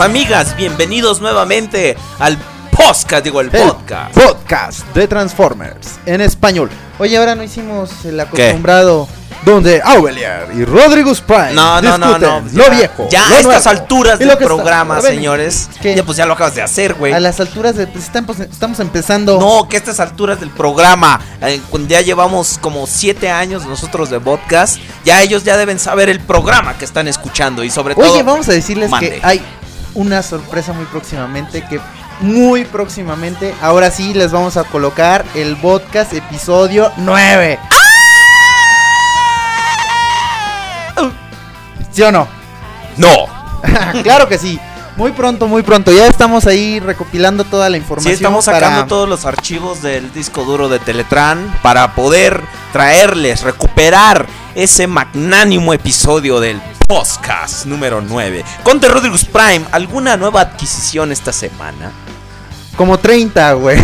Amigos, amigas, bienvenidos nuevamente al podcast, digo el, podcast. Podcast de Transformers en español. Oye, ahora no hicimos el acostumbrado donde Aubelier y Rodrigo Prime no, no, no, no, lo viejo. Ya a estas alturas del programa, señores. ¿Qué? Ya pues ya lo acabas de hacer, güey. A las alturas de pues, estamos, estamos empezando. No, que a estas alturas del programa, eh, ya llevamos como siete años nosotros de podcast, ya ellos ya deben saber el programa que están escuchando y sobre todo. Oye, vamos a decirles que hay una sorpresa muy próximamente que muy próximamente. Ahora sí les vamos a colocar el podcast episodio 9. ¿Sí o no? No. claro que sí. Muy pronto, muy pronto. Ya estamos ahí recopilando toda la información. Sí, estamos sacando todos los archivos del disco duro de Teletran para poder traerles, recuperar ese magnánimo episodio del podcast número 9. Conte Rodriguez Prime, ¿alguna nueva adquisición esta semana? Como 30, güey.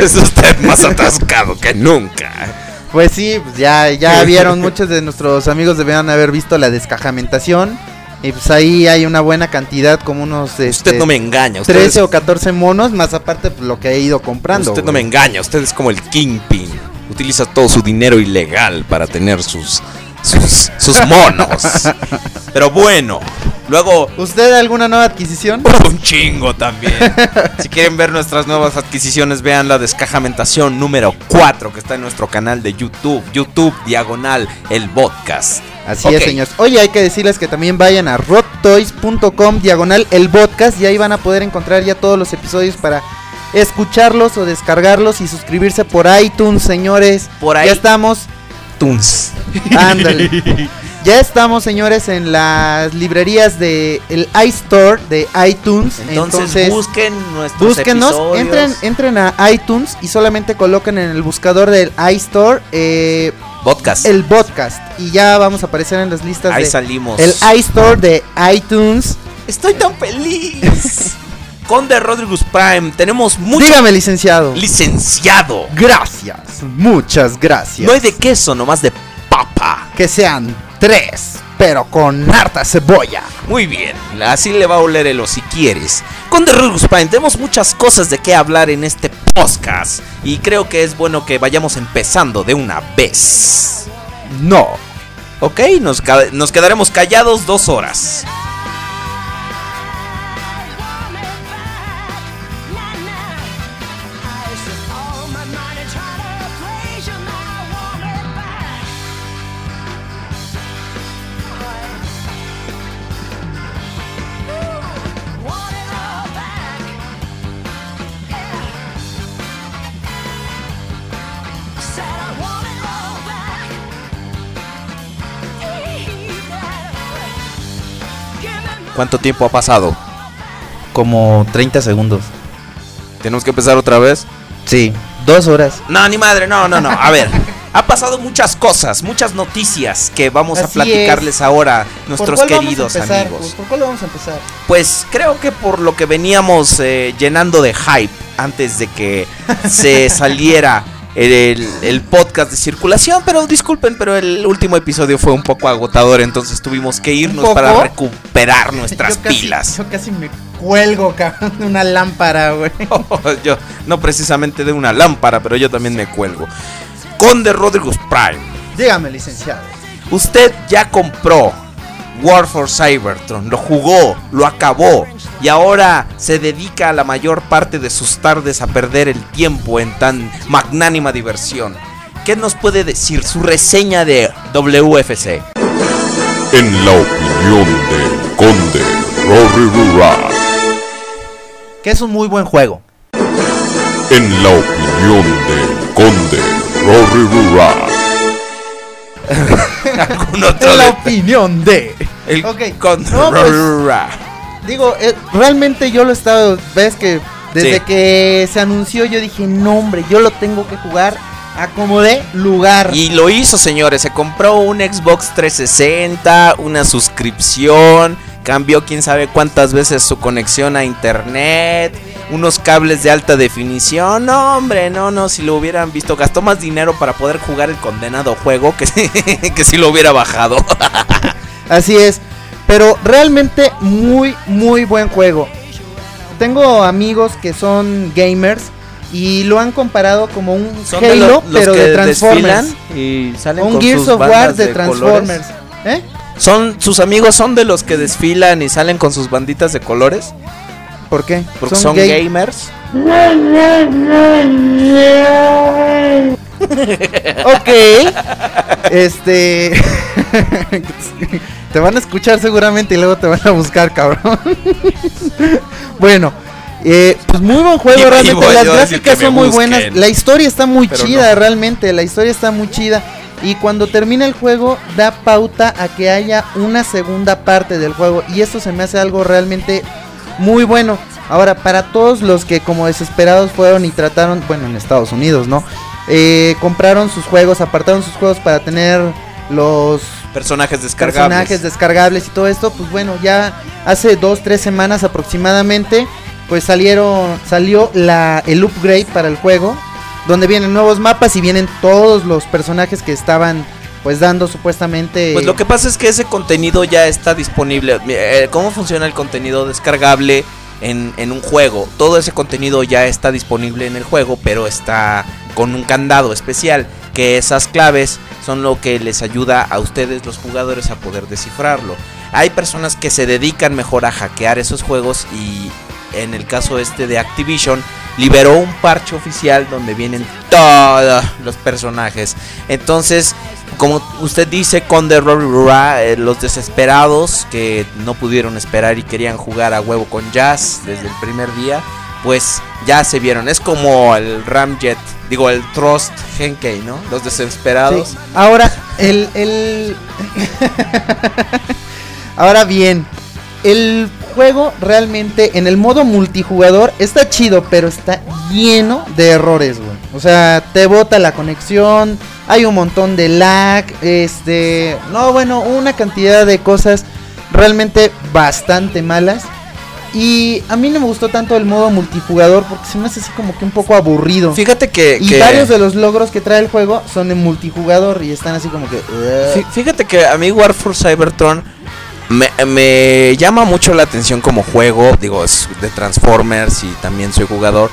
es usted más atascado que nunca. Pues sí, pues ya, ya vieron, muchos de nuestros amigos debían haber visto la descajamentación. Y pues ahí hay una buena cantidad, como unos... usted este, no me engaña. Usted 13 o 14 monos, más aparte pues, lo que he ido comprando. Usted no me engaña, usted es como el Kingpin. Utiliza todo su dinero ilegal para tener sus, sus, sus monos. Pero bueno, Luego. ¿Usted alguna nueva adquisición? Un chingo también. si quieren ver nuestras nuevas adquisiciones, vean la descajamentación número 4 que está en nuestro canal de YouTube. YouTube Diagonal el podcast. Así es, señores. Oye, hay que decirles que también vayan a rottoys.com Diagonal el podcast y ahí van a poder encontrar ya todos los episodios para escucharlos o descargarlos y suscribirse por iTunes, señores. Por ahí. Ya estamos. Tunes. Ándale. Ya estamos, señores, en las librerías de el iStore de iTunes. Entonces, busquen nuestros búsquenos, entren, entren a iTunes y solamente coloquen en el buscador del iStore eh, podcast. El podcast y ya vamos a aparecer en las listas. Ahí salimos. El iStore de iTunes. Estoy tan feliz. Conde Rodriguez Prime, tenemos mucho. Dígame, licenciado. Licenciado. Gracias, muchas gracias. No hay de queso, nomás de papa. Que sean tres, pero con harta cebolla. Muy bien, así le va a oler el o si quieres. Con The Rules Pine tenemos muchas cosas de qué hablar en este podcast y creo que es bueno que vayamos empezando de una vez. No. Ok, nos, nos quedaremos callados dos horas. ¿Cuánto tiempo ha pasado? Como 30 segundos. ¿Tenemos que empezar otra vez? Sí, dos horas. No, ni madre, no, no, no. A ver, ha pasado muchas cosas, muchas noticias que vamos a platicarles ahora, nuestros queridos amigos. ¿Por cuál vamos a empezar? Pues creo que por lo que veníamos eh, llenando de hype antes de que se saliera el, podcast de circulación, pero disculpen, pero el último episodio fue un poco agotador, entonces tuvimos que irnos para recuperar nuestras pilas. Yo casi me cuelgo, cabrón, de una lámpara, güey. yo, no precisamente de una lámpara, pero yo también me cuelgo. Conde Rodríguez Prime. Dígame, licenciado. Usted ya compró War for Cybertron, lo jugó, lo acabó y ahora se dedica la mayor parte de sus tardes a perder el tiempo en tan magnánima diversión. ¿Qué nos puede decir su reseña de WFC? En la opinión del Conde Rory Rura. Que es un muy buen juego. En la opinión del Conde Rory Rura. en la opinión de el okay. Conde digo, eh, realmente yo lo he estado, ves que desde que se anunció yo dije, no hombre, yo lo tengo que jugar a como de lugar. Y lo hizo, señores, se compró un Xbox 360, una suscripción, cambió quién sabe cuántas veces su conexión a internet, unos cables de alta definición. No, hombre, no, no, si lo hubieran visto, gastó más dinero para poder jugar el condenado juego que, que si lo hubiera bajado. Así es. Pero realmente muy, muy buen juego. Tengo amigos que son gamers y lo han comparado como un de Halo, lo- los pero de Transformers. y salen Un con Gears sus of War de. Transformers. ¿Eh? Son sus amigos son de los que desfilan y salen con sus banditas de colores ¿Por qué? porque son, gamers. Ok. Este. te van a escuchar seguramente y luego te van a buscar, cabrón. bueno. eh, pues muy buen juego, Iba- realmente. Las gráficas son muy busquen. buenas. La historia está muy Pero chida, no. realmente. La historia está muy chida. Y cuando termina el juego, da pauta a que haya una segunda parte del juego. Y esto se me hace algo realmente muy bueno. Ahora, para todos los que como desesperados fueron y trataron, bueno, en Estados Unidos, ¿no? Eh, compraron sus juegos, apartaron sus juegos para tener los Personajes descargables. personajes descargables y todo esto, pues bueno, ya hace dos, tres semanas aproximadamente, pues salieron, salió la, el upgrade para el juego, donde vienen nuevos mapas y vienen todos los personajes que estaban pues dando supuestamente... Pues lo que pasa es que ese contenido ya está disponible. Eh, ¿Cómo funciona el contenido descargable en, un juego? Todo ese contenido ya está disponible en el juego, pero está con un candado especial. Que esas claves son lo que les ayuda a ustedes, los jugadores, a poder descifrarlo. Hay personas que se dedican mejor a hackear esos juegos y en el caso este de Activision liberó un parche oficial donde vienen todos los personajes. Entonces, como usted dice, con The Rory Rura, eh, los desesperados que no pudieron esperar y querían jugar a huevo con Jazz desde el primer día, pues ya se vieron. Es como el Ramjet, digo, el Trust Henkei, ¿no? Los desesperados. Ahora, el, el... Ahora bien, el juego realmente en el modo multijugador está chido, pero está lleno de errores, güey. O sea, te bota la conexión, hay un montón de lag, este... No, bueno, una cantidad de cosas realmente bastante malas. Y a mí no me gustó tanto el modo multijugador porque se me hace así como que un poco aburrido. Fíjate que... Y que- varios de los logros que trae el juego son en multijugador y están así como que... Fí- Fíjate que a mí War for Cybertron me, me llama mucho la atención como juego. Digo, es de Transformers y también soy jugador.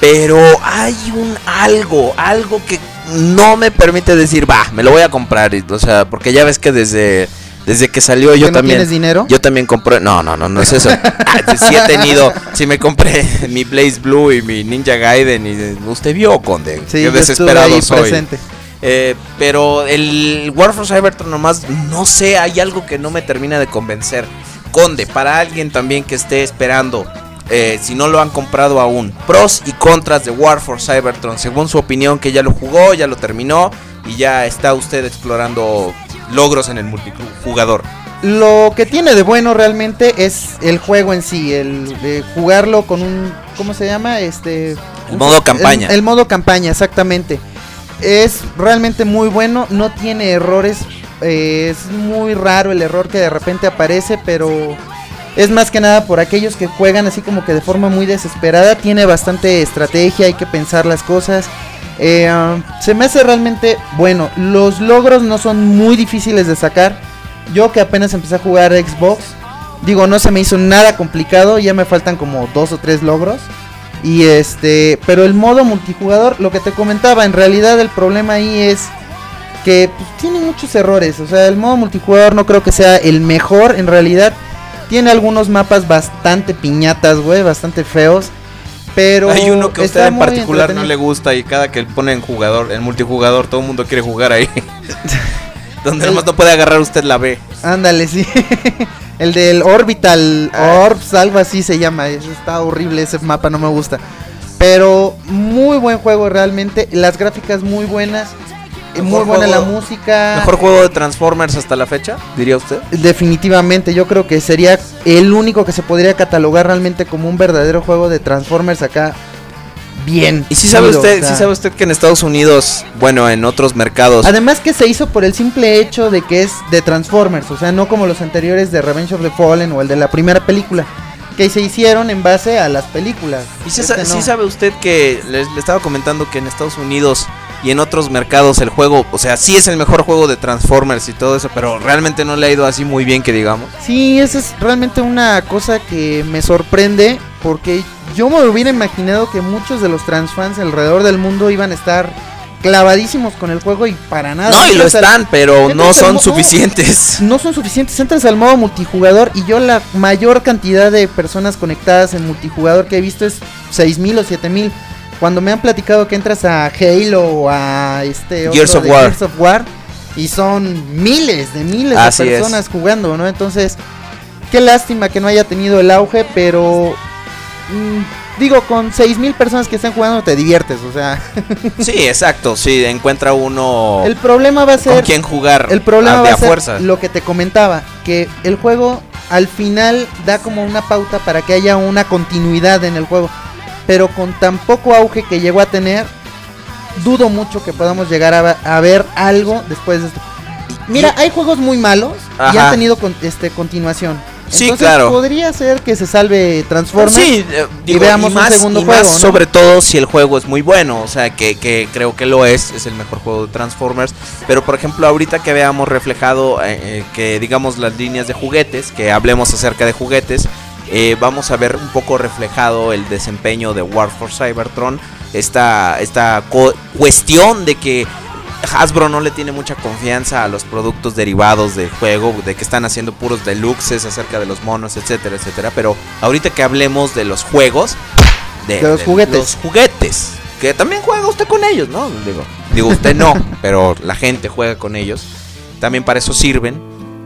Pero hay un algo, algo que no me permite decir, va, me lo voy a comprar. O sea, porque ya ves que desde, desde que salió yo ¿Que no también... tienes dinero? Yo también compré. No, no, no, no es eso. Ah, sí he tenido. Sí me compré mi Blaze Blue y mi Ninja Gaiden. Y usted vio, Conde. Sí, qué yo desesperado ahí soy. presente. Eh, pero el War for Cybertron nomás, no sé, hay algo que no me termina de convencer. Conde, para alguien también que esté esperando, eh, si no lo han comprado aún, pros y contras de War for Cybertron, según su opinión, que ya lo jugó, ya lo terminó y ya está usted explorando logros en el multijugador. Lo que tiene de bueno realmente es el juego en sí, el de jugarlo con un... ¿Cómo se llama? Este... El modo campaña. El, el modo campaña, exactamente. Es realmente muy bueno, no tiene errores. eh, es muy raro el error que de repente aparece, pero es más que nada por aquellos que juegan así como que de forma muy desesperada. Tiene bastante estrategia, hay que pensar las cosas. Eh, se me hace realmente bueno. Los logros no son muy difíciles de sacar. Yo que apenas empecé a jugar Xbox, digo, no se me hizo nada complicado. Ya me faltan como dos o tres logros. Y este, pero el modo multijugador, lo que te comentaba, en realidad el problema ahí es que pues, tiene muchos errores. O sea, el modo multijugador no creo que sea el mejor. En realidad, tiene algunos mapas bastante piñatas, güey, bastante feos. Pero Hay uno que a usted está en particular no le gusta y cada que pone en jugador, en multijugador, todo el mundo quiere jugar ahí. Donde El- nomás no puede agarrar usted la B. Ándale, sí. el del Orbital Ah. Orbs, algo así se llama. Eso está horrible, ese mapa no me gusta. Pero muy buen juego realmente. Las gráficas muy buenas. Muy buena la música. Mejor juego de Transformers hasta la fecha, diría usted. Definitivamente, yo creo que sería el único que se podría catalogar realmente como un verdadero juego de Transformers acá. Bien. Y si sabe chido, usted, o sea. sí sabe usted que en Estados Unidos, bueno, en otros mercados, Además que se hizo por el simple hecho de que es de Transformers, o sea, no como los anteriores de Revenge of the Fallen o el de la primera película, que se hicieron en base a las películas. y sí, Este sa- no. sí sabe usted que les le estaba comentando que en Estados Unidos y en otros mercados el juego, o sea, sí es el mejor juego de Transformers y todo eso, pero realmente no le ha ido así muy bien que digamos. Sí, esa es realmente una cosa que me sorprende porque yo me hubiera imaginado que muchos de los transfans alrededor del mundo iban a estar clavadísimos con el juego y para nada. No, y lo al- están, pero no son modo- suficientes. No son suficientes. Entras al modo multijugador y yo la mayor cantidad de personas conectadas en multijugador que he visto es 6000 o 7000. Cuando me han platicado que entras a Halo o a este otro Gears of de War. Gears of War y son miles de miles Así de es. personas jugando, ¿no? Entonces, qué lástima que no haya tenido el auge, pero mm, digo, con 6000 personas que están jugando te diviertes, o sea, Sí, exacto, sí, encuentra uno el problema va a ser con quien jugar El problema a- va a a ser fuerza. lo que te comentaba, que el juego al final da como una pauta para que haya una continuidad en el juego, pero con tan poco auge que llegó a tener, dudo mucho que podamos llegar a, a ver algo después de esto. Mira, hay juegos muy malos y Ajá. han tenido con- este continuación. Sí, Entonces, claro. Podría ser que se salve Transformers. Sí, eh, y digo, veamos un más, segundo y juego, más ¿no? sobre todo si el juego es muy bueno, o sea, que, que creo que lo es, es el mejor juego de Transformers, pero por ejemplo, ahorita que veamos reflejado eh, eh, que digamos las líneas de juguetes, que hablemos acerca de juguetes, eh, vamos a ver un poco reflejado el desempeño de War for Cybertron, esta, esta cuestión de que Hasbro no le tiene mucha confianza a los productos derivados del juego, de que están haciendo puros deluxes acerca de los monos, etcétera, etcétera. Pero ahorita que hablemos de los juegos, De los juguetes. los juguetes, que también juega usted con ellos, ¿no? Digo, digo usted no, pero la gente juega con ellos. También para eso sirven.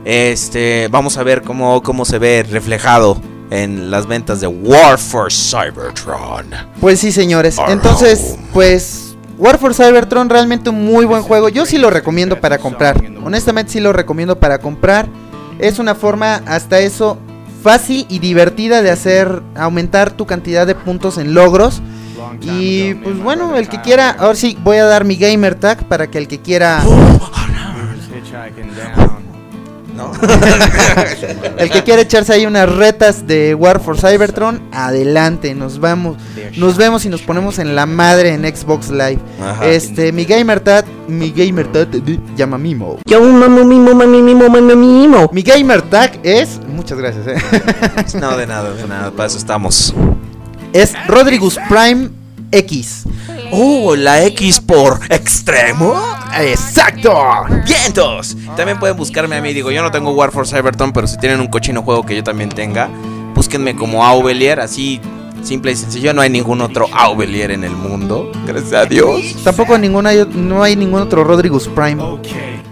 Este, vamos a ver cómo, cómo se ve reflejado en las ventas de War for Cybertron. Pues sí, señores. Entonces, pues War for Cybertron realmente un muy buen juego. Yo sí lo recomiendo para comprar. Honestamente sí lo recomiendo para comprar. Es una forma hasta eso fácil y divertida de hacer aumentar tu cantidad de puntos en logros. Y pues bueno, el que quiera, ahora sí voy a dar mi gamer tag para que el que quiera, ¿No? el que quiera echarse ahí unas retas de War for Cybertron, adelante, nos vamos, nos vemos y nos ponemos en la madre en Xbox Live. Ajá. Este, mi gamer tag, mi gamer tag, llama Mimo. Yo mamo mimo mami mimo mami mimo. Mi gamer tag es, muchas gracias, eh, No, de nada, de nada, para eso estamos. es Rodrigus Prime X. Oh, la X por extremo. Exacto. ¡Vientos! También pueden buscarme a mí. Digo, yo no tengo War for Cybertron, pero si tienen un cochino juego que yo también tenga, búsquenme como Aubelier, así simple y sencillo. No hay ningún otro Aubelier en el mundo. Gracias a Dios. Tampoco ninguna, no hay ningún otro Rodrigus Prime.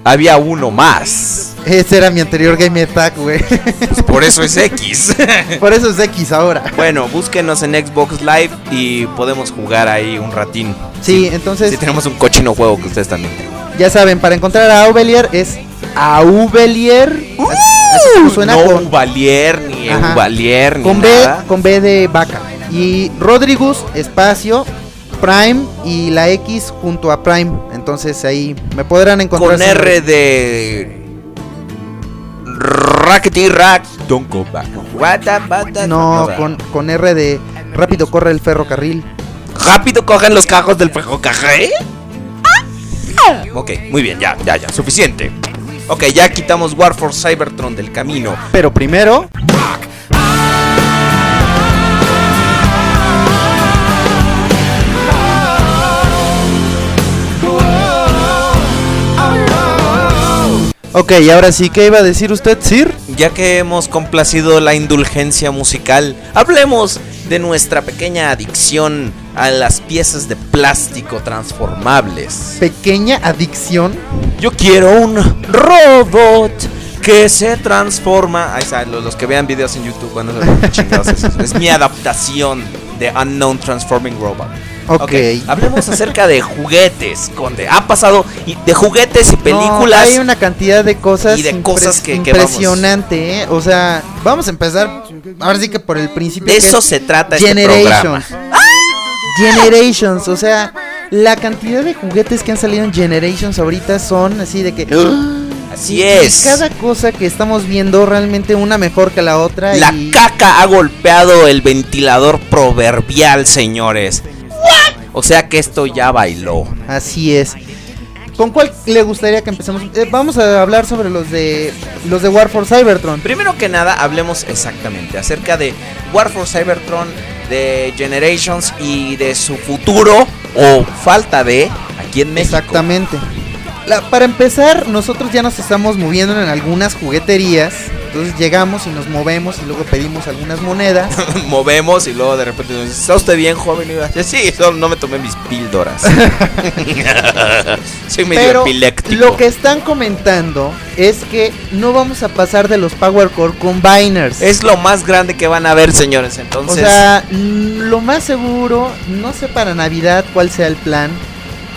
Había uno más. Ese era mi anterior gamer tag, güey. Pues por eso es X. Por eso es X ahora. bueno, búsquenos en Xbox Live y podemos jugar ahí un ratín. Sí, entonces Si tenemos un cochino juego que ustedes también tengan. ya saben, para encontrar a Aubelier es así- así como suena no con, Uvalier, ni Ajá. Uvalier, ni con B, con B de vaca. Y Rodrigus, espacio, Prime y la X junto a Prime. Entonces ahí me podrán encontrar. Con R de. Rackety Rack. Don't go back. What the- No, con, con R de rápido corre el ferrocarril. Rápido cogen los cajos del ferrocarril. Ok, muy bien, ya, ya, ya, suficiente. Ok, ya quitamos War for Cybertron del camino. Pero primero, Ok, y ahora sí, ¿qué iba a decir usted, Sir? Ya que hemos complacido la indulgencia musical, hablemos de nuestra pequeña adicción a las piezas de plástico transformables. Pequeña adicción. Yo quiero un robot que se transforma. Ahí está, los, que vean videos en YouTube, bueno, chingados es eso. Es mi adaptación de Unknown Transforming Robot. Ok. Hablemos acerca de juguetes, Conde. Ha pasado y- de juguetes y No, películas. hay una cantidad de cosas, y de cosas que- que vamos- impresionante, ¿eh? O sea, vamos a empezar. Ahora sí que por el principio. de eso es se trata este programa. Generations. Generations, o sea, la cantidad de juguetes que han salido en Generations ahorita son así de que. Así y es. Cada cosa que estamos viendo realmente una mejor que la otra. La y caca ha golpeado el ventilador proverbial, señores. O sea que esto ya bailó. Así es. ¿Con cuál le gustaría que empecemos? Eh, vamos a hablar sobre los de los de War for Cybertron. Primero que nada, hablemos exactamente acerca de War for Cybertron, de Generations y de su futuro o falta de aquí en México. Exactamente. La- para empezar, nosotros ya nos estamos moviendo en algunas jugueterías. Entonces llegamos y nos movemos y luego pedimos algunas monedas. Movemos y luego de repente nos dice, ¿está usted bien, joven? Y yo, sí, no me tomé mis píldoras. Soy medio Pero epiléptico. lo que están comentando es que no vamos a pasar de los Power Core Combiners. Es lo más grande que van a ver, señores. Entonces, O sea, lo más seguro, no sé para Navidad cuál sea el plan,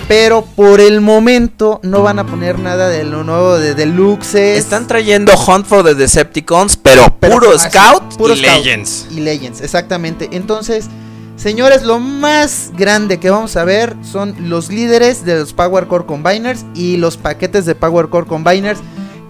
pero por el momento no van a poner nada de lo nuevo de Deluxe. están trayendo Hunt for the Decepticons, pero, Pero puro Scout puro y Scout. Legends. Y Legends, exactamente. Entonces, señores, lo más grande que vamos a ver son los líderes de los Power Core Combiners y los paquetes de Power Core Combiners,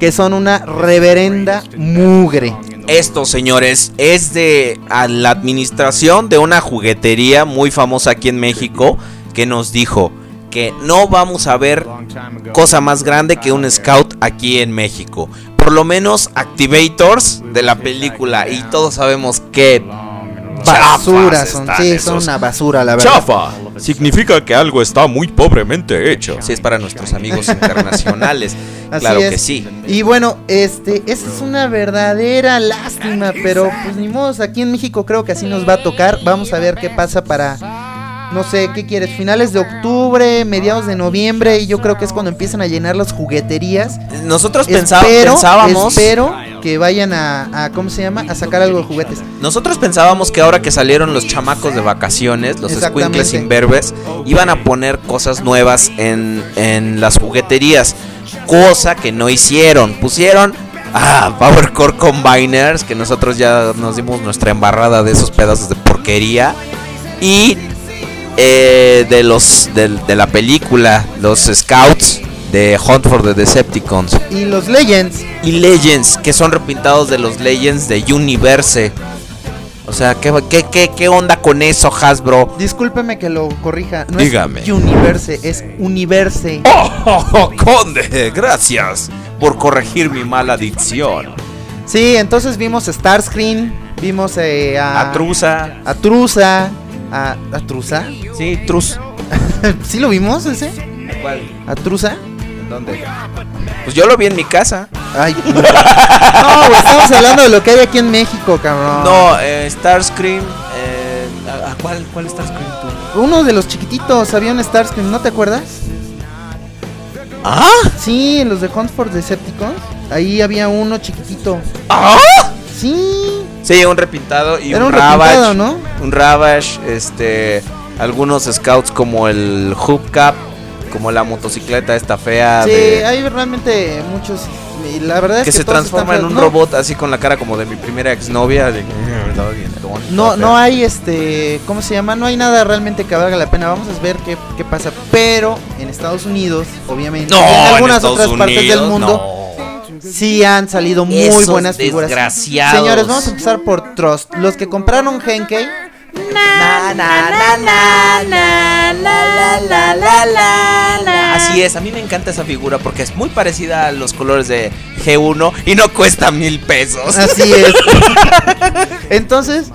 que son una reverenda mugre. Esto, señores, es de a la administración de una juguetería muy famosa aquí en México que nos dijo que no vamos a ver cosa más grande que un scout aquí en México. Por lo menos Activators de la película y todos sabemos que Basura son, sí, son una basura, la verdad. Chafa significa que algo está muy pobremente hecho. Si es para nuestros amigos internacionales, claro es. que sí. Y bueno, este, esa es una verdadera lástima, pero pues ni modo, aquí en México creo que así nos va a tocar. Vamos a ver qué pasa para, no sé, ¿qué quieres? Finales de octubre, mediados de noviembre, y yo creo que es cuando empiezan a llenar las jugueterías. Nosotros Espero, pensábamos espero que vayan a, a, ¿cómo se llama? A sacar algo de juguetes. Nosotros pensábamos que ahora que salieron los chamacos de vacaciones, los squinkles imberbes, iban a poner cosas nuevas en, en las jugueterías. Cosa que no hicieron. Pusieron ah, Power Core Combiners, que nosotros ya nos dimos nuestra embarrada de esos pedazos de porquería. Y eh, de los de, de la película, los Scouts de Hunt for the Decepticons Y los Legends, y Legends, que son repintados de los Legends de Universe. O sea, ¿qué, qué, qué, qué onda con eso, Hasbro? discúlpeme que lo corrija, no Dígame. es Universe, es Universe. Oh, conde, gracias por corregir mi mala dicción. Sí, entonces vimos Starscreen, vimos eh, a... A Trusa. A. A, ¿a Trusa? Sí, Trus. ¿Sí lo vimos ese? ¿Cuál? ¿A Trusa? ¿Dónde? Pues yo lo vi en mi casa. Ay, no, estamos hablando de lo que hay aquí en México, cabrón. No, eh, Starscream. Eh, ¿a- a cuál, ¿Cuál Starscream tú? Uno de los chiquititos, había un Starscream, ¿no te acuerdas? ¿Ah? Sí, en los de Hunt for Decepticons. Ahí había uno chiquitito. ¿Ah? Sí, Sí, un repintado y era un, un Ravage. repintado, ¿no? un Ravage, este, algunos scouts como el Hubcap, como la motocicleta esta fea Sí, de- hay realmente muchos. y La verdad es que se transforma en un No, robot así con la cara como de mi primera exnovia. de- tonta, No, no hay este, ¿cómo se llama? No hay nada realmente que valga la pena. Vamos a ver qué, qué pasa. Pero en Estados Unidos, obviamente, No, y en algunas otras partes del mundo, no. Sí han salido muy Esos buenas figuras. desgraciados. Señores, vamos a empezar por Trust. Los que compraron Henkei, Así es, a mí me encanta esa figura porque es muy parecida a los colores de G1 y no cuesta mil pesos. así es. Entonces,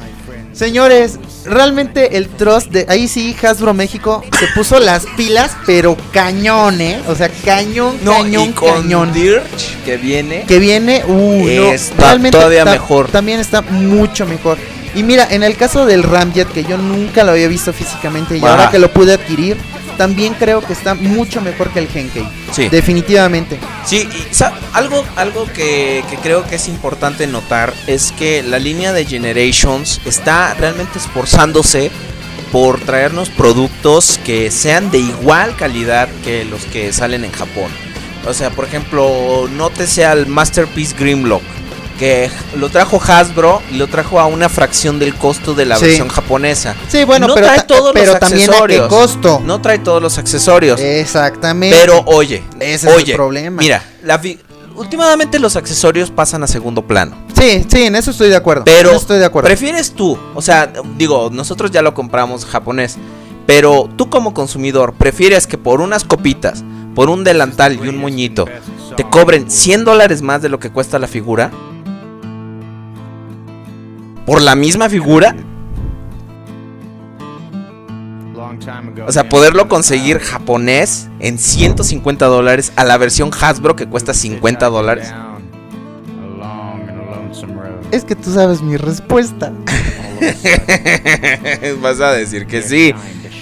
señores, realmente el Trust de ahí sí Hasbro México se puso las pilas, pero cañón, ¿eh? O sea, cañón, No, cañón, y con cañón. Dirge que viene. que viene, uh, no, Está realmente todavía ta- mejor. También está mucho mejor. Y mira, en el caso del Ramjet, que yo nunca lo había visto físicamente y Ajá. ahora que lo pude adquirir, también creo que está mucho mejor que el Henkei. Sí. Definitivamente. Sí, y algo, algo que, que creo que es importante notar es que la línea de Generations está realmente esforzándose por traernos productos que sean de igual calidad que los que salen en Japón. O sea, por ejemplo, nótese al Masterpiece Grimlock, que lo trajo Hasbro y lo trajo a una fracción del costo de la Sí. versión japonesa. Sí, bueno, no pero, trae todos pero los también a qué accesorios. costo. No trae todos los accesorios. Exactamente. Pero oye, Ese es el problema. Mira, la últimamente los accesorios pasan a segundo plano. Sí, sí, en eso estoy de acuerdo. Pero estoy de acuerdo. prefieres tú, o sea, digo, nosotros ya lo compramos japonés, Pero tú como consumidor prefieres que por unas copitas, por un delantal y un moñito, te cobren 100 dólares más de lo que cuesta la figura. Por la misma figura. O sea, poderlo conseguir japonés en 150 dólares a la versión Hasbro que cuesta 50 dólares. Es que tú sabes mi respuesta. Vas a decir que sí.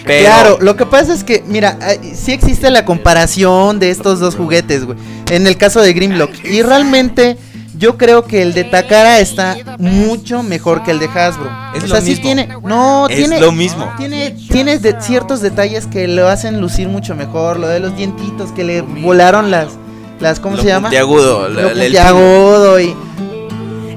Pero Claro, lo que pasa es que, mira, eh, sí existe la comparación de estos dos juguetes, güey. En el caso de Grimlock. Y realmente yo creo que el de Takara está mucho mejor que el de Hasbro. Es o lo sea, sí mismo. tiene. No, Es tiene. lo mismo. Tiene, tiene de- ciertos detalles que lo hacen lucir mucho mejor. Lo de los dientitos que le volaron las. las ¿Cómo lo se llama? puntiagudo, Lo el- puntiagudo y.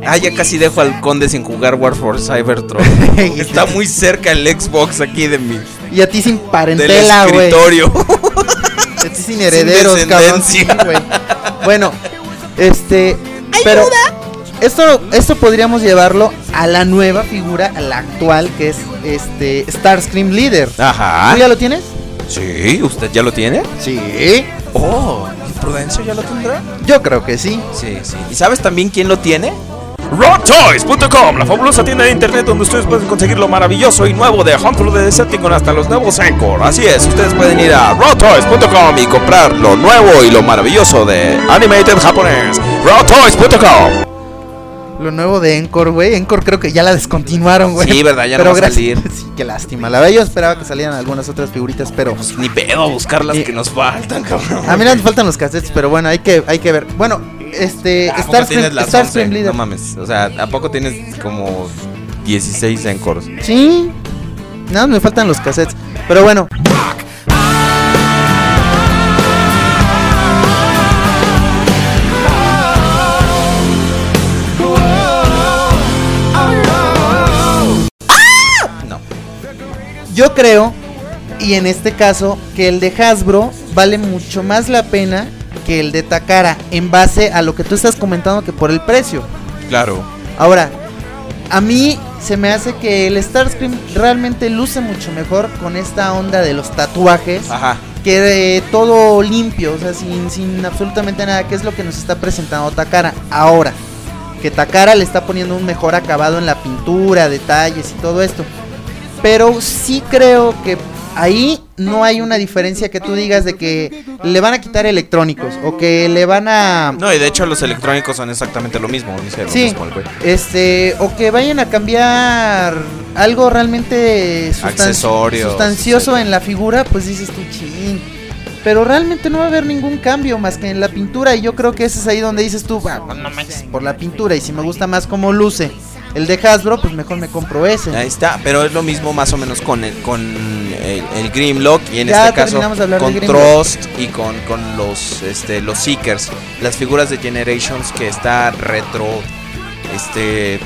Ah, ya casi dejo al conde sin jugar War for Cybertron. Está muy cerca el Xbox aquí de mi Y a ti sin parentela, güey. escritorio. A ti sin herederos, Sin cabrón. sí, bueno, este. Pero esto, esto podríamos llevarlo a la nueva figura, a la actual, que es este Starscream Leader. Ajá. ¿Tú ya lo tienes? Sí, ¿usted ya lo tiene? Sí. Oh, ¿y Prudencio ya lo tendrá? Yo creo que sí. Sí, sí. ¿Y sabes también quién lo tiene? RockToys.com, la fabulosa tienda de internet donde ustedes pueden conseguir lo maravilloso y nuevo de Hunter de Decepticon hasta los nuevos Encore. Así es, ustedes pueden ir a RawToys.com y comprar lo nuevo y lo maravilloso de Animated japonés. RockToys.com. Lo nuevo de Encore, güey. Encore creo que ya la descontinuaron, güey. Sí, ¿verdad? Ya no Pero va a gracias- salir. Sí, qué lástima. La verdad, yo esperaba que salieran algunas otras figuritas, pero. Pues ni pedo a buscar las que nos faltan, cabrón. A mí me faltan los cassettes, pero bueno, hay que, hay que ver. Bueno, este. ¿A tienes las Starscream 11? Leader. No mames. O sea, ¿a poco tienes como 16 encores? Sí. Nada, me faltan los cassettes. Pero bueno. Yo creo, y en este caso, que el de Hasbro vale mucho más la pena que el de Takara, en base a lo que tú estás comentando que por el precio. Claro. Ahora, a mí se me hace que el Starscream realmente luce mucho mejor con esta onda de los tatuajes. Ajá. que eh, todo limpio, o sea, sin, sin absolutamente nada, que es lo que nos está presentando Takara. Ahora, que Takara le está poniendo un mejor acabado en la pintura, detalles y todo esto. Pero sí creo que ahí no hay una diferencia que tú digas de que le van a quitar electrónicos o que le van a... No, y de hecho los electrónicos son exactamente lo mismo. Dice Sí, mismo el güey. este, o que vayan a cambiar algo realmente sustan- Accesorios, sustancioso en la figura, pues dices tú, chin. Pero realmente no va a haber ningún cambio más que en la pintura. Y yo creo que ese es ahí donde dices tú, "Ah, pues no manches, por la pintura. Y si me gusta más cómo luce el de Hasbro, pues mejor me compro ese. Ahí está, pero es lo mismo más o menos con el, con el, el Grimlock y en Ya este caso con. Trust y con, con los este los Seekers, las figuras de Generations que está retro este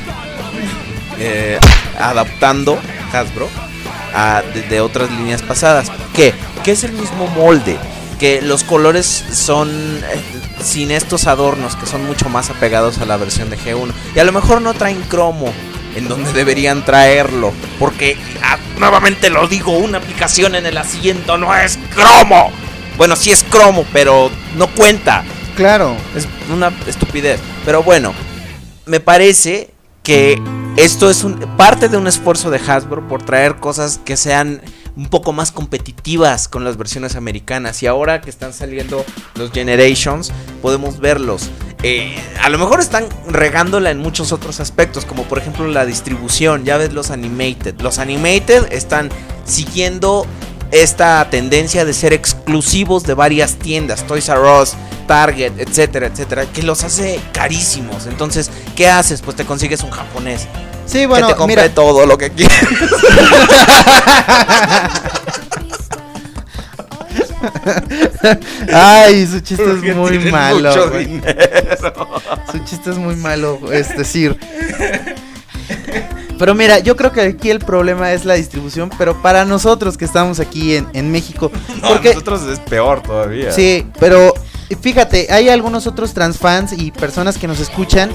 eh, adaptando Hasbro a, de, de otras líneas pasadas. ¿Qué? Que es el mismo molde. Que los colores son eh, sin estos adornos que son mucho más apegados a la versión de G1. Y a lo mejor no traen cromo en donde deberían traerlo. Porque, ah, nuevamente lo digo, una aplicación en el asiento no es cromo. Bueno, sí es cromo, pero no cuenta. Claro. Es una estupidez. Pero bueno, me parece que esto es un, parte de un esfuerzo de Hasbro por traer cosas que sean un poco más competitivas con las versiones americanas. Y ahora que están saliendo los Generations, podemos verlos. Eh, a lo mejor están regándola en muchos otros aspectos, como por ejemplo la distribución. Ya ves los Animated. Los Animated están siguiendo esta tendencia de ser exclusivos de varias tiendas, Toys R Us, Target, etcétera, etcétera, que los hace carísimos. Entonces, ¿qué haces? Pues te consigues un japonés Sí, bueno, que te compre mira, todo lo que quieras. Ay, su chiste Porque es muy malo. mucho güey. dinero. Su chiste es muy malo, es decir. Pero mira, yo creo que aquí el problema es la distribución, pero para nosotros que estamos aquí en, en México, No, porque nosotros es peor todavía. sí, pero fíjate, hay algunos otros transfans y personas que nos escuchan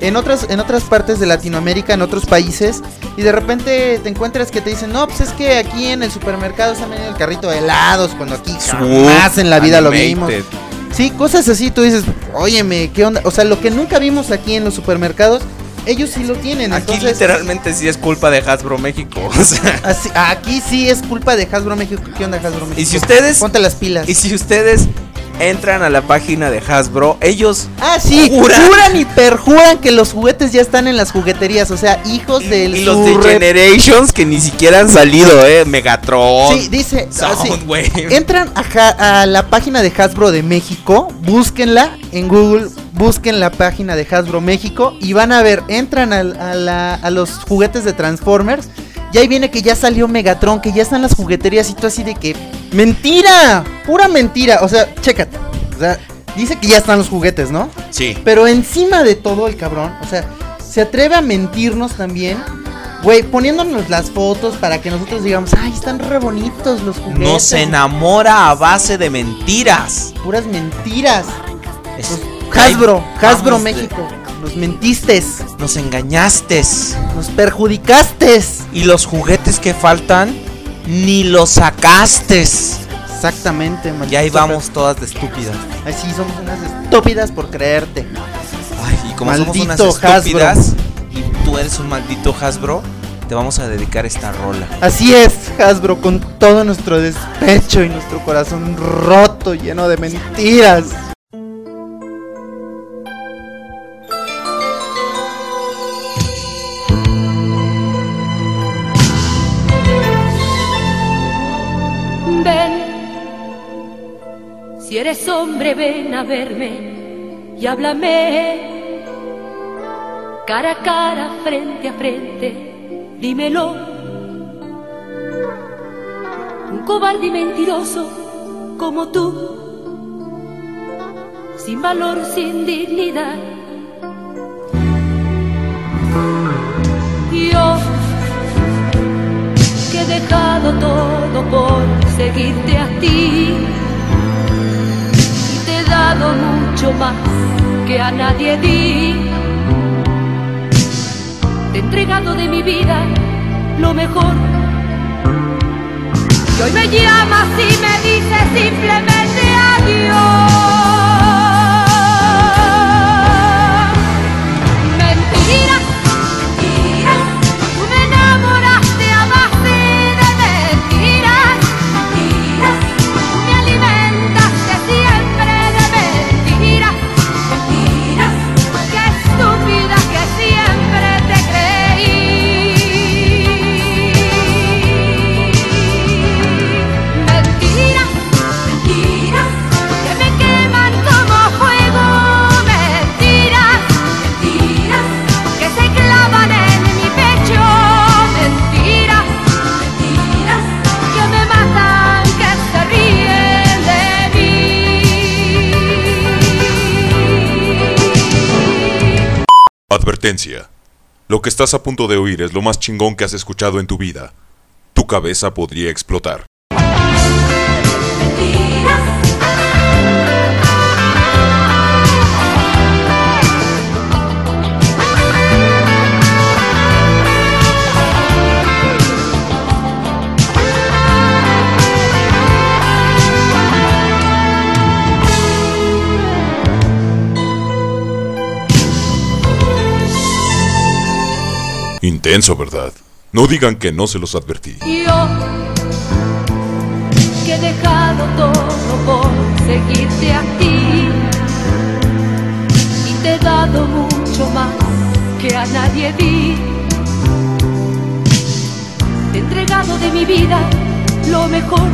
en otras en otras partes de Latinoamérica, en otros países, y de repente te encuentras que te dicen, no, pues es que aquí en el supermercado se ha venido el carrito de helados, cuando aquí jamás en la vida lo vimos. Sí, cosas así, tú dices, óyeme, ¿qué onda? O sea, lo que nunca vimos aquí en los supermercados, ellos sí lo tienen. Aquí entonces, literalmente sí es culpa de Hasbro México. o sea, así- aquí sí es culpa de Hasbro México. ¿Qué onda, Hasbro México? y si ustedes Ponte las pilas. y si ustedes entran a la página de Hasbro, ellos Ah, sí, Juran. juran. y perjuran que los juguetes ya están en las jugueterías. O sea, hijos del y los de Generations que ni siquiera han salido, eh, Megatron. Sí, dice. Soundwave. Entran a, Ja- a la página de Hasbro de México, búsquenla en Google, busquen la página de Hasbro México y van a ver, entran al- a, la- a los juguetes de Transformers y ahí viene que ya salió Megatron, que ya están las jugueterías y tú así de que... ¡Mentira! Pura mentira. O sea, chécate. O sea, dice que ya están los juguetes, ¿no? Sí. Pero encima de todo el cabrón, o sea, se atreve a mentirnos también. Güey, poniéndonos las fotos para que nosotros digamos, ay, están re bonitos los juguetes. Nos enamora a base de mentiras. Puras mentiras. Es- Hasbro, Hasbro vamos de- México. Nos mentiste, Nos engañaste. nos perjudicaste. Y los juguetes que faltan, ni los sacaste. Exactamente, man. Y ahí vamos todas de estúpidas. Así somos unas estúpidas por creerte. Ay, y como somos unas Maldito estúpidas y tú eres un maldito Hasbro, te vamos a dedicar esta rola. Así es, Hasbro, con todo nuestro despecho y nuestro corazón roto, lleno de mentiras. Eres hombre, ven a verme y háblame. Cara a cara, frente a frente, dímelo. Un cobarde y mentiroso como tú, sin valor, sin dignidad. Yo que he dejado todo por seguirte a ti mucho más que a nadie di. Te he entregado de mi vida lo mejor. Y hoy me llamas y me dices simplemente adiós. Lo que estás a punto de oír es lo más chingón que has escuchado en tu vida. Tu cabeza podría explotar. Intenso, ¿verdad? No digan que no se los advertí. Yo que he dejado todo por seguirte a ti y te he dado mucho más que a nadie di. Te he entregado de mi vida lo mejor.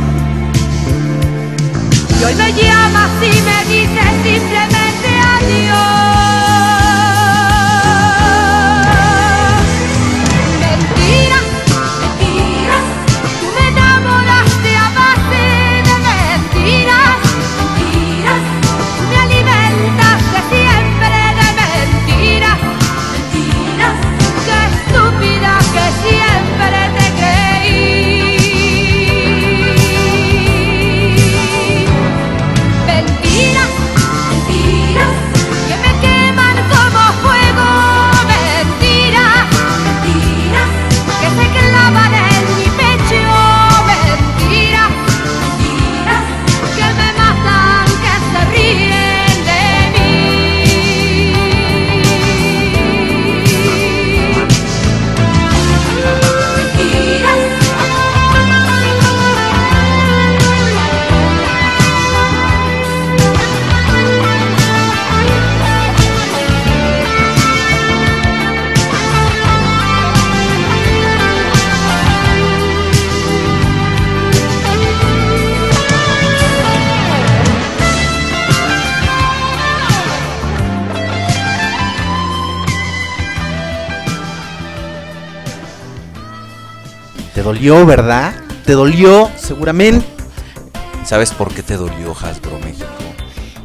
Y hoy me llamas y me dices simplemente adiós. Dolió, ¿verdad? Te dolió, seguramente. ¿Sabes por qué te dolió Hasbro México?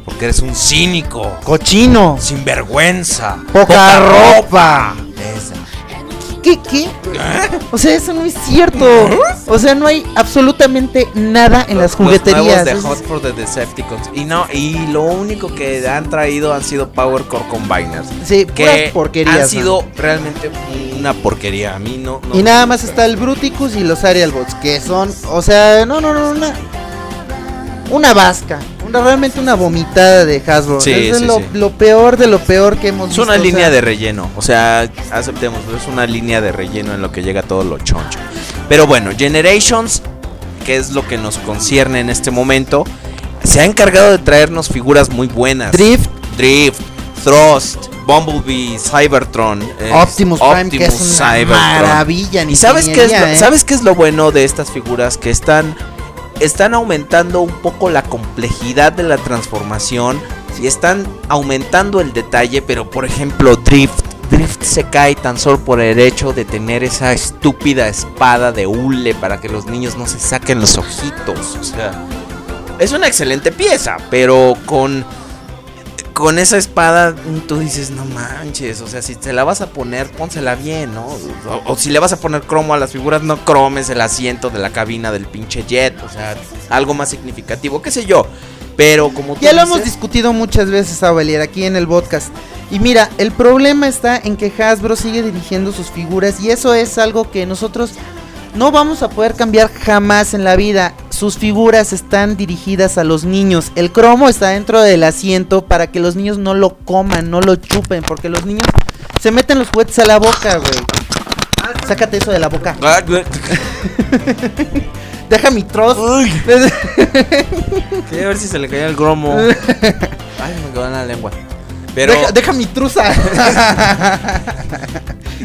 Porque eres un cínico, Cochino. sinvergüenza, Poca ropa. Esa. ¿Qué? ¿Qué? O sea, eso no es cierto. O sea, no hay absolutamente nada en las Los jugueterías. nuevos de Hot for the Decepticons. Y no, y lo único que han traído han sido Power Core Combiners. Sí, Que porquerías. han sido realmente una porquería. A mí no. no Y nada más está el Bruticus y los Arial Bots, que son, o sea, no, no, no, una, una vasca, realmente una vomitada de Hasbro. Sí, es sí, lo, sí. lo peor de lo peor que hemos Es visto. una o línea sea, de relleno, o sea, aceptemos, es una línea de relleno en lo que llega todo lo choncho. Pero bueno, Generations, que es lo que nos concierne en este momento, se ha encargado de traernos figuras muy buenas. Drift, Drift, Thrust, Bumblebee, Cybertron, eh, Optimus Prime, que es Optimus una maravilla. en ¿Y sabes qué, es lo, ¿eh? sabes qué es lo bueno de estas figuras? Que están, están aumentando un poco la complejidad de la transformación y están aumentando el detalle, pero por ejemplo Drift, Drift se cae tan solo por el hecho de tener esa estúpida espada de hule para que los niños no se saquen los ojitos. O sea, es una excelente pieza, pero con con esa espada mm, tú dices, no manches, o sea, si te la vas a poner, pónsela bien, ¿no? O, o si le vas a poner cromo a las figuras, no cromes el asiento de la cabina del pinche jet, o sea, algo más significativo, qué sé yo. Pero como tú Ya lo hemos discutido muchas veces, Avalier, aquí en el podcast. Y mira, el problema está en que Hasbro sigue dirigiendo sus figuras y eso es algo que nosotros no vamos a poder cambiar jamás en la vida. Sus figuras están dirigidas a los niños. El cromo está dentro del asiento para que los niños no lo coman, no lo chupen, porque los niños se meten los juguetes a la boca, güey. Sácate eso de la boca. Ah, Deja mi troz. Quería ver si se le caía el gromo. Ay, me quedó en la lengua. Pero Deja, deja mi truza.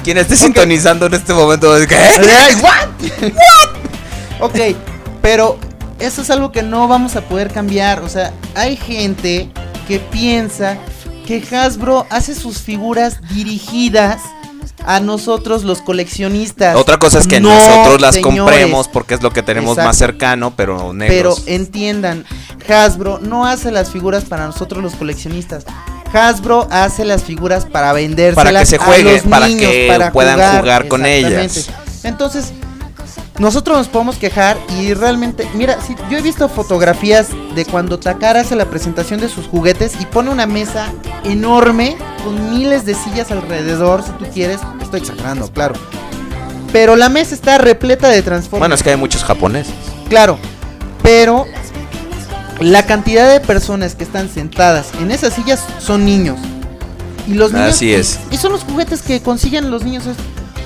quien esté sintonizando en este momento, ¿qué? Ay, ¿What? ok, pero eso es algo que no vamos a poder cambiar. O sea, hay gente que piensa que Hasbro hace sus figuras dirigidas a nosotros los coleccionistas. Otra cosa es que No, nosotros las señores. compremos porque es lo que tenemos Exacto. más cercano, pero Pero negros. entiendan, Hasbro no hace las figuras para nosotros los coleccionistas. Hasbro hace las figuras para vendérselas Para que se a juegue, los para que para puedan jugar con exactamente. ellas. Entonces, nosotros nos podemos quejar y realmente, mira, si yo he visto fotografías de cuando Takara hace la presentación de sus juguetes y pone una mesa enorme con miles de sillas alrededor, si tú quieres, estoy exagerando, claro. Pero la mesa está repleta de Transformers. Bueno, es que hay muchos japoneses. Claro, pero la cantidad de personas que están sentadas en esas sillas son niños. Y los niños. Así es. Y son los juguetes que consiguen los niños.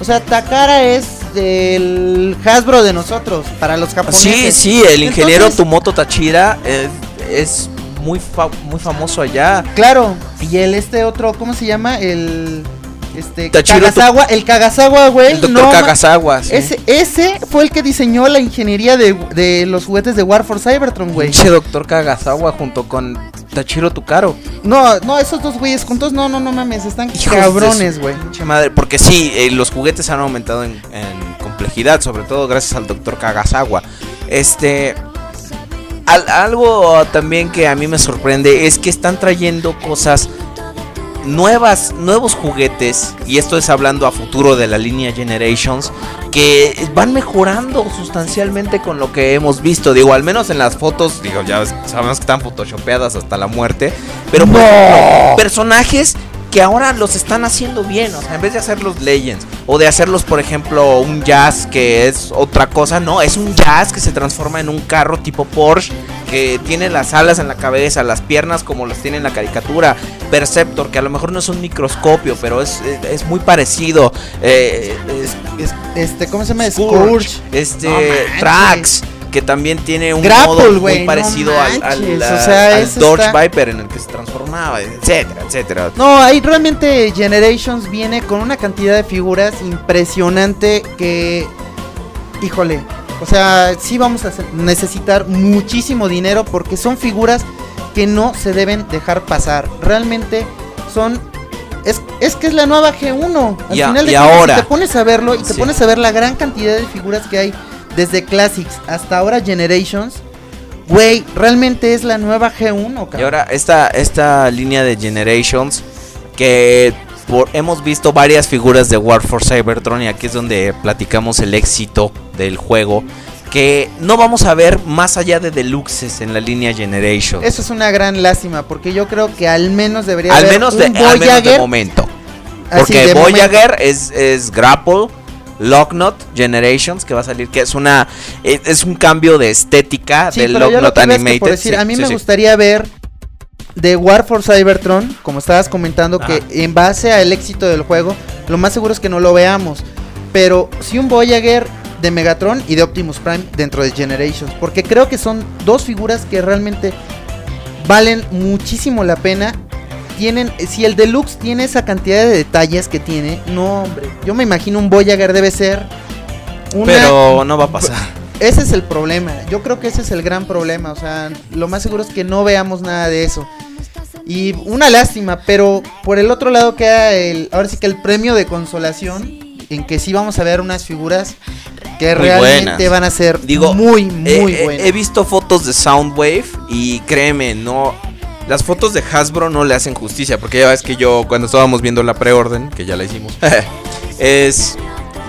O sea, Takara es el Hasbro de nosotros, para los Sí, japoneses. sí, el ingeniero Entonces- Tumoto Tachira eh, es muy, fa- muy famoso allá. Claro, y el este otro, ¿cómo se llama? El. Este. Kagasawa, el Kagasawa, güey. El doctor no Kagasawa. sí. Ese, ese fue el que diseñó la ingeniería de, de los juguetes de War for Cybertron, güey. Pinche doctor Kagasawa junto con Tachiro Tukaro. No, no, esos dos güeyes juntos, no, no, no mames, están Hijos cabrones, güey. Pinche madre, porque sí, eh, los juguetes han aumentado en, en complejidad, sobre todo gracias al doctor Kagasawa. Este. al- algo también que a mí me sorprende es que están trayendo cosas nuevas, nuevos juguetes, y esto es hablando a futuro de la línea Generations, que van mejorando sustancialmente con lo que hemos visto. Digo, al menos en las fotos, digo, ya sabemos que están photoshopeadas hasta la muerte, pero ejemplo, personajes que ahora los están haciendo bien, o sea, en vez de hacer los Legends o de hacerlos, por ejemplo, un Jazz que es otra cosa, no, es un Jazz que se transforma en un carro tipo Porsche que tiene las alas en la cabeza, las piernas como las tiene en la caricatura, Perceptor que a lo mejor no es un microscopio, pero es, es, es muy parecido, eh, es- es- Este, ¿cómo se llama? Scourge, este No. Trax que también tiene un Grapple, modo muy parecido al, al, manches, al- o sea, al Dodge está- Viper en el que se transformaba, etcétera, etcétera. No, ahí realmente Generations viene con una cantidad de figuras impresionante que, híjole, o sea, sí vamos a necesitar muchísimo dinero porque son figuras que no se deben dejar pasar. Realmente son Es, es que es la nueva G1. Al Y final de y ahora- te pones a verlo y te Sí. pones a ver la gran cantidad de figuras que hay desde Classics hasta ahora Generations, güey, realmente es la nueva G1, cabrón. Y ahora esta, esta línea de Generations que por- hemos visto varias figuras de War for Cybertron y aquí es donde platicamos el éxito del juego que no vamos a ver más allá de deluxes en la línea Generations. Eso es una gran lástima, porque yo creo que al menos debería al haber menos, de, un al menos de Voyager. momento. Porque Voyager es, es Grapple, Locknot Generations, que va a salir, que es una es, es un cambio de estética Sí, del Locknot es que Animated. por decir, Sí, a mí sí, me gustaría ver de War for Cybertron, como estabas comentando, Ajá. que en base al éxito del juego, lo más seguro es que no lo veamos. Pero sí un Voyager de Megatron y de Optimus Prime dentro de Generations. Porque creo que son dos figuras que realmente valen muchísimo la pena. Tienen, si el Deluxe tiene esa cantidad de detalles que tiene, no hombre, yo me imagino un Voyager debe ser una Pero no va a pasar. ese es el problema. Yo creo que ese es el gran problema. O sea, lo más seguro es que no veamos nada de eso. Y una lástima, pero por el otro lado queda el, ahora sí que el premio de consolación, en que sí vamos a ver unas figuras que Muy realmente buenas. van a ser Digo, muy, muy Eh, eh, buenas. He visto fotos de Soundwave y créeme, no. Las fotos de Hasbro no le hacen justicia. Porque ya ves que yo, cuando estábamos viendo la preorden, que ya la hicimos, es.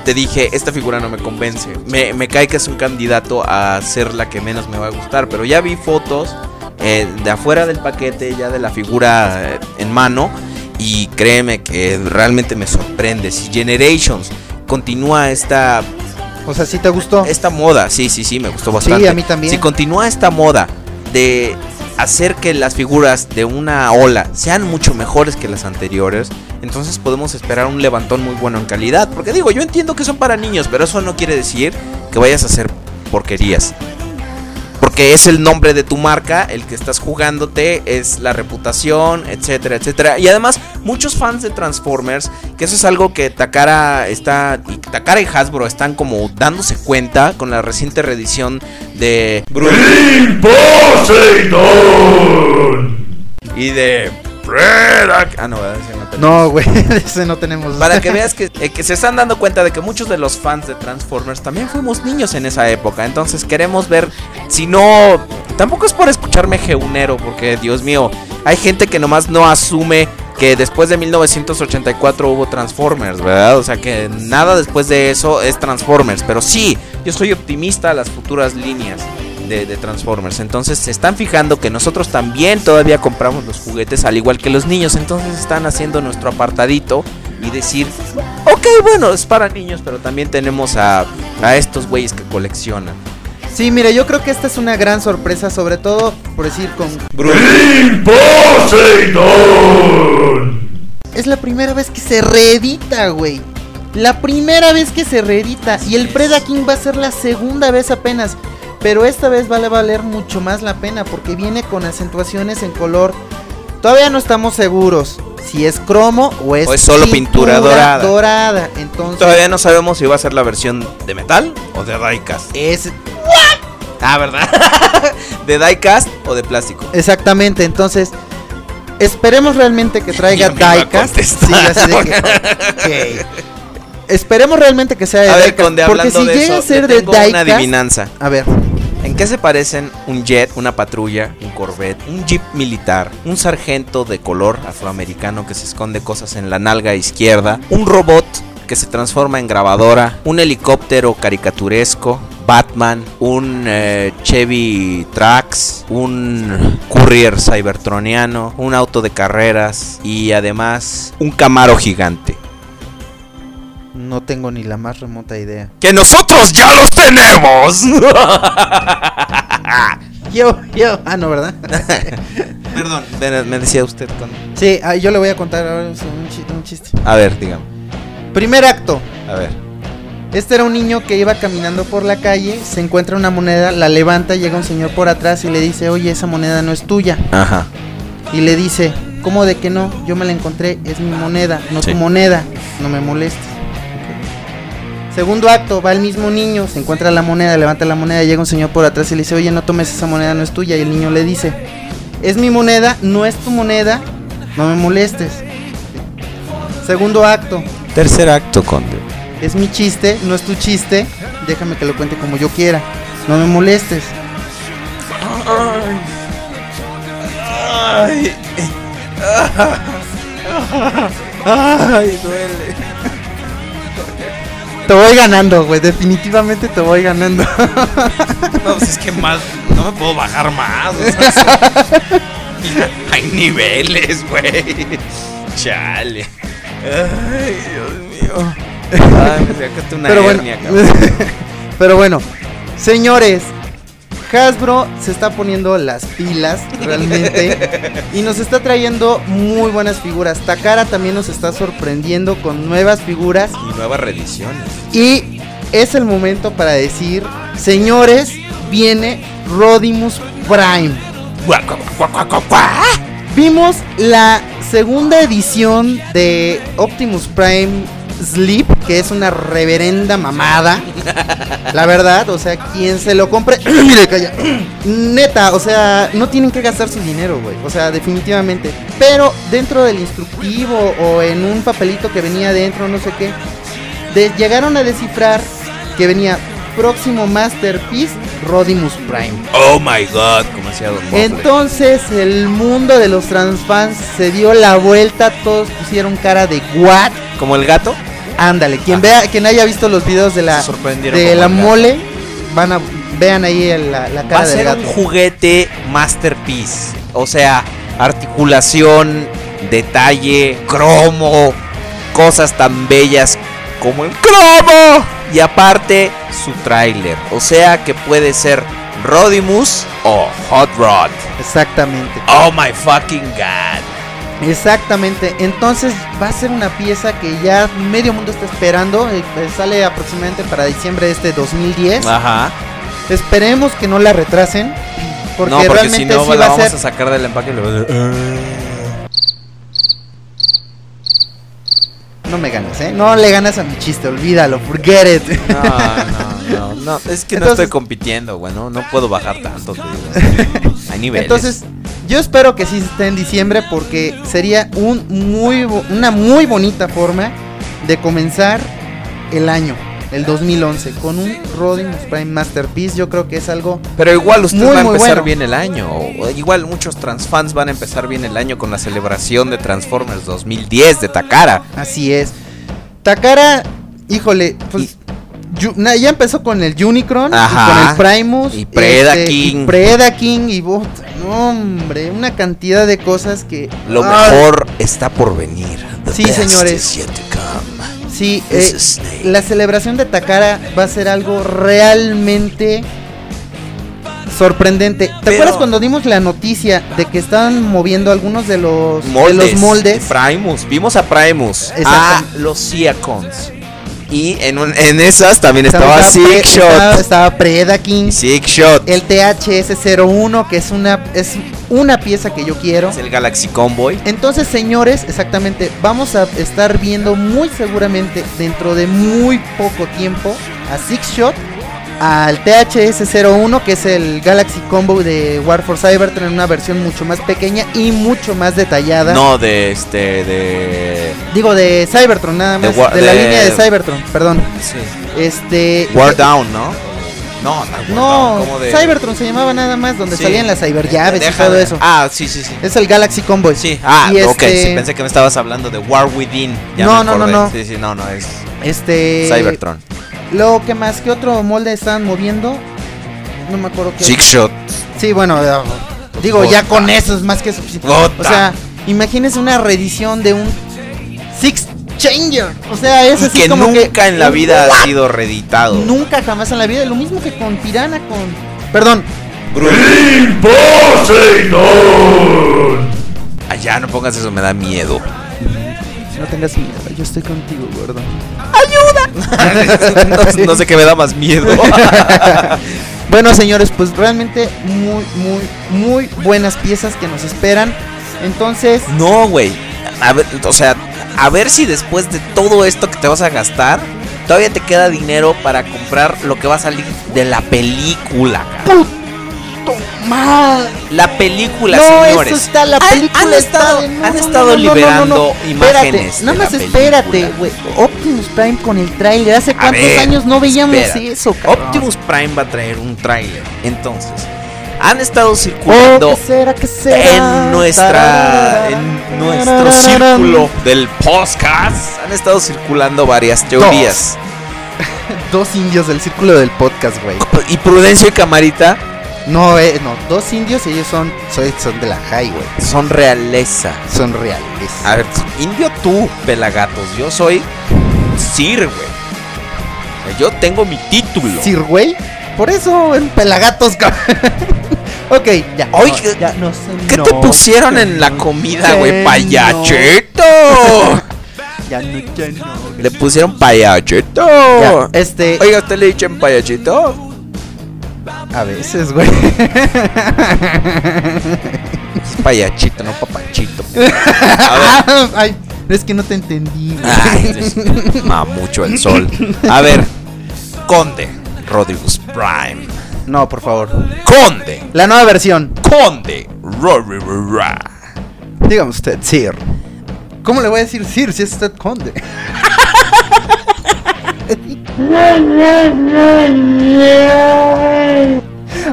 Te dije, esta figura no me convence. Me, me cae que es un candidato a ser la que menos me va a gustar. Pero ya vi fotos eh, de afuera del paquete, ya de la figura eh, en mano. Y créeme que realmente me sorprende. Si Generations continúa esta o sea, sí te gustó. esta moda, sí, sí, sí, me gustó bastante. a mí también. Si continúa esta moda de hacer que las figuras de una ola sean mucho mejores que las anteriores, entonces podemos esperar un levantón muy bueno en calidad. Porque digo, yo entiendo que son para niños, pero eso no quiere decir que vayas a hacer porquerías. Porque es el nombre de tu marca, el que estás jugándote, es la reputación, etcétera, etcétera. Y además, muchos fans de Transformers, que eso es algo que Takara está. Y Takara y Hasbro están como dándose cuenta con la reciente reedición de. Y de. Predac- Ah, no. Ese no tenemos. No, güey, ese no tenemos. Para que veas que, eh, que se están dando cuenta de que muchos de los fans de Transformers también fuimos niños en esa época. Entonces queremos ver si no... Tampoco es por escucharme geunero, porque Dios mío, hay gente que nomás no asume que después de 1984 hubo Transformers, ¿verdad? O sea que nada después de eso es Transformers. Pero sí, yo soy optimista a las futuras líneas. De, de Transformers. Entonces se están fijando que nosotros también todavía compramos los juguetes al igual que los niños. Entonces están haciendo nuestro apartadito y decir, ok, bueno, es para niños, pero también tenemos a, a estos güeyes que coleccionan. Sí, mira, yo creo que esta es una gran sorpresa, sobre todo por decir con Es la primera vez que se reedita, güey. La primera vez que se reedita. Y el Predaking va a ser la segunda vez apenas. Pero esta vez vale valer mucho más la pena porque viene con acentuaciones en color. Todavía no estamos seguros si es cromo o es, O es solo pintura dorada. dorada. Entonces Todavía no sabemos si va a ser la versión de metal o de diecast. es Ah, ¿verdad? de diecast o de plástico. exactamente. Entonces esperemos realmente que traiga diecast. Sí, así de que- ok. Esperemos realmente que sea de A ver, diecast, porque si de llega eso, a ser de tengo una diecast, adivinanza. a ver. ¿En qué se parecen un jet, una patrulla, un corvette, un jeep militar, un sargento de color afroamericano que se esconde cosas en la nalga izquierda, un robot que se transforma en grabadora, un helicóptero caricaturesco, Batman, un eh, Chevy Trax, un Courier Cybertroniano, un auto de carreras y además un Camaro gigante? No tengo ni la más remota idea. ¡Que nosotros ya los tenemos! Yo, yo. Ah, no, ¿verdad? Perdón, me decía usted con... sí, ah, yo le voy a contar ahora un, chi- un chiste. A ver, dígame. Primer acto. A ver. Este era un niño que iba caminando por la calle, se encuentra una moneda, la levanta, llega un señor por atrás y le dice, oye, esa moneda no es tuya. Ajá. Y le dice, ¿cómo de que no? Yo me la encontré, es mi moneda, no Sí. tu moneda, no me molestes. Segundo acto, va el mismo niño, se encuentra la moneda, levanta la moneda, llega un señor por atrás y le dice, oye, no tomes esa moneda, no es tuya. Y el niño le dice, es mi moneda, no es tu moneda, no me molestes. Segundo acto. Tercer acto, Conde. Es mi chiste, no es tu chiste. Déjame que lo cuente como yo quiera. No me molestes. Ay. Ay, duele. Te voy ganando, güey. Definitivamente te voy ganando. No, pues es que más. No me puedo bajar más. o sea, hay niveles, güey. Chale. Ay, Dios mío. Ay, me sacaste una Pero bueno. hernia, cabrón. Pero bueno, señores. Hasbro se está poniendo las pilas realmente y nos está trayendo muy buenas figuras. Takara también nos está sorprendiendo con nuevas figuras Y nuevas reediciones. y es el momento para decir, señores, viene Rodimus Prime. Vimos la segunda edición de Optimus Prime Sleep, que es una reverenda mamada. La verdad, o sea, quien se lo compre, mire, calla. Neta, o sea, no tienen que gastar su dinero, güey. O sea, definitivamente. Pero dentro del instructivo o en un papelito que venía dentro, no sé qué, de- llegaron a descifrar que venía próximo Masterpiece Rodimus Prime. Oh my god, como decía Don. Entonces el mundo de los transfans se dio la vuelta, todos pusieron cara de what? Como el gato. Ándale, quien vea, quien haya visto los videos de la de la mole, van a vean ahí la, la Va cara a del ser gato. un juguete masterpiece. O sea, articulación, detalle, cromo, cosas tan bellas como el cromo. Y aparte, su tráiler. O sea que puede ser Rodimus o Hot Rod. Exactamente. Oh my fucking god. Exactamente. Entonces va a ser una pieza que ya medio mundo está esperando. eh, eh, sale aproximadamente para diciembre de este 2010. Ajá. Esperemos que no la retrasen. Porque, no, porque realmente si no sí la va a vamos ser a sacar del empaque y le va a decir, No me ganas, ¿eh? No le ganas a mi chiste, olvídalo, forget it. "Ah". No, no, no, no. Es que no estoy compitiendo, güey. No, no puedo bajar tanto. te digo. Hay niveles. Entonces, yo espero que sí esté en diciembre porque sería un muy una muy bonita forma de comenzar el año, el 2011, con un Rodimus Prime Masterpiece. Yo creo que es algo Pero igual usted Muy, va a empezar bueno. bien el año. Igual muchos transfans van a empezar bien el año con la celebración de Transformers 2010 de Takara. así es. Takara, híjole, pues ya empezó con el Unicron, y con el Primus, Y Predaking. y Predaking y bot- no, hombre, una cantidad de cosas que Lo Ah, mejor está por venir. The Sí, best señores. is yet to come. Sí, eh, la celebración de Takara va a ser algo realmente sorprendente. ¿Te Pero- acuerdas cuando dimos la noticia de que estaban moviendo algunos de los Moldes. de los moldes? Primus. Vimos a Primus. Exacto. A los Siacons. Y en, un- en esas también estaba Six estaba, Shot. estaba Predaking, Six Shot. el THS01 que es una es una pieza que yo quiero. Es el Galaxy Convoy. Entonces, señores, exactamente, vamos a estar viendo muy seguramente dentro de muy poco tiempo a Six Shot, al THS-01, que es el Galaxy Combo de War for Cybertron en una versión mucho más pequeña y mucho más detallada. No, de este. De. Digo, de Cybertron, nada más. De, la de- línea de Cybertron, perdón. Sí. Este. War Down, ¿no? No, no, de- Cybertron se llamaba nada más, donde Sí. salían las cyberllaves y todo eso. Ah, sí, sí, sí. Es el Galaxy Combo. Sí, ah, Y ok, este- sí, pensé que me estabas hablando de War Within. Ya No, no, no, no. Sí, sí, no, no, es Este. Cybertron. Lo que más que otro molde estaban moviendo. No me acuerdo qué. Six Shot. Sí, bueno, eh, digo, ya con eso es más que suficiente. Gota. O sea, imagínense una reedición de un Six Changer. O sea, es así que como nunca que en la vida ha sido reeditado. Nunca jamás en la vida. Lo mismo que con Pirana, con. Perdón. Allá no pongas eso, me da miedo. No tengas miedo, yo estoy contigo, gordo. No, no sé qué me da más miedo. Bueno, señores, pues realmente muy, muy, muy buenas piezas que nos esperan. Entonces, no, güey. A ver, o sea, a ver si después de todo esto que te vas a gastar, todavía te queda dinero para comprar lo que va a salir de la película. cara. La película, no, señores. eso está, la Han- película han, está estado, de- no, han estado no, liberando imágenes. Espérate, nada más espérate, güey. Optimus Prime con el tráiler. ¿Hace cuántos ver, años no veíamos espérate. eso, cabrón? Optimus Prime va a traer un tráiler. Entonces, han estado Oh, circulando ¿qué será, qué será? en nuestra en nuestro círculo del podcast han estado circulando varias teorías. Dos indios del círculo del podcast, güey. Y Prudencio y Camarita No, eh, no, dos indios y ellos son, soy- son de la high, güey. son realeza. Son reales. A ver, indio tú, pelagatos. Yo soy Sir, güey. Yo tengo mi título. Sir, güey. Por eso en pelagatos, ok, ya. Oye, no, ya no sé. ¿Qué no, te pusieron en la comida, güey? ¡Payachito! Ya no, ya no. Le pusieron payachito. Ya, este, Oiga, ¿usted le dicen payachito? A veces, güey. Es payachito, no papachito. A ver. Ay, es que no te entendí. Ay, es- ma mucho el sol. A ver, Conde, Rodriguez Prime. No, por favor. Conde, La nueva versión. Conde. Dígame usted, Sir. ¿Cómo le voy a decir Sir si es usted conde?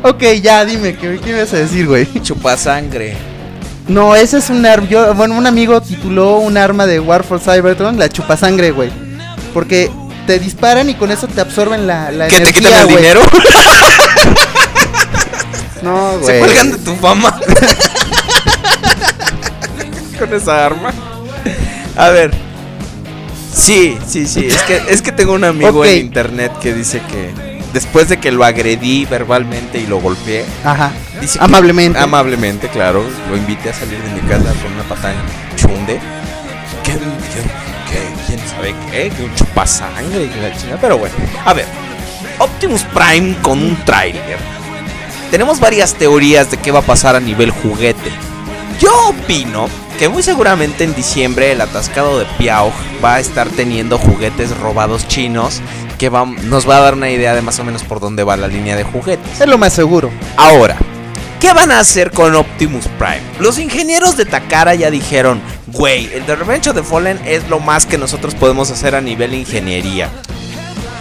ok, ya, dime, ¿qué, qué ibas a decir, güey? Chupa sangre. No, ese es un arma. Bueno, un amigo tituló un arma de War for Cybertron la chupasangre, güey. Porque te disparan y con eso te absorben la, la ¿Que te energía, quitan el dinero? No, ¿Se güey. cuelgan de tu fama? Con esa arma. A ver. Sí, sí, sí. Es que, es que tengo un amigo Ok. en internet que dice que después de que lo agredí verbalmente y lo golpeé, Ajá. dice que- Amablemente. amablemente, claro. Lo invité a salir de mi casa con una patada chunde. ¿Qué, qué, qué? ¿Quién sabe qué? Que un chupasangre y la chingada. Pero bueno, a ver. Optimus Prime con un tráiler. Tenemos varias teorías de qué va a pasar a nivel juguete. Yo opino que muy seguramente en diciembre el atascado de Piauj va a estar teniendo juguetes robados chinos que va- nos va a dar una idea de más o menos por dónde va la línea de juguetes. Es lo más seguro. Ahora, ¿qué van a hacer con Optimus Prime? Los ingenieros de Takara ya dijeron, güey, el de Revenge of the Fallen es lo más que nosotros podemos hacer a nivel ingeniería.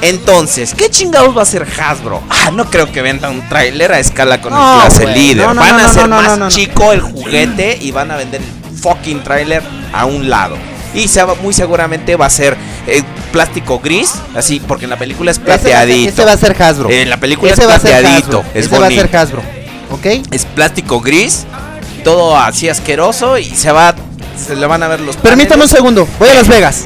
Entonces, ¿qué chingados va a hacer Hasbro? Ah, no creo que venda un tráiler a escala con No, el clase líder. No, no, van a hacer más chico el juguete y van a vender el fucking tráiler a un lado. Y se va- muy seguramente va a ser eh, plástico gris, así, porque en la película es Ese va a ser- plateadito. Ese va a ser Hasbro. En la película Ese es va a ser plateadito, es Ese va a bonito. ser Hasbro. ¿Ok? es plástico gris, todo así asqueroso y se va, se le van a ver los. Permítame un segundo. Voy a Las Vegas.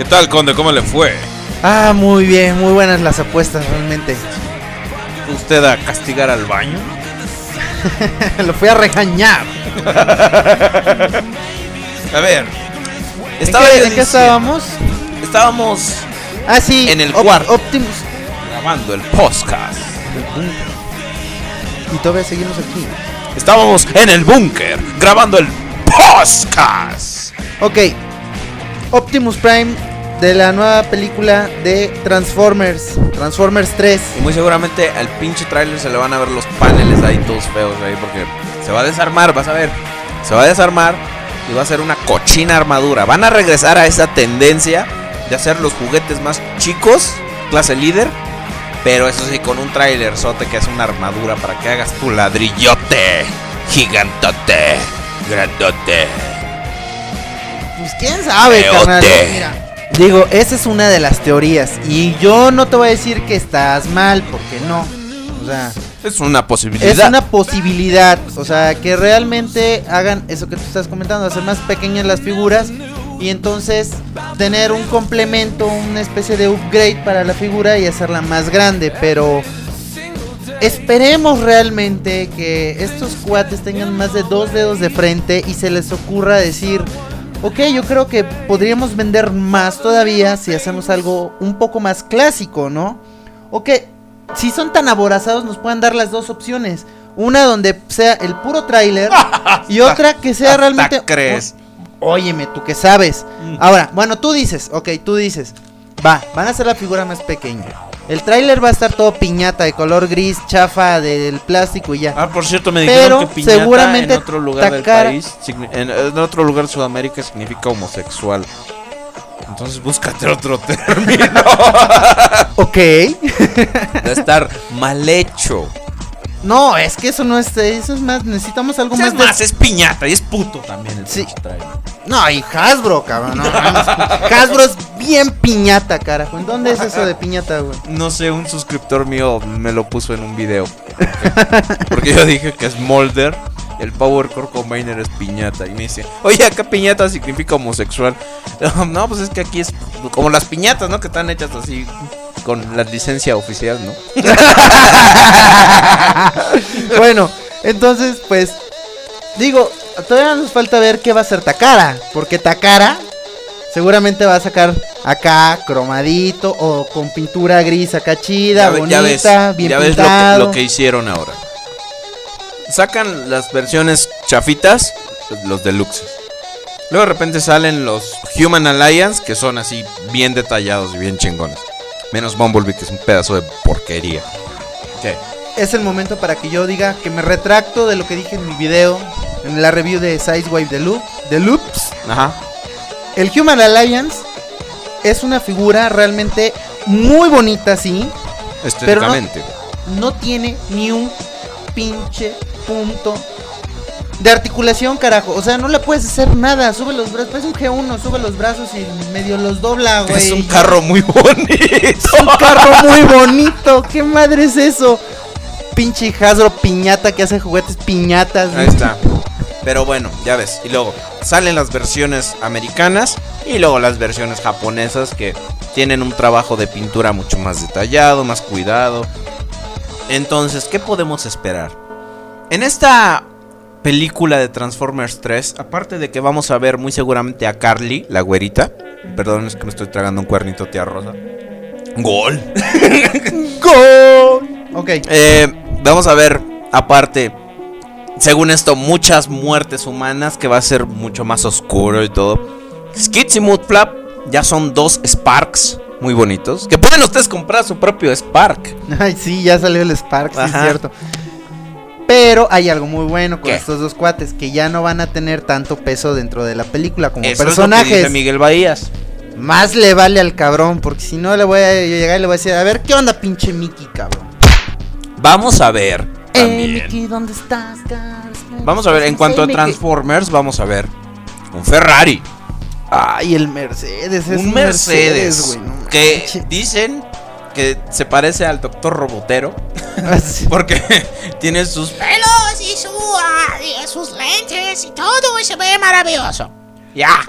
¿Qué tal, Conde? ¿Cómo le fue? Ah, muy bien, muy buenas las apuestas realmente. ¿Usted a castigar al baño? Lo fui a regañar. A ver. ¿En Estaba qué, en qué estábamos? Estábamos Ah, sí. En el Op- cuarto. Optimus. grabando el podcast. Y todavía seguimos aquí. Estábamos en el búnker grabando el podcast. Ok. Optimus Prime de la nueva película de Transformers. Transformers 3. Y muy seguramente al pinche trailer se le van a ver los paneles ahí todos feos ahí porque se va a desarmar, vas a ver. Se va a desarmar y va a ser una cochina armadura. Van a regresar a esa tendencia de hacer los juguetes más chicos, clase líder, pero eso sí con un trailer sote que es una armadura para que hagas tu ladrillote gigantote, grandote. Pues quién sabe, carnal. Mira. Digo, esa es una de las teorías. Y yo no te voy a decir que estás mal, porque no. O sea, Es una posibilidad. es una posibilidad. O sea, que realmente hagan eso que tú estás comentando, hacer más pequeñas las figuras y entonces tener un complemento, una especie de upgrade para la figura y hacerla más grande, pero esperemos realmente que estos cuates tengan más de dos dedos de frente y se les ocurra decir, ok, yo creo que podríamos vender más todavía si hacemos algo un poco más clásico, ¿no? O que si son tan aborazados nos puedan dar las dos opciones. Una donde sea el puro tráiler y otra que sea realmente... crees. Óyeme, tú que sabes. Ahora, bueno, tú dices, ok, tú dices, va, van a hacer la figura más pequeña. El tráiler va a estar todo piñata de color gris, chafa del plástico y ya. Ah, por cierto, me Pero dijeron que piñata seguramente en otro lugar del país, en, en otro lugar de Sudamérica significa homosexual. Entonces búscate otro término. Ok. de estar mal hecho. No, es que eso no es, eso es más, necesitamos algo Es más de... más, es piñata y es puto también el Sí. No, y Hasbro, cabrón, no. Hasbro es bien piñata, carajo. ¿En dónde es eso de piñata, güey? No sé, un suscriptor mío me lo puso en un video. Porque yo dije que es Molder, el Power Core Combiner es piñata. Y me dice, oye, acá piñata significa homosexual. No, pues es que aquí es como las piñatas, ¿no? Que están hechas así con la licencia oficial, ¿no? bueno, entonces, pues, digo, todavía nos falta ver qué va a hacer Takara, porque Takara seguramente va a sacar acá cromadito o con pintura gris acá chida, ve- bonita, ves, bien ya ves lo que, pintado. lo que hicieron ahora. Sacan las versiones chafitas, los deluxe. Luego de repente salen los Human Alliance, que son así bien detallados y bien chingones. Menos Bumblebee, que es un pedazo de porquería. ¿Qué? Es el momento para que yo diga que me retracto de lo que dije en mi video, en la review de Sidewave de, Loop, de Loops. Ajá. El Human Alliance es una figura realmente muy bonita, sí. Estéticamente. no tiene ni un pinche punto de articulación, carajo. O sea, no le puedes hacer nada. Sube los brazos, es un G1, sube los brazos y medio los dobla, güey. es un carro muy bonito. Es un carro muy bonito. ¿Qué madre es eso? Pinche Hasbro piñata que hace juguetes piñatas. Ahí está. Pero bueno, ya ves. Y luego salen las versiones americanas y luego las versiones japonesas que tienen un trabajo de pintura mucho más detallado, más cuidado. Entonces, ¿qué podemos esperar? En esta película de Transformers 3, aparte de que vamos a ver muy seguramente a Carly, la güerita. Perdón, es que me estoy tragando un cuernito tía rosa. Gol. Ok. Eh, vamos a ver, aparte, según esto, muchas muertes humanas que va a ser mucho más oscuro y todo. Skits y Moodflap ya son dos Sparks muy bonitos. Que pueden ustedes comprar su propio Spark. Ay, sí, ya salió el Spark, sí, es cierto. Pero hay algo muy bueno con ¿Qué? estos dos cuates, que ya no van a tener tanto peso dentro de la película como Eso es lo que personajes. dice Miguel Bahías. Más le vale al cabrón, porque si no le voy a llegar y le voy a decir, a ver, ¿qué onda pinche Mickey, cabrón? Vamos a ver. Eh. Mickey, ¿dónde estás, cabrón? Vamos a ver, en cuanto a. Transformers, vamos a ver un Ferrari. Ay, el Mercedes, es un Mercedes. güey, no que manches. dicen que se parece al Doctor Robotero. Así. Porque tiene sus pelos y, su, ah, y sus lentes y todo y se ve maravilloso. Ya.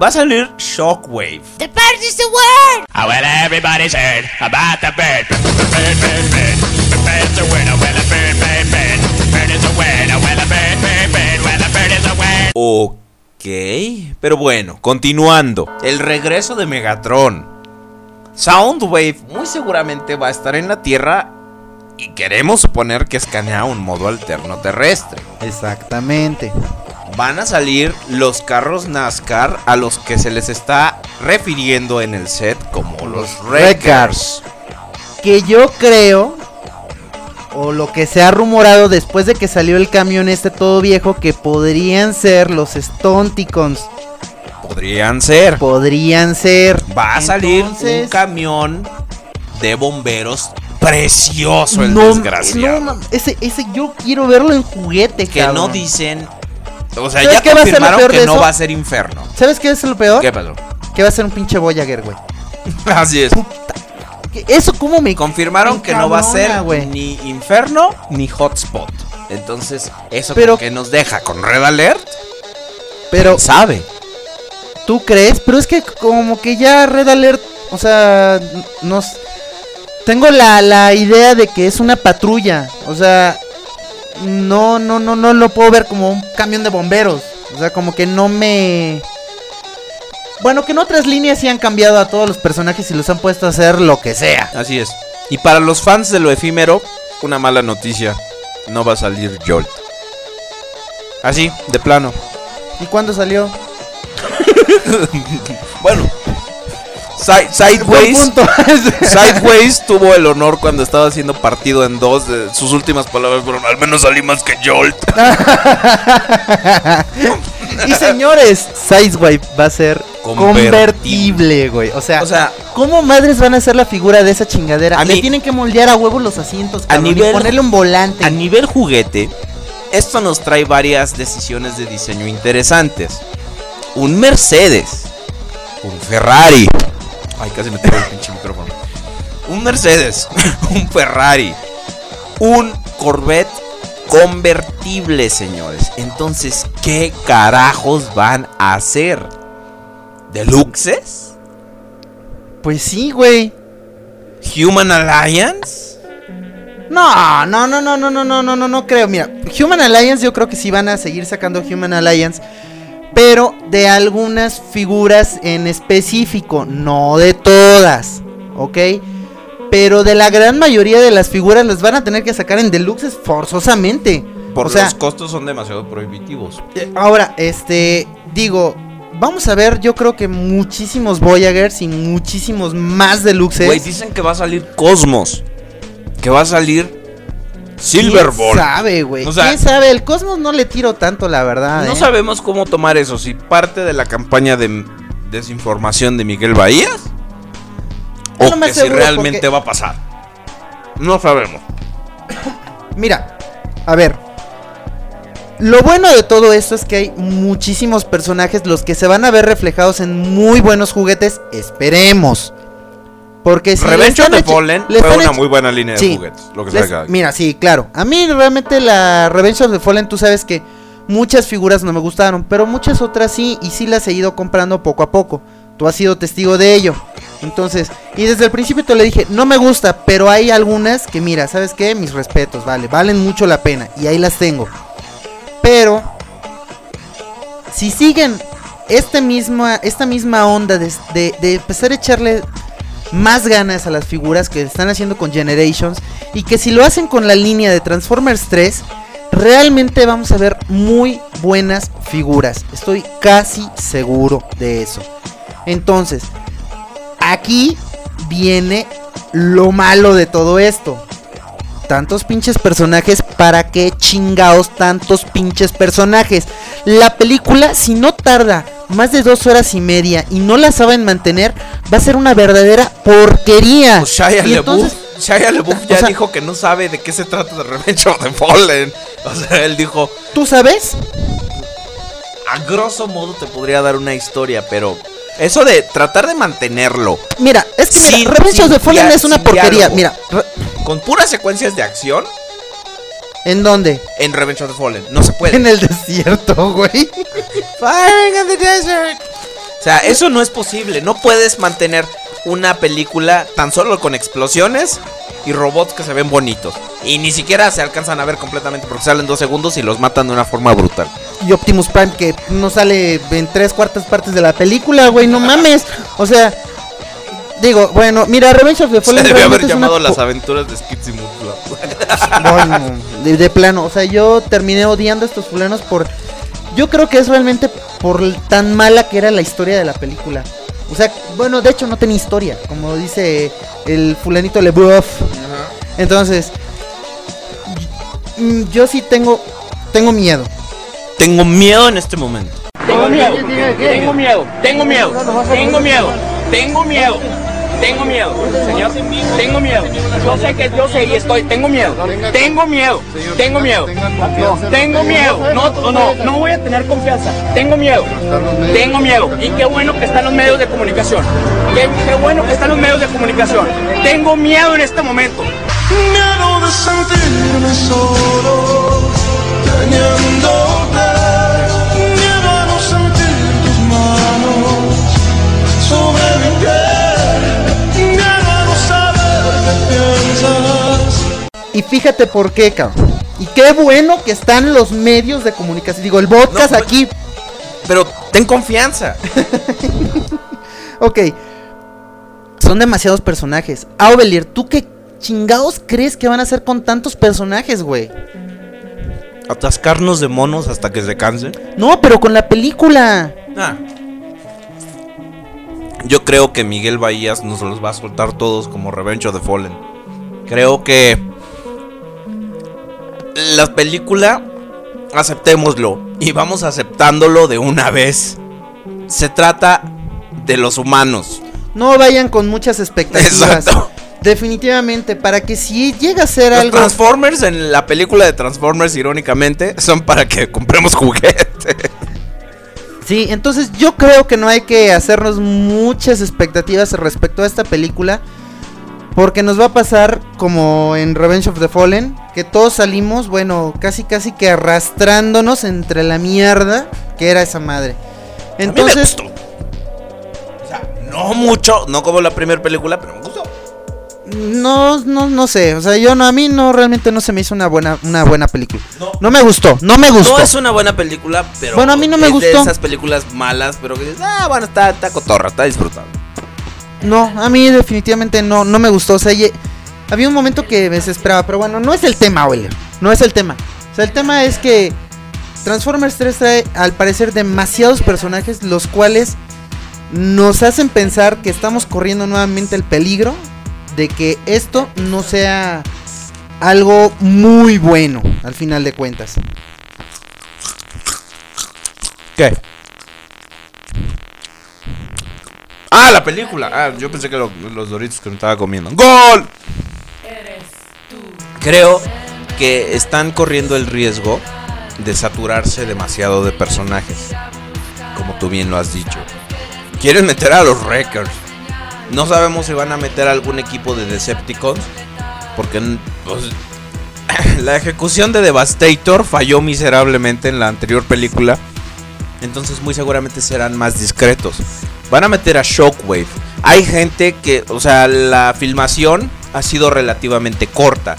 Va a salir Shockwave. The bird is the word. Oh, well, everybody's heard about the bird. Bird, bird, bird. The bird's a bird, bird, bird. Bird is a bird, bird, bird. Well, a bird is a winner. Ok. Pero bueno, continuando. El regreso de Megatron. Soundwave muy seguramente va a estar en la Tierra. Y queremos suponer que escanea un modo alterno terrestre. Exactamente. Van a salir los carros NASCAR a los que se les está refiriendo en el set como los Wreckers. Que yo creo, o lo que se ha rumorado después de que salió el camión este todo viejo, que podrían ser los Stonticons. Podrían ser. Podrían ser. Va a salir Entonces- un camión de bomberos precioso el No, desgraciado. no, ese, ese yo quiero verlo en juguete, que cabrón. no dicen. O sea, ¿Sabes ya qué va a ser lo confirmaron peor que de no eso? va a ser infierno. ¿Sabes qué es lo peor? ¿Qué pasó? Que va a ser un pinche Voyager, güey. Así es. Que Eso como me... Confirmaron que no va a ser güey. ni inferno ni hotspot. Entonces, eso Pero- que nos deja con Red Alert, Pero sabe. ¿Tú crees? Pero es que como que ya Red Alert, o sea, nos... Tengo la, la idea de que es una patrulla. O sea, no, no, no, no lo puedo ver como un camión de bomberos. O sea, como que no me... Bueno, que en otras líneas sí han cambiado a todos los personajes y los han puesto a hacer lo que sea. Así es. Y para los fans de lo efímero, una mala noticia. No va a salir Jolt. Así, de plano. ¿Y cuándo salió? Bueno. Si- Buen Sideways. Sideways tuvo el honor cuando estaba haciendo partido en dos. De sus últimas palabras fueron: Al menos salí más que Jolt. y señores, Sideswipe va a ser Convertible. güey. O sea, O sea, ¿cómo madres van a hacer la figura de esa chingadera? A Le mí- tienen que moldear a huevo los asientos, A cabrón, y nivel- ponerle un volante. a nivel juguete, esto nos trae varias decisiones de diseño interesantes. Un Mercedes. Un Ferrari. Ay, casi me tengo el pinche micrófono. Un Mercedes. un Ferrari. Un Corvette convertible, señores. Entonces, ¿qué carajos van a hacer? ¿Deluxes? Pues sí, güey. ¿Human Alliance? No, no, no, no, no, no, no, no, no, no creo. Mira, Human Alliance yo creo que sí van a seguir sacando Human Alliance, pero de algunas figuras en específico, no de todas, ¿ok? Pero de la gran mayoría de las figuras las van a tener que sacar en deluxes forzosamente. Por o sea, los costos son demasiado prohibitivos. eh, ahora, este, digo, vamos a ver, yo creo que muchísimos Voyagers y muchísimos más deluxes. Güey, dicen que va a salir Cosmos. Que va a salir ¿Quién sabe, güey? O sea- ¿Quién sabe? El Cosmos no le tiro tanto, la verdad. No ¿eh? sabemos cómo tomar eso. Si parte de la campaña de desinformación de Miguel Bahías. O que si realmente porque- va a pasar. No sabemos. Mira, a ver. Lo bueno de todo esto es que hay muchísimos personajes los que se van a ver reflejados en muy buenos juguetes. Esperemos. Porque si Revenge of the Fallen le fue una muy buena línea de Sí. juguetes. Lo que Les-. Mira, sí, claro. A mí realmente la Revenge of the Fallen, tú sabes que muchas figuras no me gustaron, pero muchas otras sí, y sí las he ido comprando poco a poco. Tú has sido testigo de ello. Entonces, y desde el principio te le dije, no me gusta, pero hay algunas que mira, ¿sabes qué? Mis respetos, vale, valen mucho la pena, y ahí las tengo. Pero, si siguen este misma, esta misma onda de, de- de empezar a echarle más ganas a las figuras que están haciendo con Generations y que si lo hacen con la línea de Transformers 3, realmente vamos a ver muy buenas figuras. Estoy casi seguro de eso. Entonces, aquí viene lo malo de todo esto. Tantos pinches personajes, ¿para qué chingados tantos pinches personajes? La película, si no tarda más de dos horas y media y no la saben mantener, va a ser una verdadera porquería. Pues Shia LaBeouf, entonces- Shia LaBeouf ya o sea- dijo que no sabe de qué se trata de Revenge of the Fallen. O sea, él dijo, ¿Tú sabes? a grosso modo te podría dar una historia, pero eso de tratar de mantenerlo Mira, es que Sin- mira, Revenge of sin the Fallen es una porquería. diálogo. Mira, con puras secuencias de acción ¿en dónde? en Revenge of the Fallen, no se puede. En el desierto, güey. Firing in the desert. O sea, eso no es posible. No puedes mantener una película tan solo con explosiones y robots que se ven bonitos. Y ni siquiera se alcanzan a ver completamente porque salen dos segundos y los matan de una forma brutal. Y Optimus Prime que no sale en tres cuartas partes de la película, güey, no mames. O sea, digo, bueno, mira, Revenge of the Se Fallen debió haber realmente es una llamado Las aventuras de Mutla. Bueno, de, de plano, o sea, yo terminé odiando a estos fulanos por... Yo creo que es realmente por tan mala que era la historia de la película. O sea, bueno, de hecho no tenía historia, como dice el fulanito LeBouf. Entonces, y- mm, yo sí tengo, tengo miedo. Tengo miedo en este momento. Tengo miedo, tengo miedo, tengo miedo, tengo miedo, tengo miedo, tengo miedo, señor, tengo miedo. Yo sé que yo sé y estoy, tengo miedo, tengo miedo, tengo miedo, tengo miedo. No, no, no, voy a tener confianza. Tengo miedo, tengo miedo. Y qué bueno que están los medios de comunicación. Qué, bueno que están los medios de comunicación. Tengo miedo en este momento. Miedo de sentirme solo, teniéndote. Fíjate por qué, cabrón. Y qué bueno que están los medios de comunicación. Digo, el podcast No, pues- aquí. Pero ten confianza. Ok. Son demasiados personajes. Aubelier, ¿tú qué chingados crees que van a hacer con tantos personajes, güey? Atascarnos de monos hasta que se cansen. No, pero con la película. Ah. Yo creo que Miguel Bahías nos los va a soltar todos como Revenge of the Fallen. Creo que la película, aceptémoslo y vamos aceptándolo de una vez. Se trata de los humanos. No vayan con muchas expectativas. Exacto. Definitivamente, para que si llega a ser Los algo. Transformers en la película de Transformers, irónicamente, son para que compremos juguetes. Sí, entonces yo creo que no hay que hacernos muchas expectativas respecto a esta película. Porque nos va a pasar como en Revenge of the Fallen. Que todos salimos, bueno, casi casi que arrastrándonos entre la mierda que era esa madre. Entonces, No mucho, no como la primera película, pero me gustó. no, no, no sé. O sea, yo no, a mí no, realmente no se me hizo una buena, una buena película. No, me gustó, no me gustó. No es una buena película, pero. Bueno, a mí no me es gustó. de esas películas malas, pero que dices, ah, bueno, está, está cotorra, está disfrutable. No, a mí definitivamente no, no me gustó. O sea, había un momento que me desesperaba, pero bueno, no es el tema, Oiler. No es el tema. O sea, el tema es que Transformers 3 trae al parecer demasiados personajes, los cuales nos hacen pensar que estamos corriendo nuevamente el peligro de que esto no sea algo muy bueno al final de cuentas. ¿Qué? Ah, la película. Ah, yo pensé que lo- los doritos que me estaba comiendo. ¡Gol! Creo que están corriendo el riesgo de saturarse demasiado de personajes. Como tú bien lo has dicho. Quieren meter a los Wreckers. No sabemos si van a meter algún equipo de Decepticons. Porque pues, la ejecución de Devastator falló miserablemente en la anterior película. Entonces muy seguramente serán más discretos. Van a meter a Shockwave. Hay gente que, o sea, la filmación ha sido relativamente corta.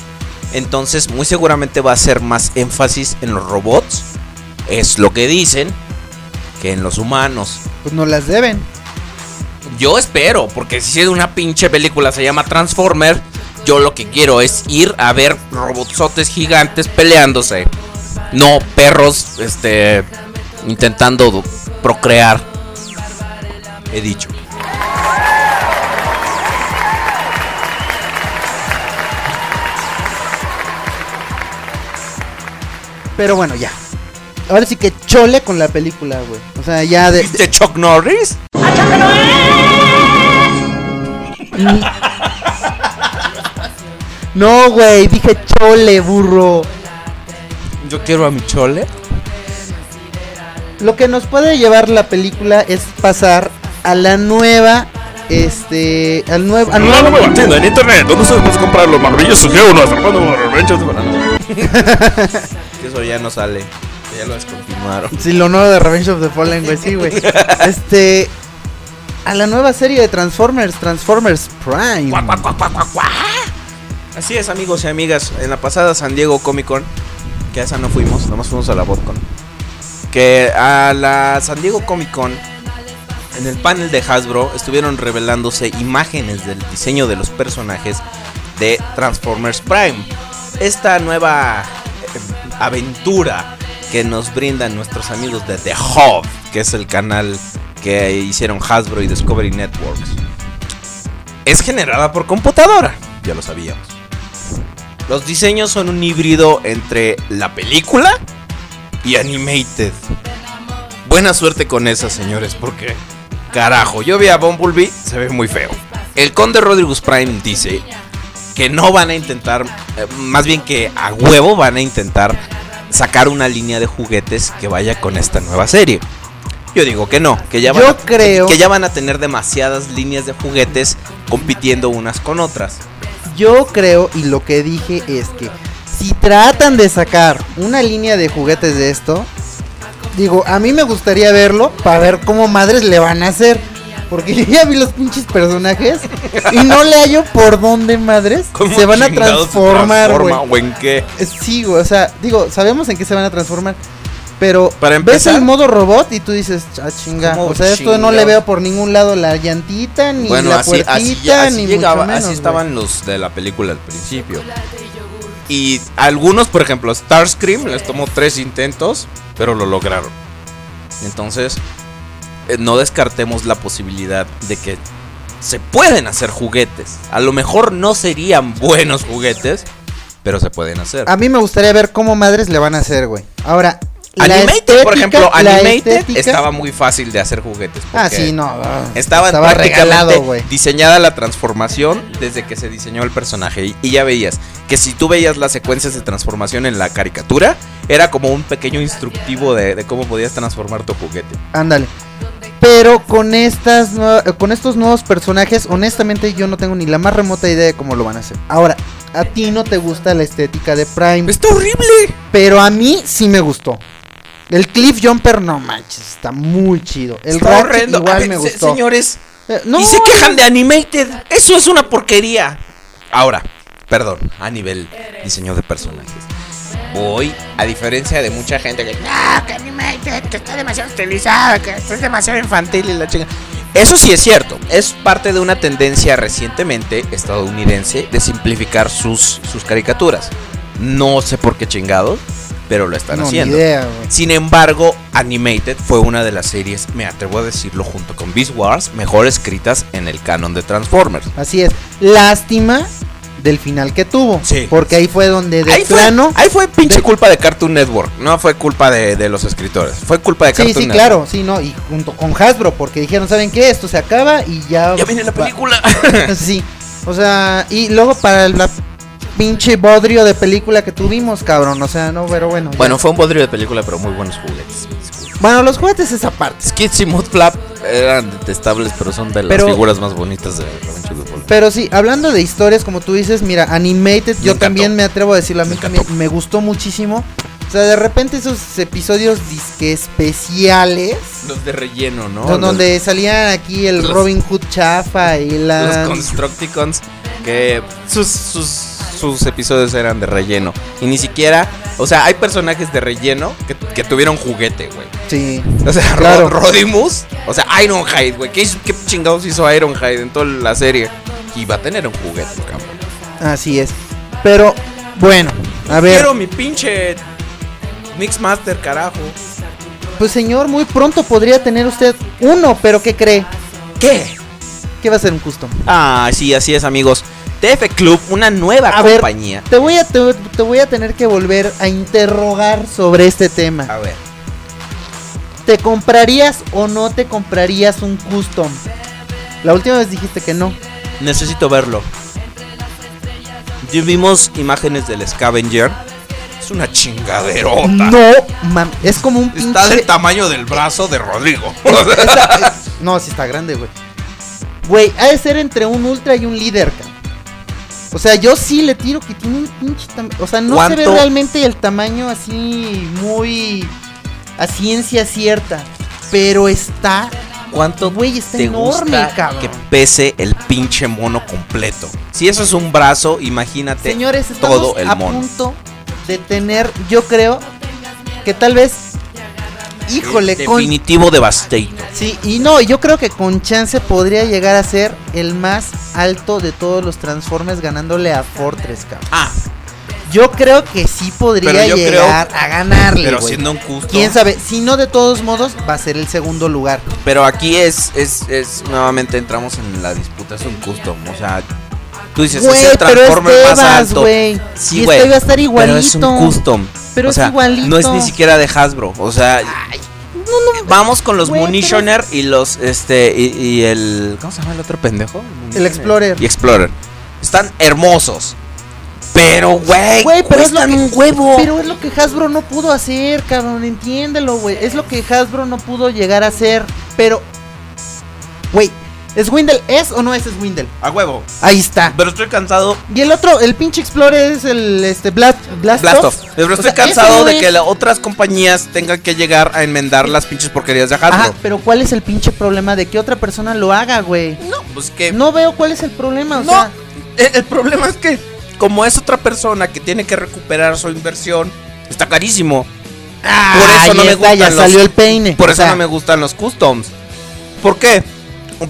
Entonces muy seguramente va a ser más énfasis en los robots. Es lo que dicen. Que en los humanos. Pues no las deben. Yo espero, porque si una pinche película se llama Transformer, yo lo que quiero es ir a ver robotsotes gigantes peleándose. No perros, este, intentando procrear. He dicho. Pero bueno, ya. Ahora sí que chole con la película, güey. O sea, ya de. ¿De Chuck Norris? No, güey, dije chole, burro. Yo quiero a mi chole. Lo que nos puede llevar la película es pasar a la nueva. Este. Al nuevo. Al nuevo nueva tienda en internet donde ustedes pueden comprar los maravillosos Leonos atrapando Revenge de Banana. Eso ya no sale. Ya lo descontinuaron. Sí, lo nuevo de Revenge of the Fallen, güey, sí, güey. Este. A la nueva serie de Transformers, Transformers Prime. Así es, amigos y amigas. En la pasada San Diego Comic Con, que a esa no fuimos, nomás fuimos a la BotCon. Que a la San Diego Comic Con, en el panel de Hasbro, estuvieron revelándose imágenes del diseño de los personajes de Transformers Prime. Esta nueva eh, aventura que nos brindan nuestros amigos de The Hub, que es el canal que hicieron Hasbro y Discovery Networks. Es generada por computadora, ya lo sabíamos. Los diseños son un híbrido entre la película y animated. Buena suerte con esas, señores, porque carajo, yo vi a Bumblebee, se ve muy feo. El conde Rodriguez Prime dice que no van a intentar, eh, más bien que a huevo van a intentar sacar una línea de juguetes que vaya con esta nueva serie. Yo digo que no, que ya van, Yo a, creo- que ya van a tener demasiadas líneas de juguetes compitiendo unas con otras. Yo creo, y lo que dije es que si tratan de sacar una línea de juguetes de esto, digo, a mí me gustaría verlo para ver cómo madres le van a hacer. Porque yo ya vi los pinches personajes y no le hallo por dónde madres ¿Cómo se van a transformar, transforma, güey. o en qué? Eh, Sí, güey, o sea, digo, sabemos en qué se van a transformar. Pero Para ves el modo robot y tú dices, ah, chinga. ¿Cómo O sea, esto no le veo por ningún lado la llantita, ni Bueno, la así, puertita, así, ya- así ni llegaba, mucho menos. así estaban los de la película al principio. Y algunos, por ejemplo, Starscream les tomó tres intentos, pero lo lograron. Entonces, eh, no descartemos la posibilidad de que se pueden hacer juguetes. A lo mejor no serían buenos juguetes, pero se pueden hacer. A mí me gustaría ver cómo madres le van a hacer, güey. Ahora, Animated, por ejemplo, Animated estaba muy fácil de hacer juguetes. Ah, sí, no. Estaba, estaba regalado, güey. diseñada la transformación desde que se diseñó el personaje. Y, y ya veías que si tú veías las secuencias de transformación en la caricatura, era como un pequeño instructivo de, de cómo podías transformar tu juguete. Ándale. Pero con estas con estos nuevos personajes, honestamente yo no tengo ni la más remota idea de cómo lo van a hacer. Ahora, a ti no te gusta la estética de Prime. ¡Está horrible! Pero a mí sí me gustó. El Cliff Jumper, no manches, está muy chido. El Está Ratchet horrendo. igual ver, me gustó. Señores, Eh, no, y se quejan de Animated. Eso es una porquería. Ahora, perdón, a nivel diseño de personajes. Hoy, a diferencia de mucha gente que No, que animated, que está demasiado estilizado, que es demasiado infantil y la chica. Eso sí es cierto, es parte de una tendencia recientemente estadounidense de simplificar sus, sus caricaturas. No sé por qué chingados, pero lo están No, haciendo. idea. Sin embargo, Animated fue una de las series, me atrevo a decirlo junto con Beast Wars, mejor escritas en el canon de Transformers. Así es. Lástima del final que tuvo. Sí. Porque ahí fue donde de Ahí fue, plano. ahí fue pinche de- culpa de Cartoon Network, no fue culpa de, de los escritores, fue culpa de Sí, Cartoon sí, Network. claro, sí, no, y junto con Hasbro, porque dijeron, ¿saben qué? Esto se acaba y ya... Ya viene la película. sí, o sea, y luego para la pinche bodrio de película que tuvimos, cabrón, o sea, no, pero bueno. ya. Bueno, fue un bodrio de película, pero muy buenos juguetes. Bueno, los juguetes esa parte. Skids y Mudflap eran detestables, pero son de las Pero- figuras más bonitas de Revenge of the Fallen. Pero sí, hablando de historias, como tú dices, mira, Animated, yo encantó. también me atrevo a decirlo, a mí Me también me gustó muchísimo. O sea, de repente esos episodios disque especiales, Los de relleno, ¿no? Los- donde salían aquí el los- Robin Hood chafa y la... Los Constructicons, que sus, sus, sus episodios eran de relleno. Y ni siquiera, o sea, hay personajes de relleno que, que tuvieron juguete, güey. Sí, O sea, Claro. Ro- Rodimus, o sea, Ironhide, güey. ¿Qué, ¿Qué chingados hizo Ironhide en toda la serie? Y va a tener un juguete, cabrón. así es. Pero, bueno, a ver, Quiero mi pinche Mixmaster, carajo. pues señor, muy pronto podría tener usted uno, pero ¿qué cree? ¿Qué? Que va a ser un custom. Ah, sí, así es, amigos. TF Club, una nueva A ver, compañía. te voy, a, te, te voy a tener que volver a interrogar sobre este tema. A ver. ¿Te comprarías o no te comprarías un custom? La última vez dijiste que no. Necesito verlo. Ya vimos imágenes del Scavenger. Es una chingaderota. No, mam, es como un Está pinche- del tamaño del brazo de Rodrigo. Está- no, sí está grande, güey. Güey, ha de ser entre un ultra y un líder, cabrón. O sea, yo sí le tiro que tiene un pinche tam- O sea, no se ve realmente el tamaño así muy a ciencia cierta. Pero está. ¿Cuánto Güey, está te enorme, gusta cabrón. que pese el pinche mono completo? Si eso es un brazo, imagínate Señores, todo el a mono. punto de tener, yo creo, que tal vez. Híjole, con, Definitivo Devastator. Sí, y no, yo creo que con chance podría llegar a ser el más alto de todos los Transformers ganándole a Fortress, cabrón. Ah, Yo creo que sí podría llegar creo- a ganarle, pero siendo un custom. Quién sabe, si no de todos modos va a ser el segundo lugar. Pero aquí es, es, es, nuevamente entramos en la disputa, es un custom, o sea, tú dices, es el es Transformer más Tebas, alto. güey. Sí, güey. este iba a estar Pero es un igualito. custom. Pero o es igualito. No es ni siquiera de Hasbro, o sea, vamos con los Munitioner y los, este, y, y el, ¿cómo se llama el otro pendejo? El Explorer. Y Explorer. Están hermosos. Pero, güey, Güey, pero es lo que- un huevo. Pero es lo que Hasbro no pudo hacer, cabrón, entiéndelo, güey. Es lo que Hasbro no pudo llegar a hacer. Pero, güey, ¿Swindle es o no es Swindle? A huevo. Ahí está. Pero estoy cansado. Y el otro, el pinche Explorer es el este Blast, Blast, Blastoff. Pero O estoy sea, cansado no de es- que la- otras compañías tengan que llegar a enmendar las pinches porquerías de Hasbro. Ajá, pero ¿cuál es el pinche problema de que otra persona lo haga, güey? No, pues que. No veo cuál es el problema, o No, sea, el, el problema es que, como es otra persona que tiene que recuperar su inversión, está carísimo. por eso no me está, gustan ya los- salió el peine. Por o eso sea, no me gustan los customs. ¿Por qué?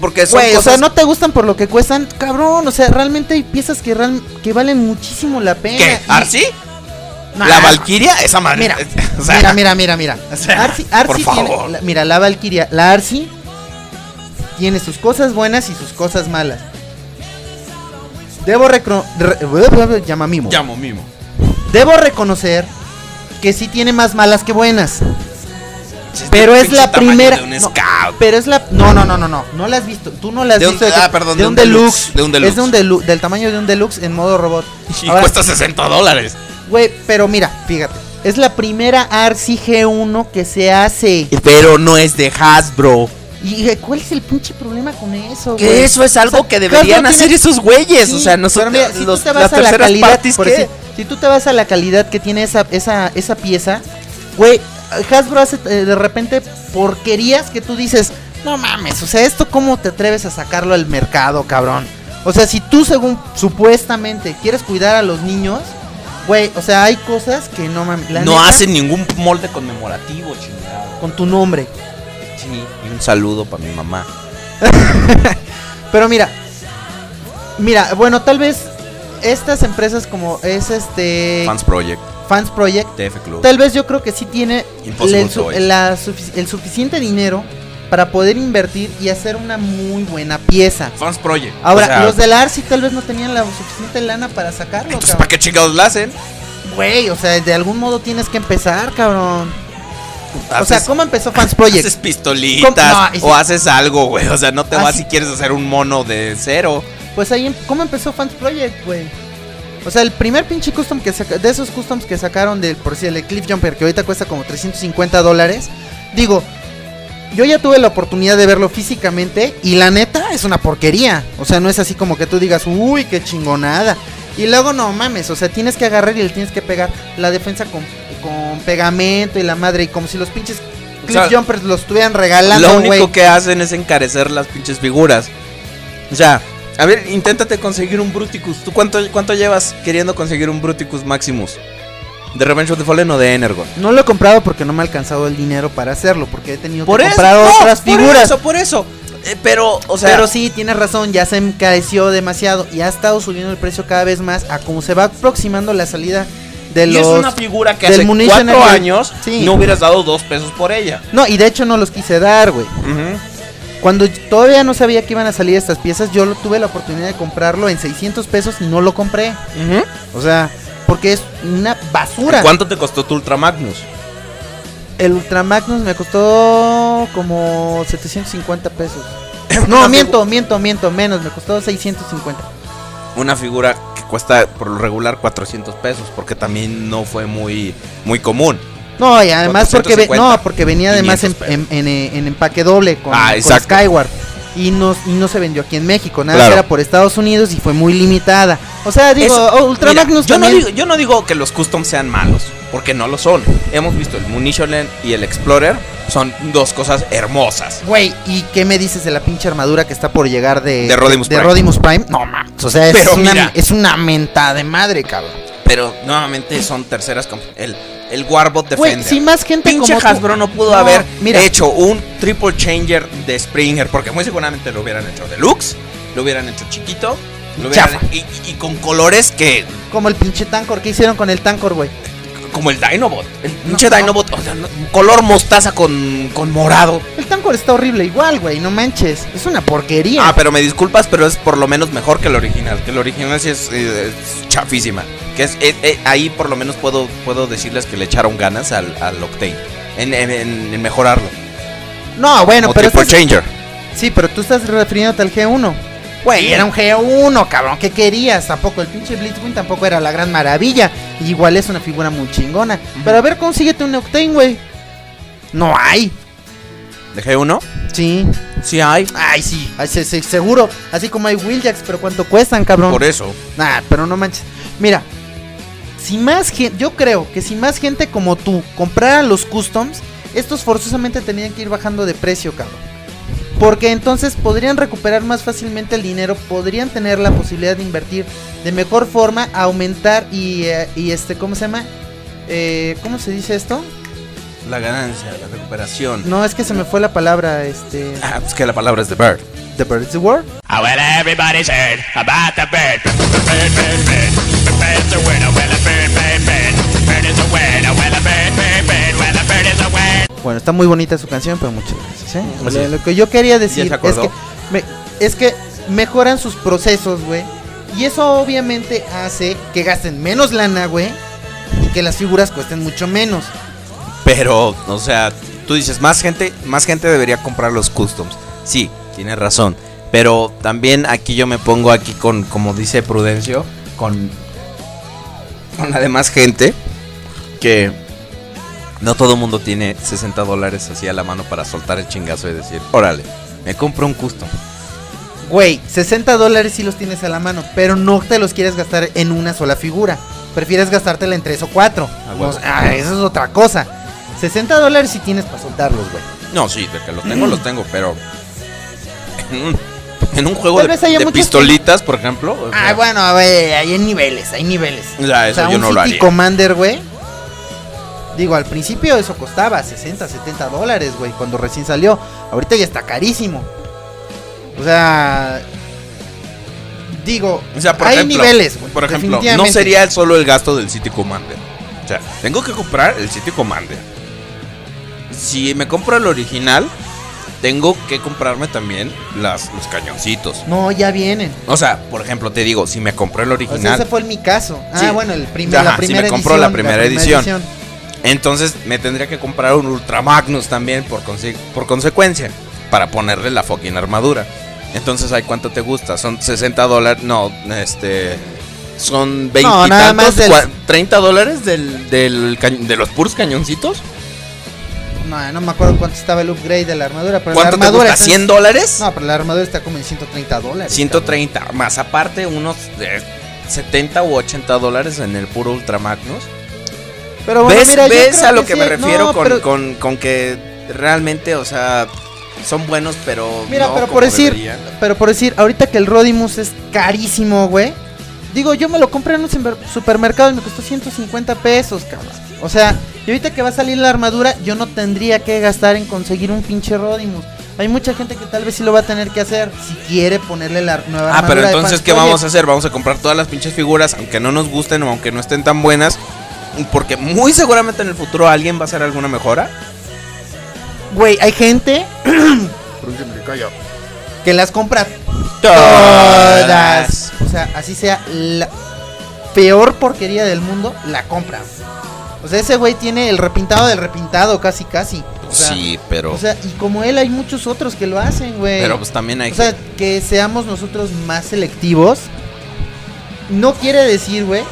Porque son Güey, o sea, no te gustan por lo que cuestan, cabrón. O sea, realmente hay piezas que, real- que valen muchísimo la pena. ¿Qué? ¿Arsi? Nah. ¿La Valkyria? Esa madre. Mira, o sea, mira, mira, mira, mira. o sea, Arsi, Arsi por tiene- favor. la- mira, la Valkyria, la Arsi tiene sus cosas buenas y sus cosas malas. Debo recro- re- llama mimo. Llamo mimo. Debo reconocer que sí tiene más malas que buenas. Pero es la primera. de un no, pero es la. No, no, no, no, no. No la has visto. Tú no la has De un- visto. ah, perdón, de, de un un deluxe. deluxe, de un deluxe. Es de un delu- del tamaño de un deluxe en modo robot. Y Ahora, cuesta 60 dólares. Güey, pero mira, fíjate. Es la primera Arsi G1 que se hace. Pero no es de Hasbro. ¿Y cuál es el pinche problema con eso, Que eso es algo O sea, que deberían hacer tiene- esos güeyes. Sí, o sea, nosotros. mira, si los- tú te vas a la calidad, parties, por ¿qué? decir, si tú te vas a la calidad que tiene esa, esa, esa pieza, güey, Hasbro hace eh, de repente porquerías que tú dices, no mames, o sea, esto cómo te atreves a sacarlo al mercado, cabrón. O sea, si tú según supuestamente quieres cuidar a los niños, güey, o sea, hay cosas que no mames. No neta, hacen ningún molde conmemorativo, chingado. con tu nombre. Sí, y un saludo para mi mamá. Pero mira, mira, bueno, tal vez estas empresas como es este Fans Project, Fans Project, TF Club. tal vez yo creo que sí tiene el, su- la suficiente dinero para poder invertir y hacer una muy buena pieza. Fans Project. Ahora, O sea, los del Arsi tal vez no tenían la suficiente lana para sacarlo. Entonces. ¿para qué chingados la hacen? Güey, o sea, de algún modo tienes que empezar, cabrón. O sea, ¿cómo empezó Fans Project? Haces pistolitas o haces algo, güey. O sea, no te vas si quieres hacer un mono de cero. Pues ahí, em- ¿cómo empezó Fans Project, güey? O sea, el primer pinche custom que saca, de esos customs que sacaron del, por si el Cliff Jumper, que ahorita cuesta como 350 dólares, digo, yo ya tuve la oportunidad de verlo físicamente y la neta es una porquería. O sea, no es así como que tú digas, uy, qué chingonada. Y luego no mames, o sea, tienes que agarrar y le tienes que pegar la defensa con, con pegamento y la madre, y como si los pinches O Cliff sea, Jumpers los estuvieran regalando, Lo único que hacen es encarecer las pinches figuras. O sea, a ver, inténtate conseguir un Bruticus. ¿Tú cuánto, cuánto llevas queriendo conseguir un Bruticus Maximus? ¿De Revenge of the Fallen o de Energon? No lo he comprado porque no me ha alcanzado el dinero para hacerlo, porque he tenido Por que eso, comprar no, otras por figuras. eso, por eso. Eh, pero, o sea, Pero sí, tienes razón, ya se encareció demasiado y ha estado subiendo el precio cada vez más a como se va aproximando la salida de y los... es una figura que hace cuatro años Sí. no hubieras dado dos pesos por ella. No, y de hecho no los quise dar, güey. Cuando todavía no sabía que iban a salir estas piezas, yo tuve la oportunidad de comprarlo en 600 pesos y no lo compré. O sea, porque es una basura. ¿Cuánto te costó tu Ultra Magnus? El Ultra Magnus me costó como 750 pesos. No, miento, miento, miento, menos, me costó 650. Una figura que cuesta por lo regular 400 pesos, porque también no fue muy, muy común. No, y además porque ve- 450, no, porque venía además en, 500 en- en, en empaque doble con, Ah, con. Skyward. Y no, y no se vendió aquí en México, nada Claro. era por Estados Unidos y fue muy limitada. O sea, digo, Eso- oh, Ultra mira, Magnus yo, no digo, yo no digo que los customs sean malos, porque no lo son. Hemos visto el Munition y el Explorer, son dos cosas hermosas. Güey, ¿y qué me dices de la pinche armadura que está por llegar de, De Rodimus de Prime. Rodimus Prime? No mames, o sea, es Pero una, mira. es una mentada de madre, cabrón. Pero nuevamente son terceras. El, el Warbot Defender. si más gente Pinche como tú- Hasbro no pudo No, haber mira. hecho un triple changer de Springer, porque muy seguramente lo hubieran hecho deluxe, lo hubieran hecho chiquito, lo hubieran- y, y- y con colores que Como el pinche Tancor, ¿qué hicieron con el Tancor, güey? como el Dinobot, el pinche Dinobot, o sea, no- color mostaza con, con morado. El Tancor está horrible igual, güey, no manches. Es una porquería. Ah, pero me disculpas, pero es por lo menos mejor que el original. Que el original sí es, eh, es chafísima. Que es, eh, eh, ahí por lo menos puedo, puedo decirles que le echaron ganas al, al Octane. En, en- en- en mejorarlo. no, bueno, pero Triple estás- Changer. Sí, pero tú estás refiriéndote al G1. Güey, era un G1, cabrón. ¿Qué querías? Tampoco el pinche Blitzwing tampoco era la gran maravilla. Igual es una figura muy chingona. Pero a ver, consíguete un Octane, güey. No hay. ¿De G1? Sí. Sí hay. Ay, sí, ay, sí, sí, seguro. Así como hay Willjacks, pero ¿cuánto cuestan, cabrón? Por eso. Nah, pero no manches. Mira, si más gente, yo creo que si más gente como tú comprara los customs, estos forzosamente tenían que ir bajando de precio, cabrón. Porque entonces podrían recuperar más fácilmente el dinero, podrían tener la posibilidad de invertir de mejor forma, aumentar y, eh, y este, ¿cómo se llama? Eh, ¿Cómo se dice esto? La ganancia, la recuperación. No, es que se me fue la palabra, este... Ah, pues que la palabra es the bird. The bird is the word. Oh, well, everybody's heard about the bird. Bird, bird, bird. The bird's a word. Bueno, está muy bonita su canción, pero muchas gracias. ¿eh? Así Lo, que yo quería ¿Ya decir es que, me- es que mejoran sus procesos, güey. Y eso obviamente hace que gasten menos lana, güey. Y que las figuras cuesten mucho menos. Pero, o sea, tú dices, más gente, más gente debería comprar los customs. Sí, tienes razón. Pero también aquí yo me pongo aquí con, como dice Prudencio, con, con la demás gente que no todo el mundo tiene 60 dólares así a la mano para soltar el chingazo y decir, órale, me compro un custom. Güey, 60 dólares sí los tienes a la mano, pero no te los quieres gastar en una sola figura. Prefieres gastártela en tres o cuatro. O sea, ah, eso es otra cosa. 60 dólares sí tienes para soltarlos, güey. No, sí, de que los tengo, los tengo, pero en un, en un juego de, que- pistolitas, por ejemplo. o Ah, sea, bueno, a ver, hay niveles, hay niveles. O sea, eso yo un no lo haría. Commander, güey. Digo, al principio eso costaba 60, 70 dólares, güey, cuando recién salió. Ahorita ya está carísimo. O sea, digo, O sea, por hay ejemplo, niveles, güey, por ejemplo, no sería solo el gasto del City Commander. O sea, tengo que comprar el City Commander. Si me compro el original, tengo que comprarme también las, los cañoncitos. No, ya vienen. O sea, por ejemplo, te digo, si me compré el O sea, original, ese fue el mi caso. Ah, Sí. bueno, el primer, Ajá, la si me compro edición. la primera edición. Entonces me tendría que comprar un Ultra Magnus también por, conse- por consecuencia, para ponerle la fucking armadura. Entonces, ¿ay cuánto te gusta? Son 60 dólares, no, este... Son 20 No, nada tantos, más del- cua- 30 dólares del, del de los puros cañoncitos. No, no me acuerdo cuánto estaba el upgrade de la armadura. Pero ¿Cuánto la te armadura gusta? está en- ¿100 dólares? No, pero la armadura está como en 130 dólares. 130, más aparte unos eh, 70 u 80 dólares en el puro Ultra Magnus. Pero bueno, ¿Ves, mira, ves a lo que que, me refiero no, con, pero- con- con que realmente, o sea, son buenos, pero. Mira, no pero por decir, deberían? pero por decir, ahorita que el Rodimus es carísimo, güey. Digo, yo me lo compré en un super- supermercado y me costó 150 pesos, cabrón. O sea, y ahorita que va a salir la armadura, yo no tendría que gastar en conseguir un pinche Rodimus. Hay mucha gente que tal vez sí lo va a tener que hacer si quiere ponerle la nueva Ah, armadura. pero de entonces, ¿qué vamos a hacer? Vamos a comprar todas las pinches figuras, aunque no nos gusten o aunque no estén tan buenas. Porque muy seguramente en el futuro alguien va a hacer alguna mejora. Güey, hay gente que las compra Todas. O sea, así sea la peor porquería del mundo, la compra. O sea, ese güey tiene el repintado del repintado, casi, casi. O sea, sí, pero. O sea, y como él hay muchos otros que lo hacen, güey. pero pues también hay O sea, que seamos nosotros más selectivos. No quiere decir, güey,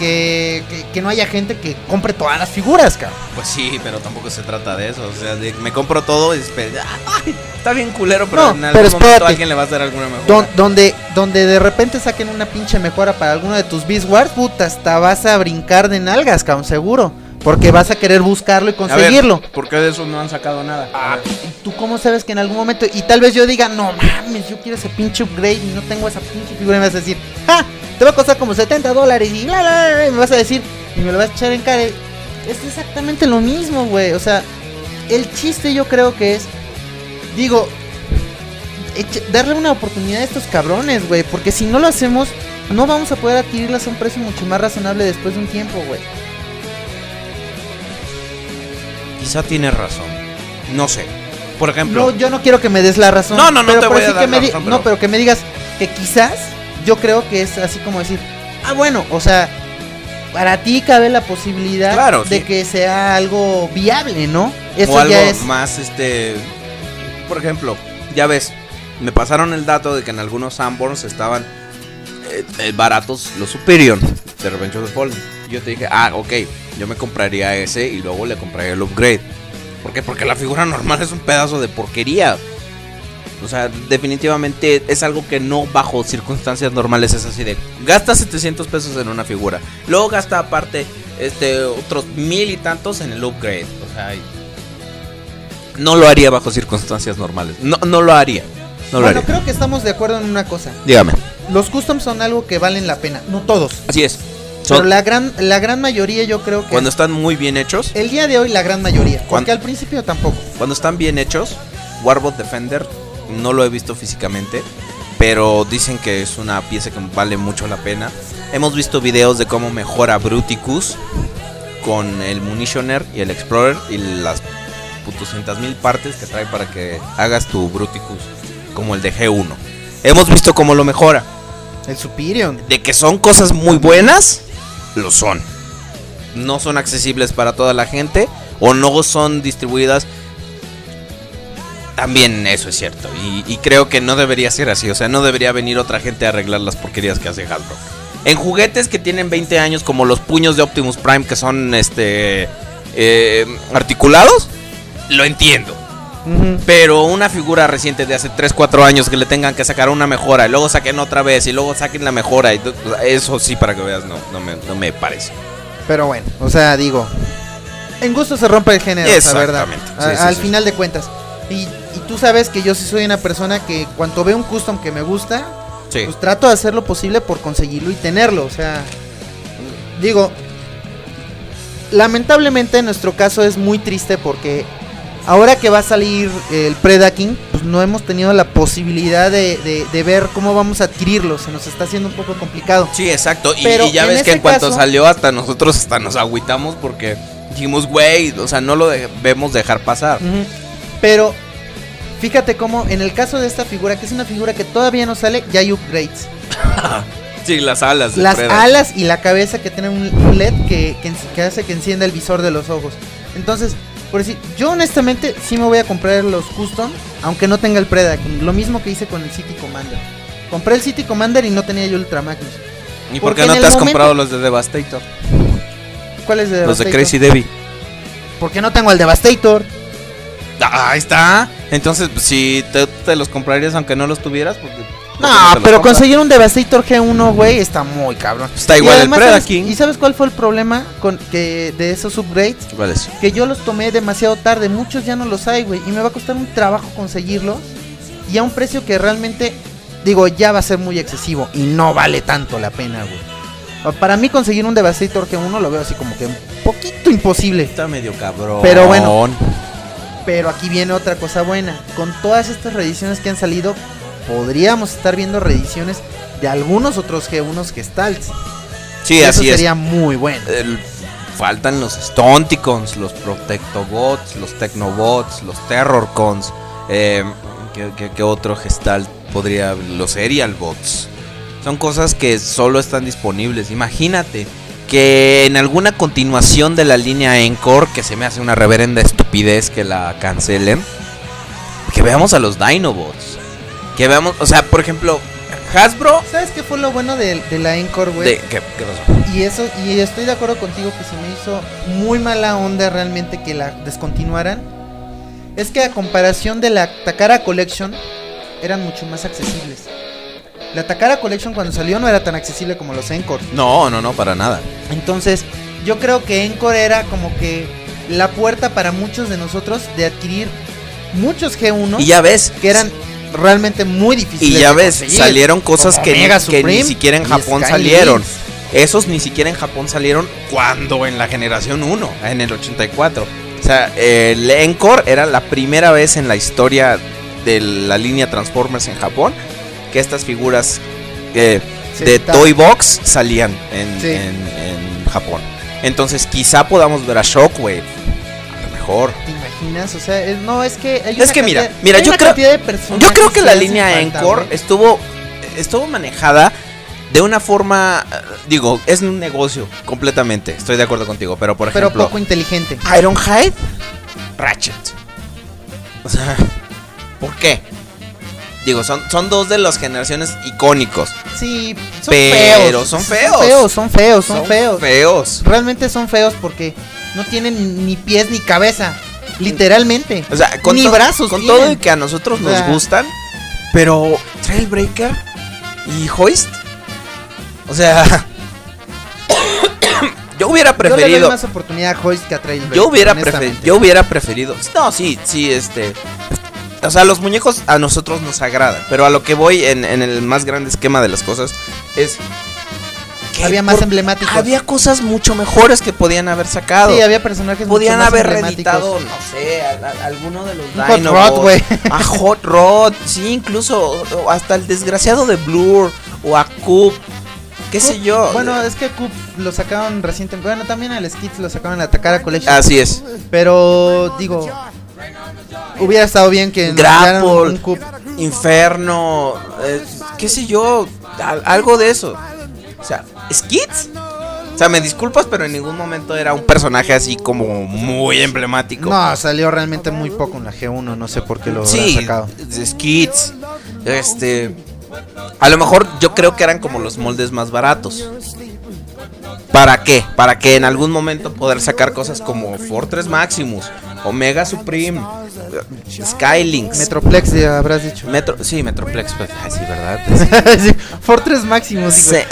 que, que, que no haya gente que compre todas las figuras, cabrón. Pues sí, pero tampoco se trata de eso. O sea, de- me compro todo y ay, está bien culero, pero No, en algún pero momento espérate. alguien le va a dar alguna mejora. Don- donde, donde de repente saquen una pinche mejora para alguno de tus Beast Wars, puta, hasta vas a brincar de nalgas, cabrón, seguro. Porque vas a querer buscarlo y ver, conseguirlo. ¿Por qué de eso no han sacado nada? Ah, ¿y ¿Tú cómo sabes que en algún momento, y tal vez yo diga, no mames, yo quiero ese pinche upgrade y no tengo esa pinche figura, y me vas a decir, ¡ah! Te va a costar como 70 dólares y bla, bla, bla, y me vas a decir, y me lo vas a echar en cara. Es exactamente lo mismo, güey. O sea, el chiste yo creo que es, digo, darle una oportunidad a estos cabrones, güey, porque si no lo hacemos, no vamos a poder adquirirlas a un precio mucho más razonable después de un tiempo, güey. Quizá tiene razón. No sé. Por ejemplo, No, yo no quiero que me des la razón. No, no, no pero te voy a dar que la razón, pero- No, pero que me digas que quizás yo creo que es así como decir, ah, bueno, o sea, para ti cabe la posibilidad Claro, de sí. que sea algo viable, ¿no? Eso o algo ya es. más, este. Por ejemplo, ya ves, me pasaron el dato de que en algunos Sanborns estaban eh, eh, baratos los Superior de Revenge of the Fallen. Yo te dije, ah, ok, yo me compraría ese y luego le compraría el upgrade. ¿Por qué? Porque la figura normal es un pedazo de porquería. O sea, definitivamente es algo que no bajo circunstancias normales es así de gasta 700 pesos en una figura. Luego gasta aparte este otros mil y tantos en el upgrade. O sea, no lo haría bajo circunstancias normales. No, no lo haría. No lo bueno, haría. creo que estamos de acuerdo en una cosa. Dígame. Los customs son algo que valen la pena, no todos. Así es. Pero Son- la gran, la gran mayoría yo creo que... cuando están muy bien hechos, El día de hoy la gran mayoría. Porque Cuando- al principio tampoco. cuando están bien hechos, Warbot Defender no lo he visto físicamente, pero dicen que es una pieza que vale mucho la pena. Hemos visto videos de cómo mejora Bruticus con el Munitioner y el Explorer y las putucientas mil partes que trae para que hagas tu Bruticus como el de G1. Hemos visto cómo lo mejora. El Superior. De que son cosas muy buenas, lo son. No son accesibles para toda la gente o no son distribuidas. También eso es cierto. Y, creo que no debería ser así. O sea, no debería venir otra gente a arreglar las porquerías que hace Hasbro. En juguetes que tienen 20 años, como los puños de Optimus Prime, que son este eh, articulados, lo entiendo. Pero una figura reciente de hace 3, 4 años que le tengan que sacar una mejora y luego saquen otra vez y luego saquen la mejora, y t- eso sí, para que veas, no, no, me, no me parece. Pero bueno, o sea, digo, en gusto se rompe el género, la verdad. A- Sí, al sí. final de cuentas. Y, y tú sabes que yo sí soy una persona que cuando veo un custom que me gusta, pues trato de hacer lo posible por conseguirlo y tenerlo. O sea, digo, lamentablemente en nuestro caso es muy triste porque ahora que va a salir el Predaking, pues no hemos tenido la posibilidad de, de- de ver cómo vamos a adquirirlo. Se nos está haciendo un poco complicado. Sí, exacto. Y, ya ves que en cuanto caso- salió, hasta nosotros hasta nos agüitamos porque dijimos, güey, o sea, no lo debemos dejar pasar. Pero fíjate cómo en el caso de esta figura, que es una figura que todavía no sale, ya hay upgrades. Sí, las alas. Las alas y la cabeza que tiene un un LED que, que, que hace que encienda el visor de los ojos. Entonces, por decir, yo honestamente sí me voy a comprar los custom, aunque no tenga el Predaking. Lo mismo que hice con el City Commander. Compré el City Commander y no tenía yo Ultra Magnus. ¿Y por Porque qué no te has momento- comprado los de Devastator? ¿Cuál es de Los de Devastator? Crazy Debbie. Porque no tengo el Devastator. Ah, ahí está. Entonces, pues, si te, te los comprarías aunque no los tuvieras, porque. No, pero conseguir un Devastator G1, güey, está muy cabrón. Está igual el además, ¿sabes- Predaking. ¿Y sabes cuál fue el problema con que de esos upgrades? ¿Cuál es? Que yo los tomé demasiado tarde, muchos ya no los hay, güey, y me va a costar un trabajo conseguirlos y a un precio que realmente digo, ya va a ser muy excesivo y no vale tanto la pena, güey. Para mí conseguir un Devastator G1 lo veo así como que un poquito imposible. Está medio cabrón. Pero bueno. Pero aquí viene otra cosa buena. Con todas estas reediciones que han salido, podríamos estar viendo reediciones de algunos otros G1s Gestalts. Sí, Eso así es. sería muy bueno. El- faltan los Stonticons, los Protectobots, los Technobots, los Terrorcons. Eh, ¿qué, qué- qué otro gestal podría? Los Serial Bots. Son cosas que solo están disponibles. Imagínate que en alguna continuación de la línea Encore, que se me hace una reverenda estupidez que la cancelen, que veamos a los Dinobots. Que veamos, o sea, por ejemplo, Hasbro. ¿Sabes qué fue lo bueno de, de la Encore, güey? ¿qué, qué pasó? Y eso, y estoy de acuerdo contigo que se me hizo muy mala onda realmente que la descontinuaran. Es que a comparación de la Takara Collection, eran mucho más accesibles. La Takara Collection cuando salió no era tan accesible como los Encore. No, no, no, para nada. Entonces, yo creo que Encore era como que la puerta para muchos de nosotros de adquirir muchos G1 Y ya ves. que eran realmente muy difíciles. Y ya ves, conseguir, salieron cosas que, ni- que ni siquiera en Japón Sky salieron. Esos ni siquiera en Japón salieron cuando en la generación 1, en el 84. O sea, el Encore era la primera vez en la historia de la línea Transformers en Japón que estas figuras eh, de. Toy Box salían en, Sí. en- en Japón. Entonces quizá podamos ver a Shockwave. A lo mejor. No, es que hay Es que mira, cantidad- mira, yo creo, yo creo que la línea Encore estuvo, estuvo manejada de una forma, eh, digo, es un negocio completamente, estoy de acuerdo contigo, pero por pero ejemplo, poco inteligente. Ironhide, Ratchet. O sea, ¿por qué? Digo, son, son dos de las generaciones icónicos. Sí, son Pero feos. son feos. Son feos, son feos, son Son feos. feos. Realmente son feos porque no tienen ni pies ni cabeza. Literalmente. O sea, con, ni brazos. con tienen. todo y que a nosotros O sea, nos gustan, Pero Trailbreaker y Hoist. O sea, yo hubiera Yo le doy preferido. más oportunidad a Hoist que a Trailbreaker. Yo hubiera preferido. Yo hubiera preferido. No, sí, sí, este. O sea, los muñecos a nosotros nos agradan. Pero a lo que voy en, en el más grande esquema de las cosas es. Que Había más emblemáticos. Había cosas mucho mejores que podían haber sacado. Sí, había personajes Podían mucho más haber reeditado, no sé, a, a- alguno de los Hot Dinobots, Rod, güey. A Hot Rod, sí, incluso hasta el desgraciado de Blur o a Coop, qué sé yo. Bueno, es que Coop lo sacaron recientemente. Bueno, también el Skits lo sacaron en la Takara Collection. Así es. Pero, digo, hubiera estado bien que dieran un Grapple, Coop. Inferno, eh, qué sé yo, al- algo de eso. O sea, Skits. O sea, me disculpas, pero en ningún momento era un personaje así como muy emblemático. No, salió realmente muy poco en la G1. No sé por qué lo Sí, sacado. skits. Este. A lo mejor yo creo que eran como los moldes más baratos. ¿Para qué? Para que en algún momento poder sacar cosas como Fortress Maximus, Omega Supreme, Skylinks. Metroplex, ya habrás dicho. Metro, sí, Metroplex, pues, ay, sí, ¿verdad? Sí, Fortress Maximus. Se-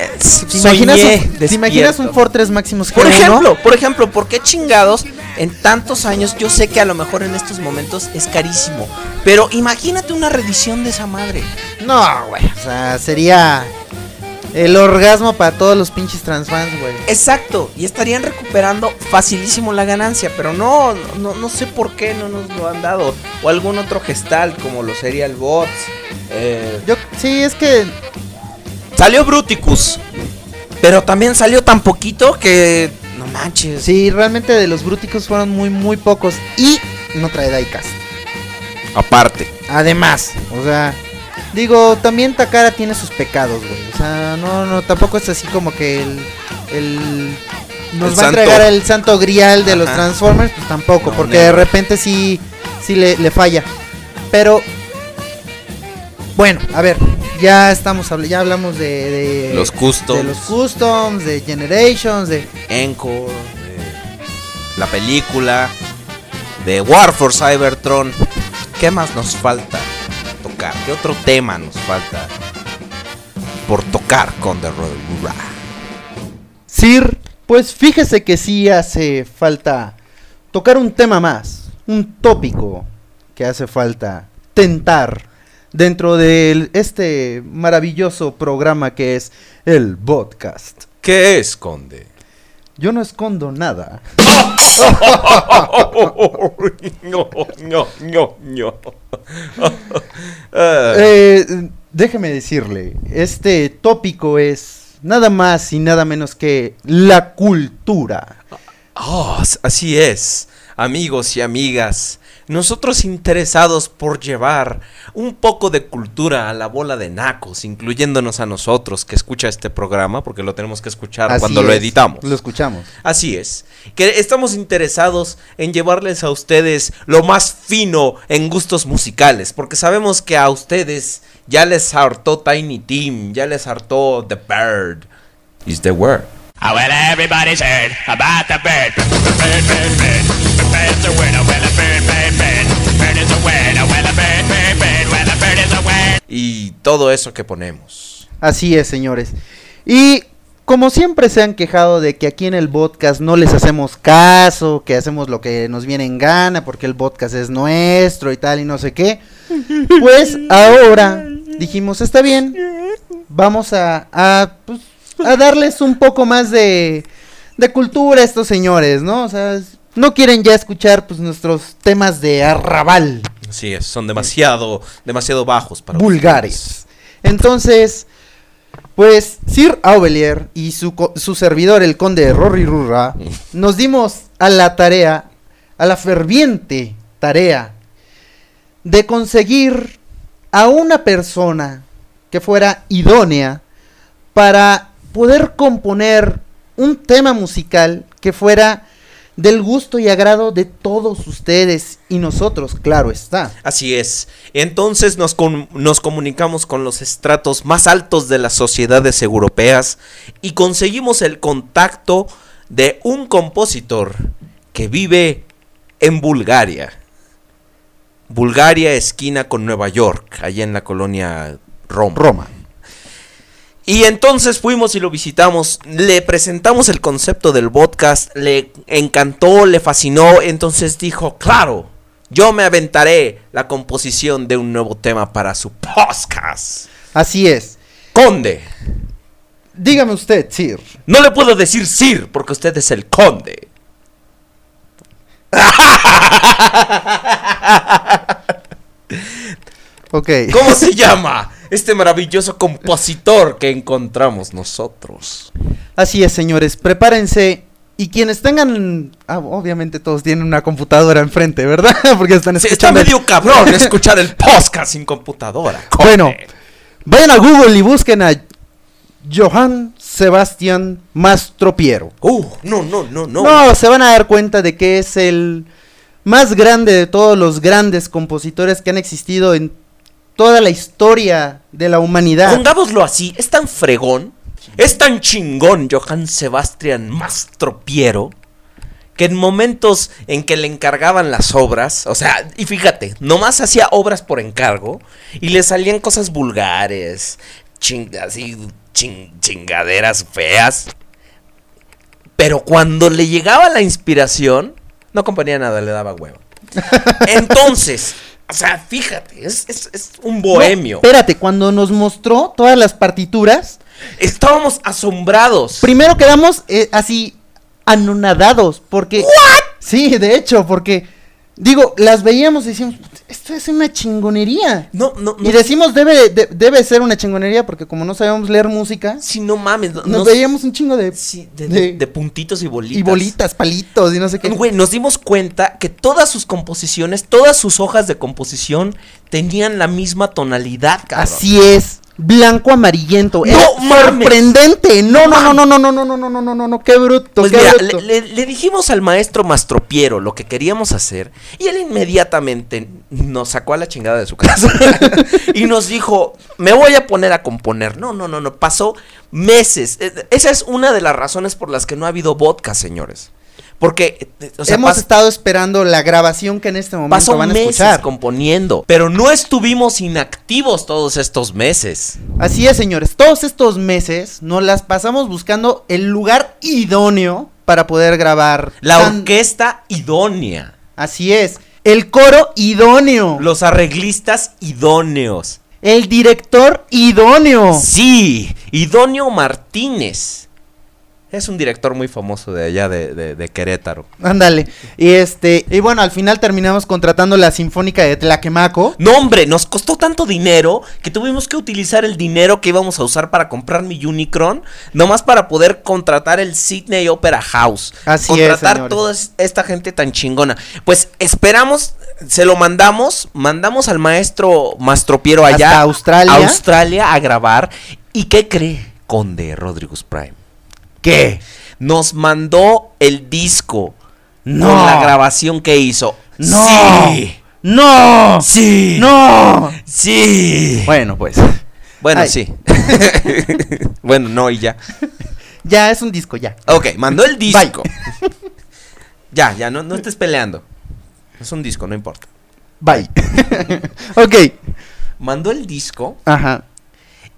¿Te imaginas, un, ¿te imaginas un. Fortress Maximus Por G1? ejemplo, por ejemplo, ¿por qué chingados en tantos años? Yo sé que a lo mejor en estos momentos es carísimo, pero imagínate una reedición de esa madre. No, güey. O sea, sería el orgasmo para todos los pinches transfans, güey. Exacto, y estarían recuperando facilísimo la ganancia, pero no, no, no sé por qué no nos lo han dado. O algún otro gestal, como lo sería el bots. eh, Yo, sí, es que Salió Bruticus, pero también salió tan poquito que... No manches. sí, realmente de los brúticos fueron muy, muy pocos. Y no trae diecast. Aparte. Además, o sea, digo, también Takara tiene sus pecados, güey. O sea, no, no, tampoco es así como que el. el nos El va a entregar el santo grial de los. Transformers, pues tampoco, No, porque de repente sí, sí le, le falla. Pero, bueno, a ver, ya estamos, ya hablamos de, de Los customs. de los customs, de Generations, de Encore, de la película, de War for Cybertron. ¿Qué más nos falta tocar? ¿Qué otro tema nos falta por tocar con The? Sir, pues fíjese que sí hace falta tocar un tema más, un tópico que hace falta tentar dentro de este maravilloso programa que es el podcast. ¿Qué esconde? Yo no escondo nada. no, no, no, no. Eh, déjeme decirle, este tópico es nada más y nada menos que la cultura. Oh, así es, amigos y amigas. Nosotros interesados por llevar un poco de cultura a la bola de nacos, incluyéndonos a nosotros que escucha este programa, porque lo tenemos que escuchar Así cuando lo editamos. Lo escuchamos. Así es, que estamos interesados en llevarles a ustedes lo más fino en gustos musicales, porque sabemos que a ustedes ya les hartó Tiny Tim, ya les hartó The Bird. Is the word. Oh, well, everybody's heard about the bird. Bird, bird, bird. Y todo eso que ponemos. Así es, señores. Y como siempre se han quejado de que aquí en el podcast no les hacemos caso, que hacemos lo que nos viene en gana, porque el podcast es nuestro y tal y no sé qué, pues ahora dijimos, está bien, vamos a, a, pues, a darles un poco más de, de cultura a estos señores, ¿no? O sea, es- no quieren ya escuchar pues nuestros temas de arrabal. Así es, son demasiado, demasiado bajos para vulgares. Entonces, pues Sir Aubelier y su, su servidor, el conde Rory Rurra, nos dimos a la tarea, a la ferviente tarea, de conseguir a una persona que fuera idónea para poder componer un tema musical que fuera del gusto y agrado de todos ustedes y nosotros, claro está. Así es. Entonces nos, com- nos comunicamos con los estratos más altos de las sociedades europeas y conseguimos el contacto de un compositor que vive en Bulgaria. Bulgaria, esquina con Nueva York, allá en la colonia Roma. Roma. Y entonces fuimos y lo visitamos, le presentamos el concepto del podcast, le encantó, le fascinó, entonces dijo, claro, yo me aventaré la composición de un nuevo tema para su podcast. Así es. Conde. Dígame usted, Sir. No le puedo decir Sir porque usted es el conde. Ok. ¿Cómo se llama este maravilloso compositor que encontramos nosotros? Así es, señores. Prepárense. Y quienes tengan. ah, obviamente todos tienen una computadora enfrente, ¿verdad? Porque están Sí, escuchando. está el- medio cabrón escuchar el podcast sin computadora. Bueno, vayan a Google y busquen a Johann Sebastian Mastropiero. Uh, no, no, no, no. No, se van a dar cuenta de que es el más grande de todos los grandes compositores que han existido en toda la historia de la humanidad. Pongámoslo así, es tan fregón, es tan chingón Johann Sebastian Mastropiero, que en momentos en que le encargaban las obras, o sea, y fíjate, nomás hacía obras por encargo y le salían cosas vulgares, ching- así ching- chingaderas feas. Pero cuando le llegaba la inspiración, no componía nada, le daba huevo. Entonces, o sea, fíjate, es, es- es un bohemio. No, espérate, cuando nos mostró todas las partituras, Estábamos asombrados. primero quedamos eh, así anonadados, porque... Sí, de hecho, porque... Digo, las veíamos y decíamos, esto es una chingonería. No, no, no. Y decimos, debe, de- debe ser una chingonería, porque como no sabemos leer música, Sí, no mames. no- nos veíamos un chingo de... sí, de, de- de- de puntitos y bolitas. y bolitas, palitos, y no sé qué. Güey, nos dimos cuenta que todas sus composiciones, todas sus hojas de composición tenían la misma tonalidad, cabrón. Así es. Blanco amarillento. No Era sorprendente. No, no, no, no, no, no, no, no, no, no, no, no, no, qué bruto, Pues qué mira, bruto. le, le- le dijimos al maestro Mastropiero lo que queríamos hacer y él inmediatamente nos sacó a la chingada de su casa y nos dijo, me voy a poner a componer. No, no, no, no, pasó meses. Eh, Esa es una de las razones por las que no ha habido vodka, señores. Porque, o sea, Hemos estado esperando la grabación que en este momento pasó van a meses escuchar. componiendo, pero no estuvimos inactivos todos estos meses. Así es, señores. Todos estos meses nos las pasamos buscando el lugar idóneo para poder grabar. La tan- orquesta idónea, Así es. El coro idóneo. los arreglistas idóneos. El director idóneo. Sí, Idóneo Martínez. Es un director muy famoso de allá de, de- de Querétaro. Ándale. Y este, y bueno, al final terminamos contratando la Sinfónica de Tlaquemaco. No, hombre, nos costó tanto dinero que tuvimos que utilizar el dinero que íbamos a usar para comprar mi Unicron, nomás para poder contratar el Sydney Opera House. Así es, contratar toda es- esta gente tan chingona. Pues esperamos, se lo mandamos, mandamos al maestro Mastropiero allá Hasta Australia. a Australia a grabar. ¿Y qué cree Conde Rodríguez Prime? ¿Qué? Nos mandó el disco No. con la grabación que hizo. No. Sí. ¡No! Sí. ¡No! Sí. Bueno, pues. Bueno, Ay. sí. bueno, no, y ya. Ya es un disco, ya. Ok, mandó el disco. ya, ya, no, no estés peleando. Es un disco, no importa. Bye. ok. Mandó el disco Ajá.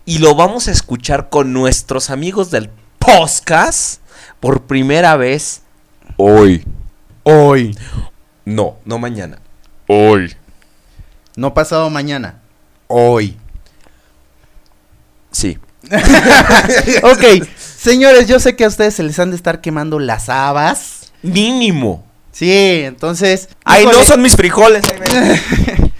y lo vamos a escuchar con nuestros amigos del podcast por primera vez hoy. Hoy. No, no mañana. Hoy. No pasado mañana. Hoy. Sí. ok. Señores, yo sé que a ustedes se les han de estar quemando las habas. Mínimo. Sí, entonces. Ay, no son mis frijoles.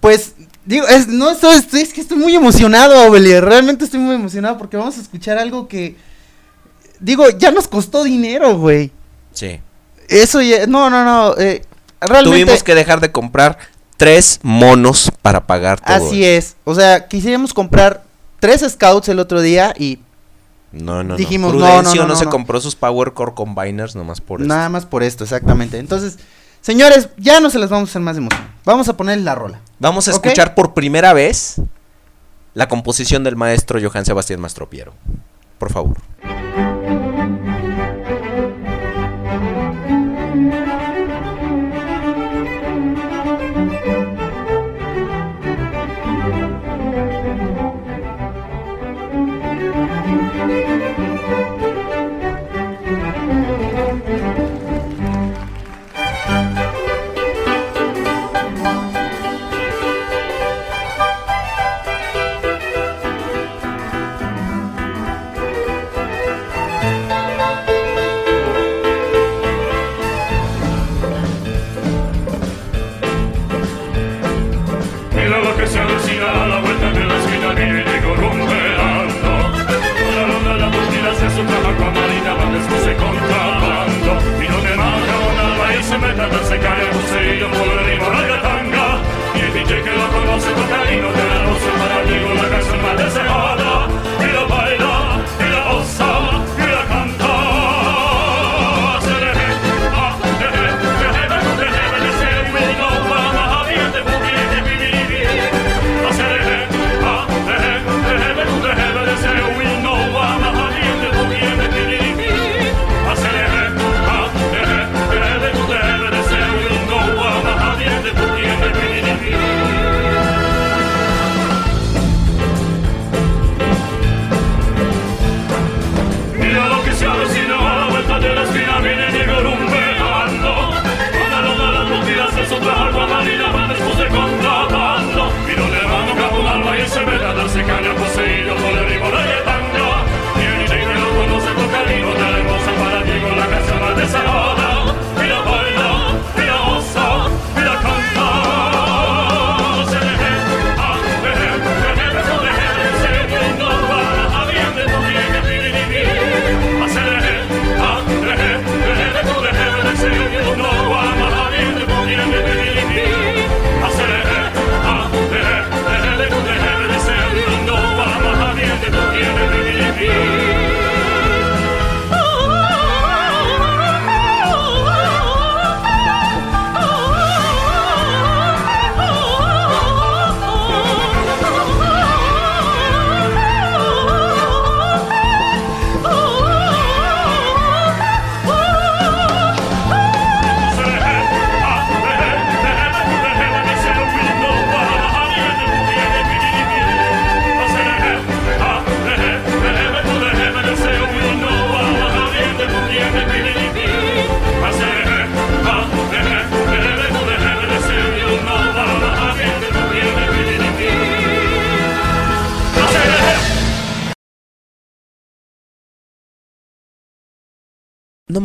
Pues, digo, es, no, estoy, estoy- es que estoy muy emocionado, Obeli. Realmente estoy muy emocionado porque vamos a escuchar algo que. Digo, ya nos costó dinero, güey. Sí. Eso ya. No, no, no. eh, realmente. Tuvimos que dejar de comprar tres monos para pagar todo. Así es. O sea, quisiéramos comprar tres scouts el otro día y No, no, Dijimos, no. no, no, Prudencio no, no, no, se no. compró sus Power Core Combiners nomás por eso. nada más por esto, exactamente. Entonces, señores, ya no se las vamos a hacer más de emoción. Vamos a poner la rola. Vamos a escuchar por primera vez la composición del maestro Johann Sebastián Mastropiero. Por favor.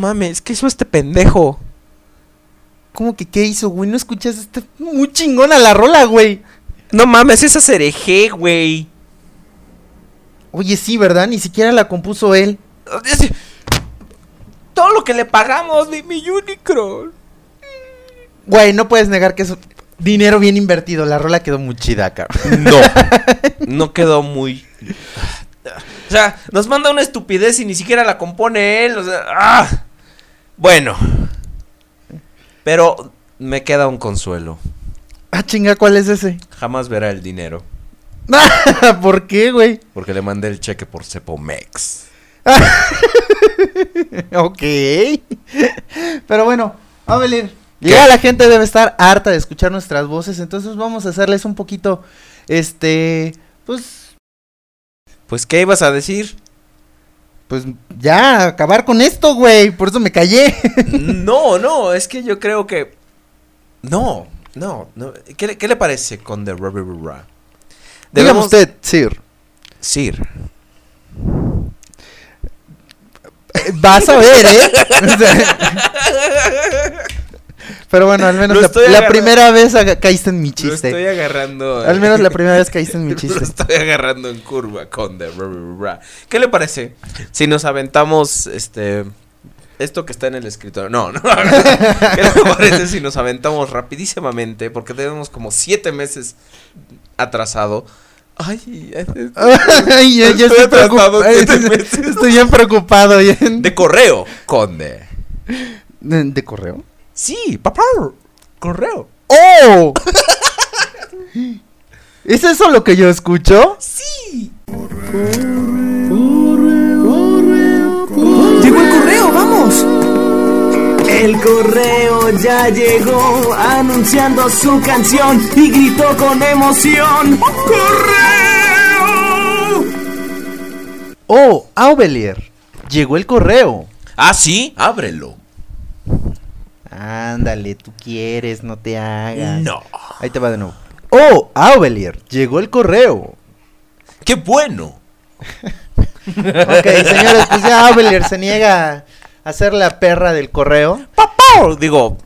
Mames, ¿qué hizo este pendejo? ¿Cómo que qué hizo, güey? ¿No escuchas? Está muy chingona la rola, güey. No mames, esa es hereje, güey. Oye, sí, ¿verdad? Ni siquiera la compuso él. Todo lo que le pagamos, mi, mi Unicron. Güey, no puedes negar que es dinero bien invertido. La rola quedó muy chida, cabrón. No. No quedó muy. O sea, nos manda una estupidez y ni siquiera la compone él. O sea, ¡ah! Bueno. Pero me queda un consuelo. Ah, chinga, ¿cuál es ese? Jamás verá el dinero. ¿Por qué, güey? Porque le mandé el cheque por Cepomex. ok. Pero bueno, Avelin. Ya la gente debe estar harta de escuchar nuestras voces. Entonces vamos a hacerles un poquito. Este. Pues. Pues, ¿qué ibas a decir? Pues ya, acabar con esto, güey. Por eso me callé. No, no, es que yo creo que. No, no, no. ¿Qué, le- qué le parece con The Rubber Ra? Dígame usted, Sir. Sir. Eh, Vas a ver, ¿eh? Pero bueno, al menos Lo la, estoy primera vez caíste en mi Lo estoy chiste. agarrando. Al menos la primera vez caíste en mi Lo chiste. estoy agarrando en curva con The Rubber Ra. ¿Qué le parece si nos aventamos este esto que está en el escritorio? No, no. ¿Qué le parece si nos aventamos rapidísimamente porque tenemos como siete meses atrasado? Ay, Ay, ya, ya estoy, atrasado preocup- siete meses. estoy bien preocupado. ya. De correo, conde. ¿De, de correo? Sí, papá. Correo. ¡Oh! ¿Es eso lo que yo escucho? Sí. Llegó el correo, vamos. El correo ya llegó anunciando su canción y gritó con emoción. ¡Correo! Oh, Aubelier. Llegó el correo. Ah, sí, ábrelo. Ándale, tú quieres, no te hagas. No. Ahí te va de nuevo. Oh, Aubelier. Llegó el correo. ¡Qué bueno! Ok, señores, pues ya Aubelier se niega a ser la perra del correo. ¡Papá! Digo,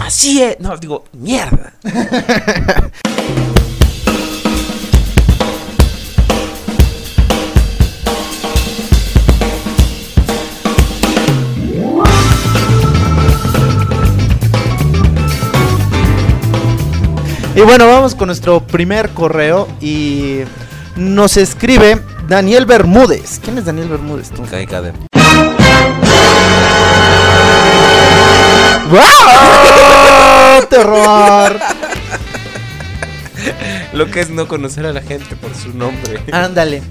así es. No, digo, mierda. Y bueno, vamos con nuestro primer correo y nos escribe Daniel Bermúdez. ¿Quién es Daniel Bermúdez? Tú? Caicade. ¡Wow! ¡Terror! Lo que es no conocer a la gente por su nombre. Ándale.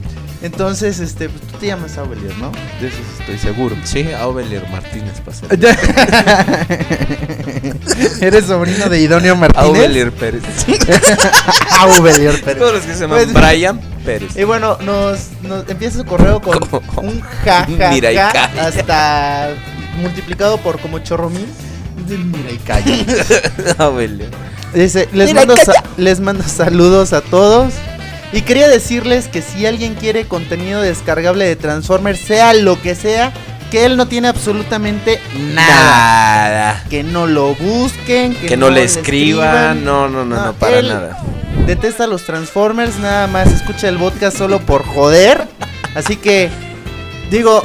Entonces, este, pues tú te llamas Aubelier, ¿no? De eso estoy seguro. Sí, Aubelier Martínez pasa. ¿Eres sobrino de Idonio Martínez? Aubelier Pérez. Aubelier Pérez. Todos los que se llaman Pues- Brian Pérez. Y bueno, nos, nos empieza su correo con un ja, ja, Mira y ja, calla. hasta multiplicado por como chorro mil. Mira y calla. Aubelier. Dice, les Mira y mando, calla. les mando saludos a todos. Y quería decirles que si alguien quiere contenido descargable de Transformers, sea lo que sea, que él no tiene absolutamente nada. Nada. Que no lo busquen, que, Que no le escriban. No, no, no, no, para nada. Detesta los Transformers, nada más escucha el podcast solo por joder. Así que, digo,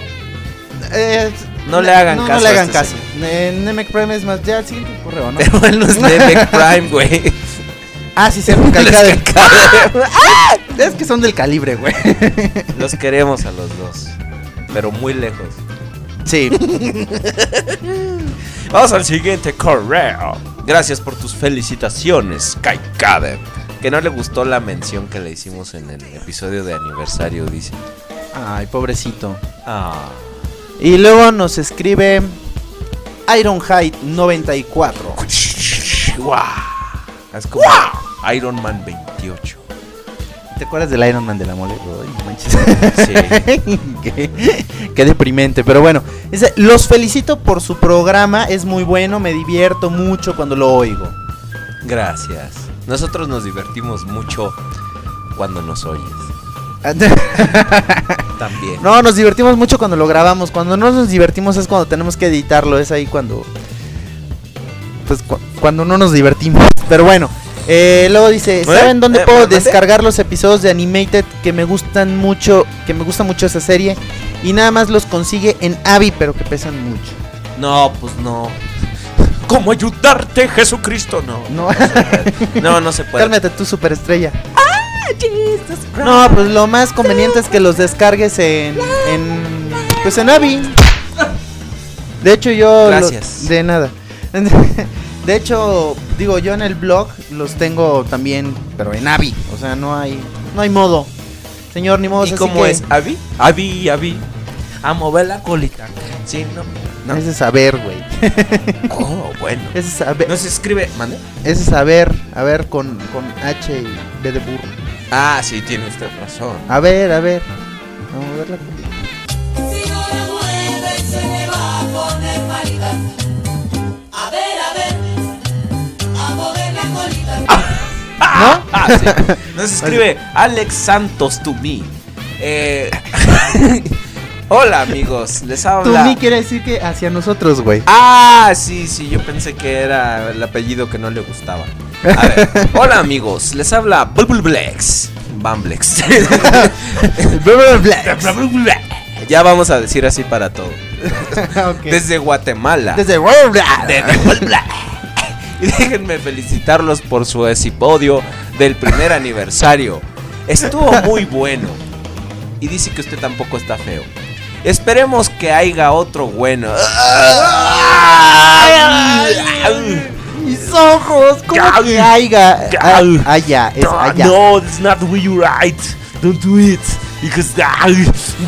eh, No le hagan no, caso No le hagan este caso. Nemec Prime es más, ya el siguiente correo, ¿no? Pero él no es Nemec Prime, güey. Ah, sí, es Calcade. Calcade. ¡Ah! Es que son del calibre, güey. Los queremos a los dos. Pero muy lejos. Sí. Vamos al siguiente correo. Gracias por tus felicitaciones, Kaikade. Que no le gustó la mención que le hicimos en el episodio de aniversario, dice. Ay, pobrecito. Ah. Y luego nos escribe Ironhide 94. Es como Iron Man 28. ¿Te acuerdas del Iron Man de la mole? Ay, manches. qué, qué deprimente, pero bueno. Los felicito por su programa, es muy bueno, me divierto mucho cuando lo oigo. Gracias. Nosotros nos divertimos mucho cuando nos oyes. también. No, nos divertimos mucho cuando lo grabamos. Cuando no nos divertimos es cuando tenemos que editarlo. Es ahí cuando. Pues cu- cuando no nos divertimos. Pero bueno. eh, luego dice, ¿saben dónde Eh, puedo descargar los episodios de Animated que me gustan mucho, que me gusta mucho esa serie? Y nada más los consigue en Avi, pero que pesan mucho. No, pues no. ¿Cómo ayudarte, Jesucristo? No. No, No, no se puede. cálmate tú, superestrella. No, pues lo más conveniente es que los descargues en, en pues en Avi. De hecho yo lo- Gracias. de nada. De hecho, digo, yo en el blog los tengo también, pero en Avi, o sea, no hay no hay modo. Señor, ni modo, ¿Y cómo que- es? ¿Avi? Avi, Avi. A mover la colita. Sí, no. no. Ese es saber, güey. Oh, bueno. Ese es saber. No se escribe. ¿Mande? Ese es saber, a ver con con H y B de burro. Ah, sí, tiene usted razón. A ver, a ver. Vamos a ver la colita. se me va a poner malita. ¿No? Ah, sí. No se escribe Alex Santos to me. Eh, Hola amigos, les habla. ni quiere decir que hacia nosotros, güey. Ah, sí, sí, yo pensé que era el apellido que no le gustaba. A ver, hola amigos, les habla Bulbulblex. Bamblex. ya vamos a decir así para todo. Desde Guatemala. Desde Desde Guatemala. Y déjenme felicitarlos por su episodio del primer aniversario. Estuvo muy bueno. Y dice que usted tampoco está feo. Esperemos que haya otro bueno. Mis ojos, ¿cómo que haya? Ah, Allá, es allá. No, that's not the way you write. Don't do it. Because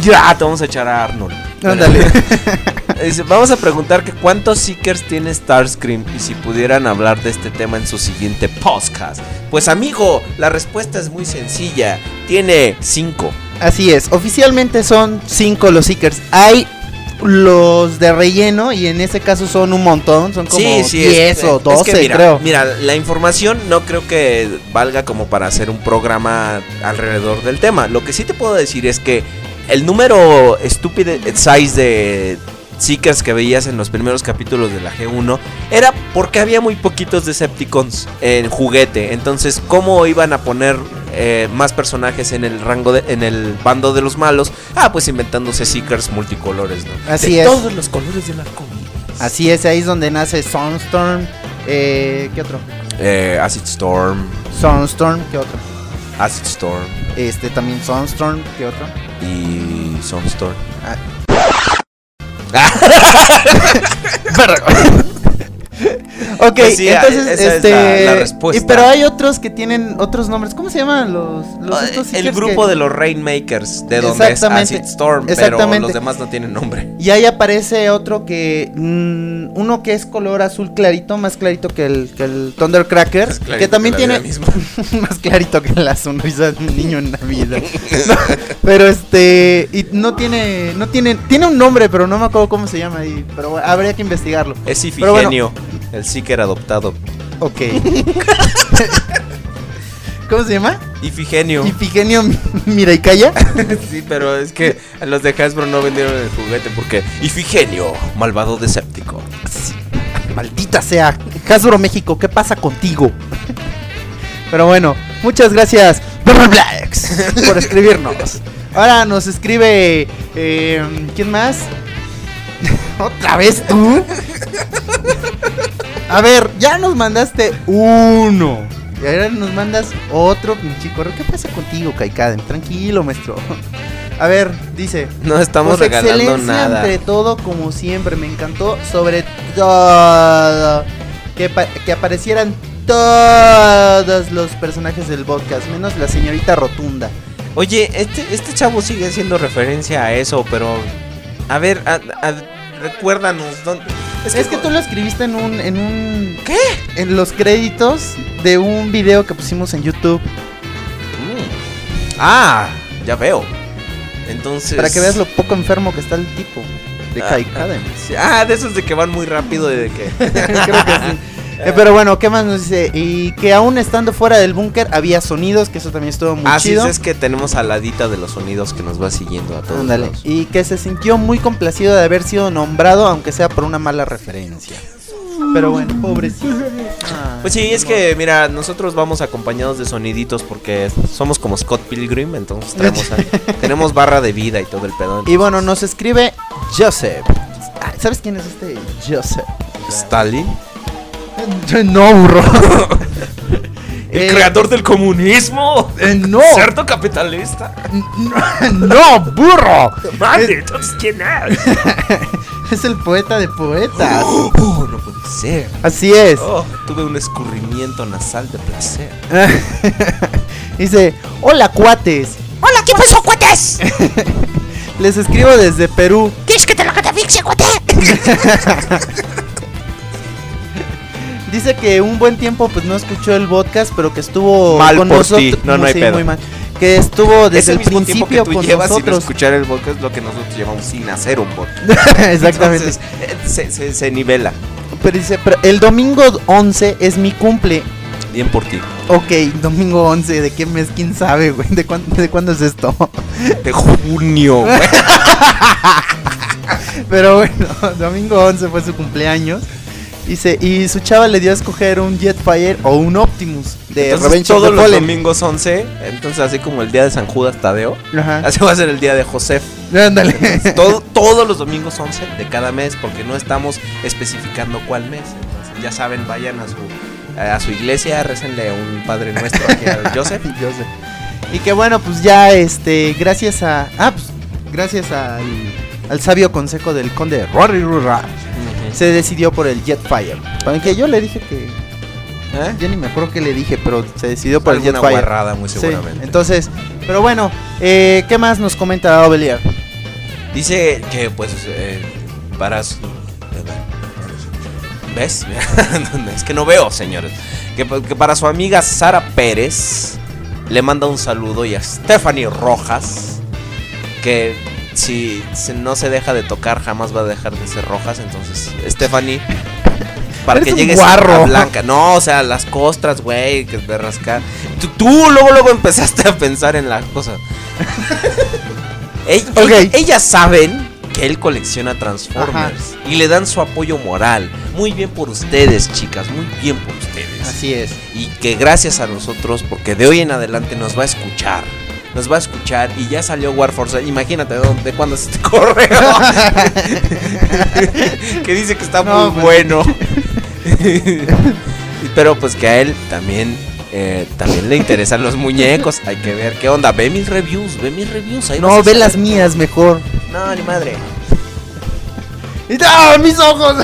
ya te vamos a echar a Arnold. Ándale. Dice, vamos a preguntar que cuántos Seekers tiene Starscream y si pudieran hablar de este tema en su siguiente podcast. Pues amigo, la respuesta es muy sencilla. Tiene cinco. Así es, oficialmente son cinco los Seekers. Hay los de relleno y en ese caso son un montón, son como 10 es- o es 12 que mira, creo. Mira, la información no creo que valga como para hacer un programa alrededor del tema. Lo que sí te puedo decir es que el número estúpido size de Seekers que veías en los primeros capítulos de la G1 era porque había muy poquitos Decepticons en juguete. Entonces, ¿cómo iban a poner eh, más personajes en el rango de, en el bando de los malos? Ah, pues inventándose Seekers multicolores, ¿no? Así De es. Todos los colores del arco Así es, ahí es donde nace Sunstorm. Eh, ¿Qué otro? Eh, Acid Storm. Sunstorm, ¿qué otro? Acid Storm. Este también Sunstorm, ¿qué otro? Y Sunstorm. Verga. Ok, Pues entonces, esa es este. la- la respuesta. y- pero hay otros que tienen otros nombres. ¿Cómo se llaman los, los estos El grupo que- de los Rainmakers, de donde es Acid Storm, pero los demás no tienen nombre. Y ahí aparece otro que. mm, uno que es color azul clarito, más clarito que el, que el Thundercracker. Que también que tiene. más clarito que la sonrisa de un niño en Navidad. No, pero este. Y no tiene. No tiene. Tiene un nombre, pero no me acuerdo cómo se llama. ahí, pero bueno, habría que investigarlo. Es Pero bueno, Ifigenio, el Seeker adoptado. ok. ¿Cómo se llama? Ifigenio. Ifigenio Mira y calla. sí, pero es que los de Hasbro no vendieron el juguete porque Ifigenio, malvado Deceptico. Maldita sea. Hasbro México, ¿qué pasa contigo? Pero bueno, muchas gracias Blacks, por escribirnos. Ahora nos escribe. eh, ¿Quién más? ¿Otra vez tú? A ver, ya nos mandaste uno. Y ahora nos mandas otro, pinche correo. ¿Qué pasa contigo, Kaikadem? Tranquilo, maestro. A ver, dice. No estamos Pues regalando excelencia nada. Entre todo, como siempre, me encantó. Sobre todo que, que aparecieran todos los personajes del podcast, menos la señorita Rotunda. Oye, este, este chavo sigue haciendo referencia a eso, pero. A ver, a- a- recuérdanos. ¿dónde? Es que, tú lo escribiste en un, en un. ¿Qué? En los créditos de un video que pusimos en YouTube. Ah, ya veo. Entonces. Para que veas lo poco enfermo que está el tipo de Ah, Kai. Sí, Ah, de esos de que van muy rápido y de que. Creo que sí. Eh, pero bueno, ¿qué más nos dice? Y que aún estando fuera del búnker había sonidos, que eso también estuvo muy Así chido. es que tenemos a de los sonidos que nos va siguiendo a todos. Ándale. lados. Y que se sintió muy complacido de haber sido nombrado, aunque sea por una mala referencia. Pero bueno, pobrecito. Ah, Pues sí, es que mira, nosotros vamos acompañados de soniditos porque somos como Scott Pilgrim, entonces traemos a- tenemos barra de vida y todo el pedo. Y bueno, nos escribe Joseph. Ah, ¿Sabes quién es este Joseph? Stalin, No, burro. El Eh, creador del comunismo. eh, no. Cerdo capitalista. no, burro. Mande, entonces quién es. Es el poeta de poetas. Oh, no puede ser. Así es. Oh, tuve un escurrimiento nasal de placer. Dice, hola cuates. Hola, ¿qué pasó, cuates? Les escribo desde Perú. ¿Quieres que te lo catafixie, cuate? Dice que un buen tiempo pues no escuchó el podcast, pero que estuvo Mal con por nosotros. No, no hay sí, pedo. muy mal. Que estuvo desde Ese el mismo tiempo que principio tú con llevas sin nosotros. escuchar el podcast lo que nosotros llevamos sin hacer un podcast. Exactamente. Entonces, eh, se, se- se nivela. Pero dice, pero el domingo 11 es mi cumple. Bien por ti. Ok, domingo 11, ¿de qué mes? ¿Quién sabe, güey? ¿De, ¿De cuándo es esto? De junio, güey. Pero bueno, domingo 11 fue su cumpleaños. Dice, y su chava le dio a escoger un Jetfire o un Optimus de Entonces, Revenge of todos the los Fallen. domingos 11, entonces así como el día de San Judas Tadeo, Ajá. así va a ser el día de Josef. Ándale. Entonces, todo- todos los domingos 11 de cada mes, porque no estamos especificando cuál mes. Entonces, ya saben, vayan a su, a su iglesia, récenle un Padre Nuestro aquí Joseph. Joseph. Y que bueno, pues ya este, gracias a. Ah, pues gracias al, al sabio consejo del conde Rory Rura, se decidió por el Jetfire. Aunque yo le dije que. ¿Eh? Ya ni me acuerdo que le dije, pero se decidió por el Jetfire. guarrada, muy Sí, seguramente. entonces, pero bueno, eh, ¿qué más nos comenta Ovelier? Dice que pues eh, para su- ¿Ves? es que no veo, señores. Que, que para su amiga Sara Pérez le manda un saludo y a Stephanie Rojas que si no se deja de tocar jamás va a dejar de ser Rojas, entonces Stephanie para Eres que llegues guarro. a Blanca. No, o sea, las costras, güey, que es de rascar. Tú, tú luego luego empezaste a pensar en las cosas. Ell- Ok. ell- ellas saben que él colecciona Transformers y le dan su apoyo moral. Muy bien por ustedes, chicas, muy bien por ustedes. Así es. Y que gracias a nosotros, porque de hoy en adelante nos va a escuchar. Nos va a escuchar y ya salió War Force. Imagínate de, dónde- de cuándo es este correo. que dice que está No, muy pues. bueno. Pero pues que a él también eh, también le interesan los muñecos. Hay que ver qué onda. Ve mis reviews, ve mis reviews. ahí No, ve las mías mejor. No, ni madre. ¡Y ¡Ah, mis ojos!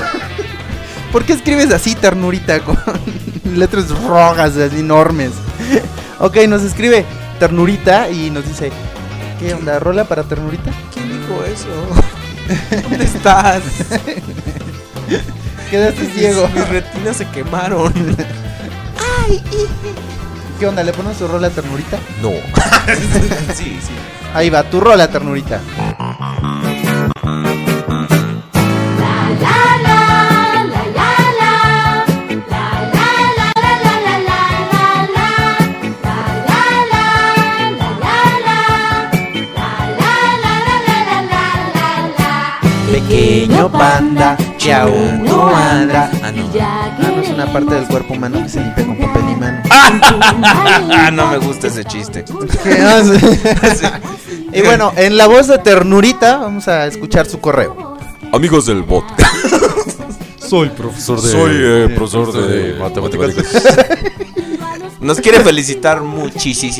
¿Por qué escribes así, ternurita? Con letras rojas, así enormes. ok, nos escribe ternurita y nos dice: ¿Qué onda? ¿Rola para ternurita? ¿Quién dijo eso? ¿Dónde estás? Quedaste ciego. Mis retinas se quemaron. Ay, ¿Qué onda? ¿Le pones su rola a ternurita? No. sí, sí. Ahí va, tu rola, ternurita. Pequeño panda que aún no anda. Ah, no. Ah, no es una parte del cuerpo humano que se limpia con papel y mano. Ah, no me gusta ese chiste. ¿Qué hace? y bueno, en la voz de ternurita vamos a escuchar su correo. Amigos del bot. Soy profesor de. Soy eh, de- profesor de matemáticas. Nos quiere felicitar muchísimo.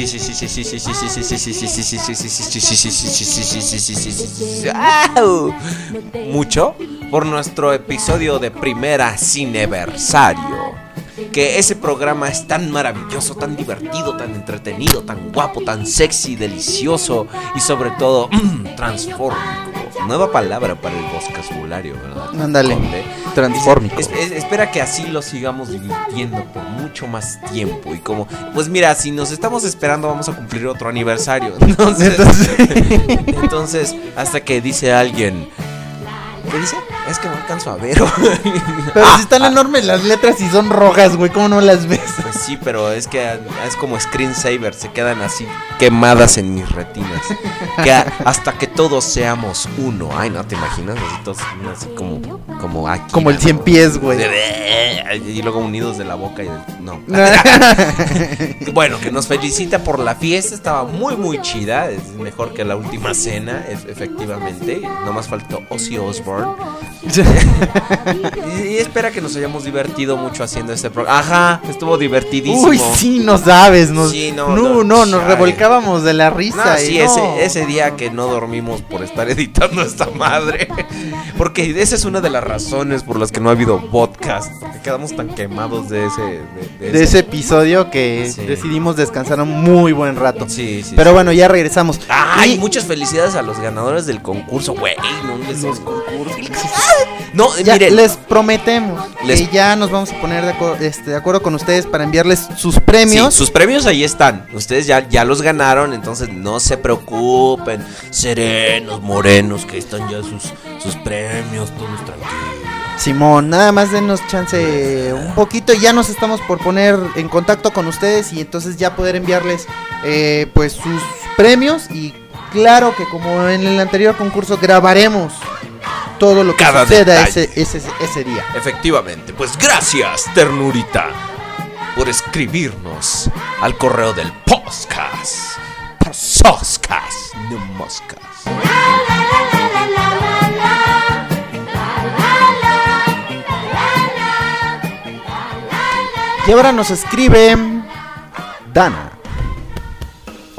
Mucho por nuestro episodio de primera cineversario. Que ese programa es tan maravilloso, tan divertido, tan entretenido, tan guapo, tan sexy, delicioso y sobre todo mm, transfórmico. Nueva palabra para el vocabulario, ¿verdad? Ándale. Transfórmico. Es- es- espera que así lo sigamos divirtiendo por mucho más tiempo. Y como, pues mira, si nos estamos esperando, vamos a cumplir otro aniversario. Entonces, entonces hasta que dice alguien. ¿Qué dice? Es que no alcanzo a ver. Pero Ah, si están ah, enormes las letras y son rojas, güey, ¿cómo no las ves? Pues sí, pero es que es como screensaver, se quedan así quemadas en mis retinas. Que hasta que todos seamos uno. Ay, no te imaginas, así todos así como como Akira, Como el cien pies, güey. Y luego unidos de la boca y del no. bueno, que nos felicita por la fiesta, estaba muy muy chida, es mejor que la última cena, e- efectivamente. Nomás faltó Ozzy Osbourne. y, espera que nos hayamos divertido mucho haciendo este programa. Ajá, estuvo divertidísimo. Uy, sí, no sabes. Nos, Sí, no, no, no, no, nos revolcábamos de la No, risa. y sí, ese, ese día que no dormimos por estar editando esta madre. Porque esa es una de las razones por las que no ha habido podcast. Que quedamos tan quemados de ese. De, de ese episodio que Sí. decidimos descansar un muy buen rato. Sí, sí. Pero bueno, ya regresamos. Ay, Y- muchas felicidades a los ganadores del concurso, güey. No les No, ya miren. les prometemos Les- que ya nos vamos a poner de, este, de acuerdo con ustedes para enviarles sus premios. Sí, sus premios ahí están. Ustedes ya, ya los ganaron, entonces no se preocupen. Serenos, morenos, que están ya sus, sus premios, todos tranquilos. Simón, nada más denos chance un poquito y ya nos estamos por poner en contacto con ustedes y entonces ya poder enviarles eh, pues sus premios y claro que como en el anterior concurso grabaremos todo lo que Cada suceda ese, ese, ese día. Efectivamente, pues gracias, ternurita, por escribirnos al correo del podcast. Poscas, no moscas. Y ahora nos escribe Dana.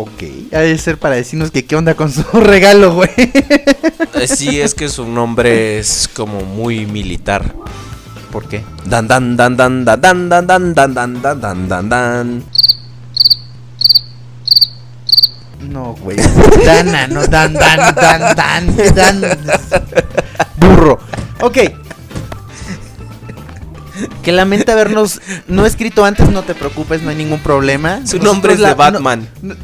Ok. Ha de ser para decirnos que qué onda con su regalo, güey. Eh, sí, es que su nombre es como muy militar. ¿Por qué? Dan dan dan dan dan dan dan dan dan dan dan dan dan dan. No, güey. Dana, no dan, dan, dan, dan, dan. Burro. Ok. Que lamenta habernos no escrito antes, no te preocupes, no hay ningún problema. Su nombre es de Nosotros la- Batman. no-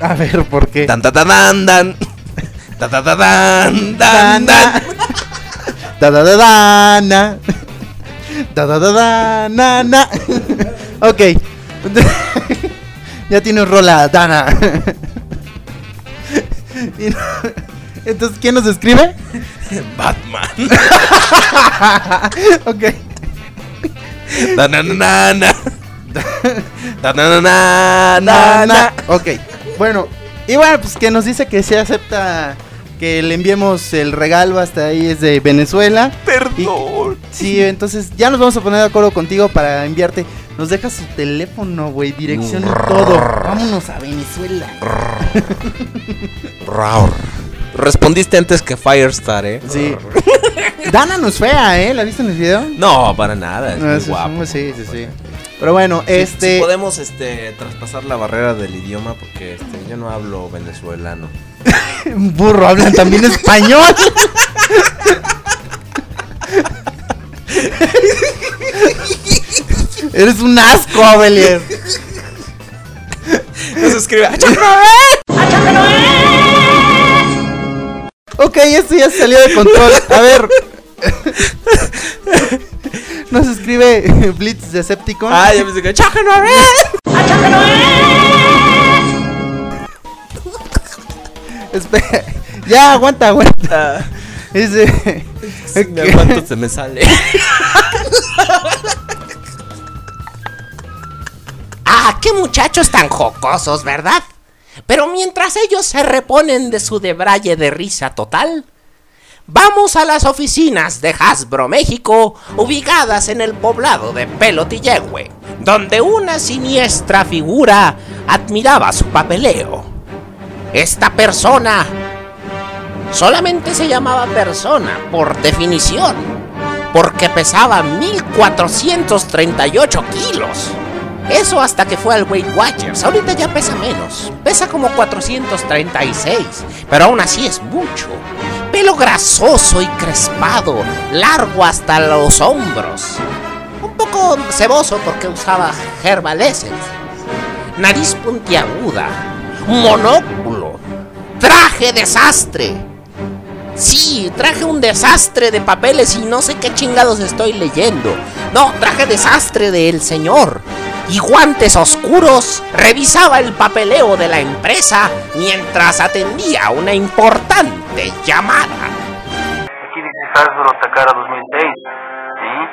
a ver, ¿por qué? Tan, tan, tan, tan. Tan, tan, tan, tan, tan. Da da da na. Da da da na na. Ok. ya tiene un rola, Dana. Entonces, ¿quién nos escribe? Batman. ok. Da na na na. Da na na na na. Ok. Bueno, y bueno, pues que nos dice que se acepta que le enviemos el regalo hasta ahí es de Venezuela. Perdón. Sí, entonces ya nos vamos a poner de acuerdo contigo para enviarte. Nos deja su teléfono, güey, dirección y todo. Vámonos a Venezuela. Raur. Respondiste antes que Firestar, ¿eh? Sí. Dana no es fea, ¿eh? ¿La viste en el video? No, para nada, es No, muy guapo. Sí, sí, sí. Pero bueno, este. si podemos este traspasar la barrera del idioma porque este, yo no hablo venezolano. Burro, hablan también español. Eres un asco, Abelier. Nos escribe. Ok, esto ya salió de control. A ver. Nos escribe Blitz Decepticon. Ah, ya pensé que. ¡Chaca Espera. Ya, aguanta, aguanta. Dice. Me aguanto, se me sale. Ah, qué muchachos tan jocosos, ¿verdad? Pero mientras ellos se reponen de su debraye de risa total, vamos a las oficinas de Hasbro México, ubicadas en el poblado de Pelotillehue, donde una siniestra figura admiraba su papeleo. Esta persona solamente se llamaba persona por definición, porque pesaba 1438 kilos. Eso hasta que fue al Weight Watchers. Ahorita ya pesa menos. Pesa como 436. Pero aún así es mucho. Pelo grasoso y crespado. Largo hasta los hombros. Un poco ceboso porque usaba Herbal. Nariz puntiaguda. Monóculo. Traje desastre. Sí, traje un desastre de papeles y no sé qué chingados estoy leyendo. No, traje desastre del señor. Y guantes oscuros revisaba el papeleo de la empresa mientras atendía una importante llamada. Aquí dice Hasbro Takara 2006. ¿Sí?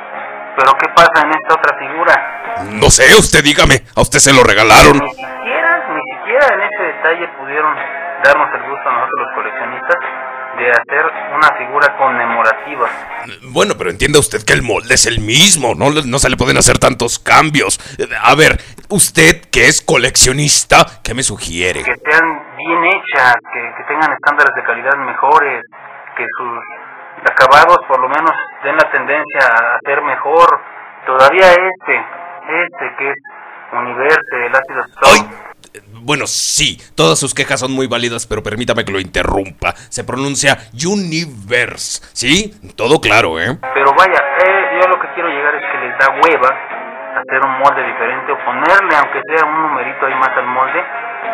Pero ¿qué pasa en esta otra figura? No sé, usted dígame. A usted se lo regalaron. Ni siquiera, ni siquiera en ese detalle pudieron darnos el gusto a nosotros los coleccionistas de hacer una figura conmemorativa. Bueno, pero entienda usted que el molde es el mismo, no, Le- no se le pueden hacer tantos cambios. A ver, usted que es coleccionista, ¿qué me sugiere? Que sean bien hechas, que, que tengan estándares de calidad mejores, que sus acabados por lo menos den la tendencia a ser mejor. Todavía este, este que es Universe, el ácido Stone. Bueno, sí, todas sus quejas son muy válidas, pero permítame que lo interrumpa. Se pronuncia Universe, ¿sí? Todo claro, ¿eh? Pero vaya, eh, yo lo que quiero llegar es que les da hueva hacer un molde diferente o ponerle, aunque sea un numerito ahí más al molde,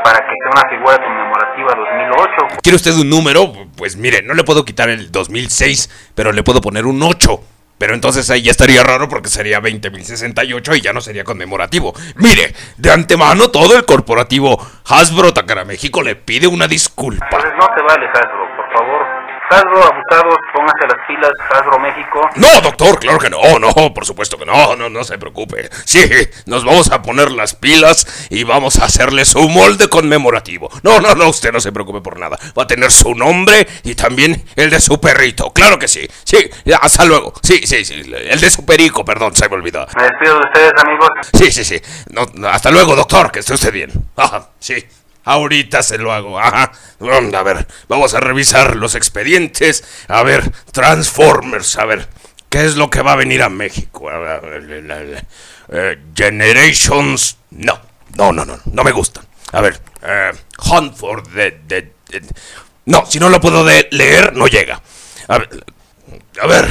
para que sea una figura conmemorativa 2008. ¿Quiere usted un número? Pues mire, no le puedo quitar el 2006, pero le puedo poner un 8. Pero entonces ahí ya estaría raro porque sería 20.068 y ya no sería conmemorativo. Mire, de antemano todo el corporativo Hasbro Takara México le pide una disculpa. Entonces no se vale por favor. Hasbro, abusados, pónganse las pilas, Hasbro México. No, doctor, claro que no, no, por supuesto que no, no, no se preocupe. Sí, nos vamos a poner las pilas y vamos a hacerle su molde conmemorativo. No, no, no, usted no se preocupe por nada. Va a tener su nombre y también el de su perrito, claro que sí. Sí, hasta luego. Sí, sí, sí, el de su perico, perdón, se me olvidó. Me despido de ustedes, amigos. Sí, sí, sí. No, hasta luego, doctor, que esté usted bien. Ajá, sí. Ahorita se lo hago. Ajá. A ver, vamos a revisar los expedientes. A ver, Transformers. A ver, ¿qué es lo que va a venir a México? A ver, eh, Generations. No, no, no, no, no me gustan. A ver, eh, Hunt for the, the- No, si no lo puedo leer, no llega. A ver, a ver.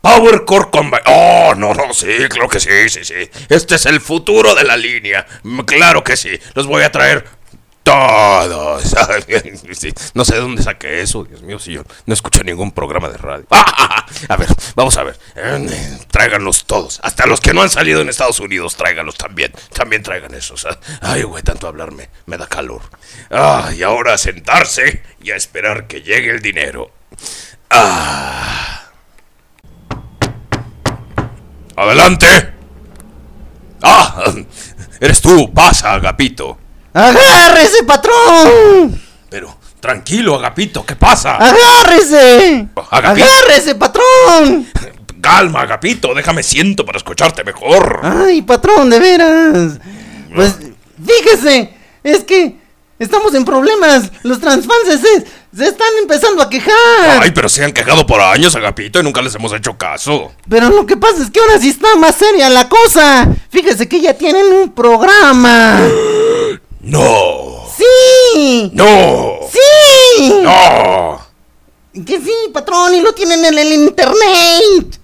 Power Core Combine. Oh, no, no, sí, claro que sí, sí, sí. Este es el futuro de la línea. Mm, Claro que sí. Los voy a traer todos. No sé de dónde saqué eso, Dios mío, si yo no escucho ningún programa de radio. A ver, vamos a ver. Eh, Tráiganlos todos. Hasta los que no han salido en Estados Unidos, tráiganlos también. También traigan esos. Ay, güey, tanto hablarme. Me da calor. Ah, y ahora a sentarse y a esperar que llegue el dinero. Ah. Adelante. Ah, eres tú. Pasa, Agapito. ¡Agárrese, patrón! Pero, tranquilo, Agapito, ¿qué pasa? ¡Agárrese! Agapito. ¡Agárrese, patrón! Calma, Agapito, déjame siento para escucharte mejor. Ay, patrón, de veras. Pues, fíjese, es que estamos en problemas. Los transfans se, se están empezando a quejar. Ay, pero se han quejado por años, Agapito, y nunca les hemos hecho caso. Pero lo que pasa es que ahora sí está más seria la cosa. Fíjese que ya tienen un programa. No. ¡Sí! No. ¡Sí! No. Que sí, patrón, y lo tienen en el internet.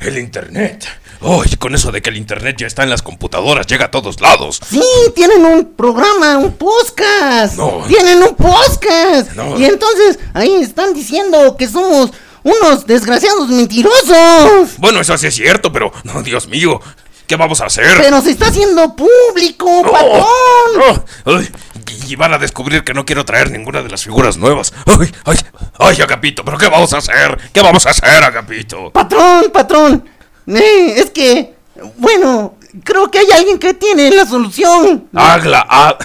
El internet. Oye, con eso de que el internet ya está en las computadoras, llega a todos lados. Sí, tienen un programa, un podcast. No. Tienen un podcast. No. Y entonces ahí están diciendo que somos unos desgraciados mentirosos. Bueno, eso sí es cierto, pero, no, Dios mío, ¿qué vamos a hacer? Pero se está haciendo público, patrón. Oh, ay, y van a descubrir que no quiero traer ninguna de las figuras nuevas. Ay, ay, ay, Agapito, ¿pero qué vamos a hacer? ¿Qué vamos a hacer, Agapito? Patrón, patrón. Eh, es que, bueno, creo que hay alguien que tiene la solución. Habla, ha-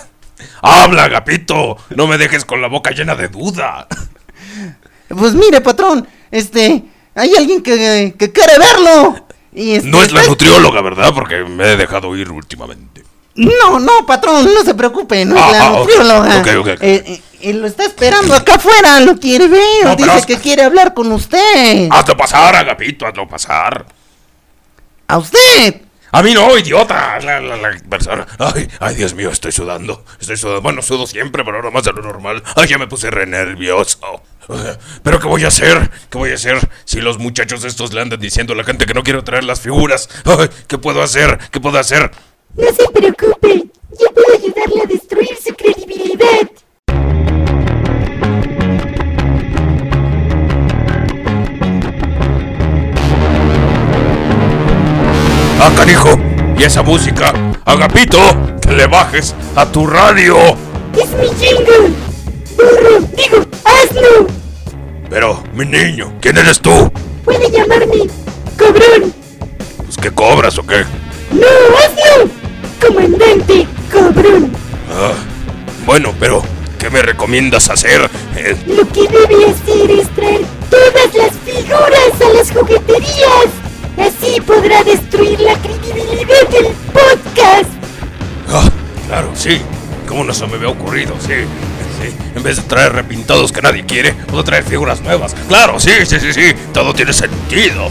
habla, Agapito. No me dejes con la boca llena de duda. Pues mire, patrón, este, hay alguien que, que quiere verlo. Y este, No es la está- nutrióloga, ¿verdad? Porque me he dejado ir últimamente. No, no, patrón, no se preocupe, no Ah, es la ah, nutrióloga. ok, ok, ok. Eh, eh, él lo está esperando acá afuera, lo quiere ver, No, dice que quiere hablar con usted. Hazlo pasar, Agapito, hazlo pasar. ¿A usted? A mí no, idiota. La, la, la persona. Ay, ay, Dios mío, estoy sudando. Estoy sudando. Bueno, sudo siempre, pero ahora más de lo normal. Ay, ya me puse re nervioso. ¿pero qué voy a hacer? ¿Qué voy a hacer si los muchachos estos le andan diciendo a la gente que no quiero traer las figuras? ¿Qué puedo hacer? ¿Qué puedo hacer? No se preocupe, yo puedo ayudarle a destruir su credibilidad. ¡Ah, canijo! ¿Y esa música? ¡Agapito! ¡Que le bajes a tu radio! ¡Es mi jingle! ¡Burro! ¡Digo, hazlo! Pero, mi niño, ¿quién eres tú? Puede llamarme Cobrón. Pues, ¿qué cobras o qué? ¡No, hazlo! Comandante Cobrón. Ah, bueno, pero, ¿qué me recomiendas hacer? Eh, Lo que debe hacer es traer todas las figuras a las jugueterías. Así podrá destruir la credibilidad del podcast. ah, claro, sí. ¿Cómo no se me había ocurrido? Sí. Sí, en vez de traer repintados que nadie quiere, puedo traer figuras nuevas. Claro, sí, sí, sí, sí. Todo tiene sentido.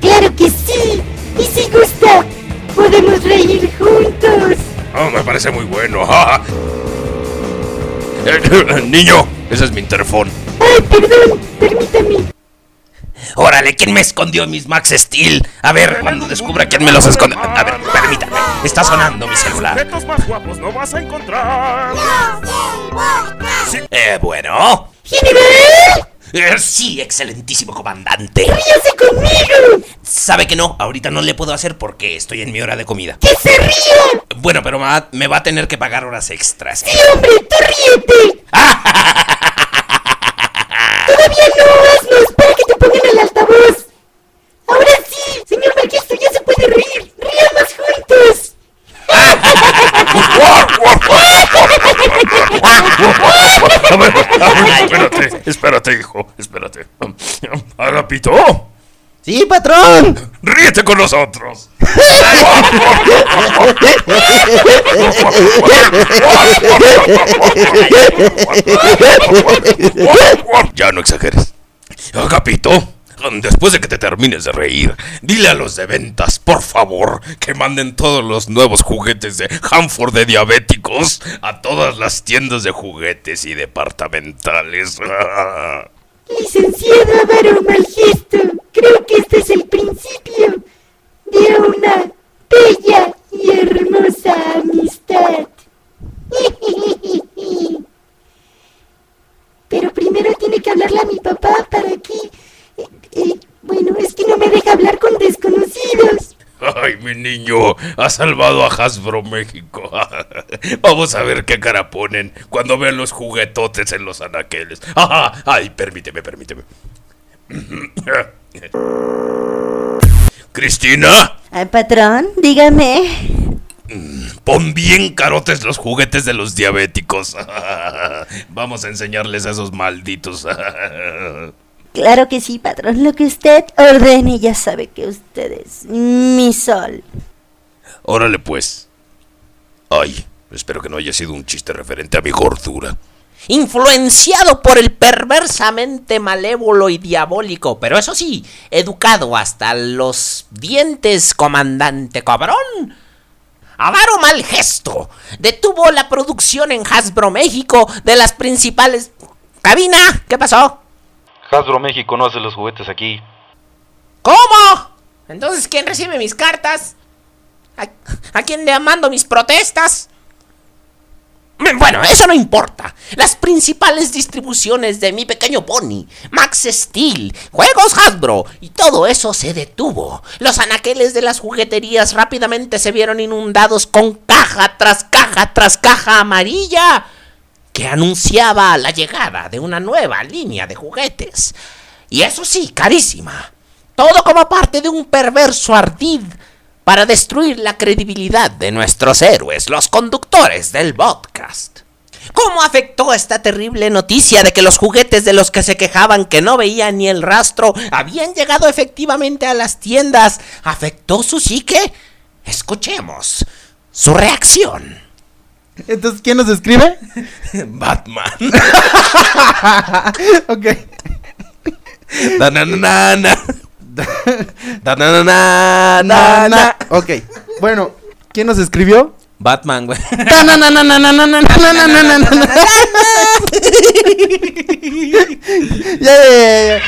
claro que sí. Y si gusta, podemos reír juntos. Ah, me parece muy bueno. Eh, niño, ese es mi interfón. Ay, perdón, permítame. Órale, ¿quién me escondió mis Max Steel? A ver, cuando descubra quién me los esconde. A ver, permítame. Está sonando mi celular. Retos más guapos no vas a encontrar. Eh, bueno. ¡General! Eh, sí, excelentísimo comandante. ¡Ríase conmigo! Sabe que no, ahorita no le puedo hacer porque estoy en mi hora de comida. ¡Que se ría! Bueno, pero ma- me va a tener que pagar horas extras. ¡Sí, hombre, tú ríete! ¡Todavía no! ¡Hazlo! ¡Espera que te pongan el altavoz! ¡Ahora sí! Señor Marquisto, ya se puede reír. ¡Ríamos juntos! A ver, espérate, espérate, hijo, espérate. Agapito, Sí, patrón. ríete con nosotros. Ya no exageres. Agapito, después de que te termines de reír, dile a los de ventas, por favor, que manden todos los nuevos juguetes de Hanford de diabéticos a todas las tiendas de juguetes y departamentales. Licenciado Avaro Malgesto, creo que este es el principio de una bella y hermosa amistad. Pero primero tiene que hablarle a mi papá para que... eh, eh, bueno, es que no me deja hablar con desconocidos. Ay, mi niño, ha salvado a Hasbro México. Vamos a ver qué cara ponen cuando vean los juguetotes en los anaqueles. Ay, permíteme, permíteme. Cristina, Ay, patrón, dígame. pon bien carotes los juguetes de los diabéticos. Vamos a enseñarles a esos malditos. Claro que sí, patrón. Lo que usted ordene, ya sabe que usted es mi sol. Órale pues. Ay, espero que no haya sido un chiste referente a mi gordura. Influenciado por el perversamente malévolo y diabólico, pero eso sí, educado hasta los dientes, comandante cabrón. Avaro mal gesto. Detuvo la producción en Hasbro México de las principales. Cabina, ¿qué pasó? Hasbro México no hace los juguetes aquí. ¿Cómo? Entonces, ¿quién recibe mis cartas? ¿A, a quién le mando mis protestas? Bueno, eso no importa. Las principales distribuciones de mi pequeño pony, Max Steel, juegos Hasbro y todo eso se detuvo. Los anaqueles de las jugueterías rápidamente se vieron inundados con caja tras caja tras caja amarilla que anunciaba la llegada de una nueva línea de juguetes. Y eso sí, carísima. Todo como parte de un perverso ardid para destruir la credibilidad de nuestros héroes, los conductores del podcast. ¿Cómo afectó esta terrible noticia de que los juguetes de los que se quejaban que no veían ni el rastro habían llegado efectivamente a las tiendas? ¿Afectó su psique? Escuchemos su reacción. Entonces, ¿quién nos escribe? Batman. ok. Dananana. Na, na. Ok. Bueno, ¿quién nos escribió? Batman, güey. Ya, ya, ya, ya.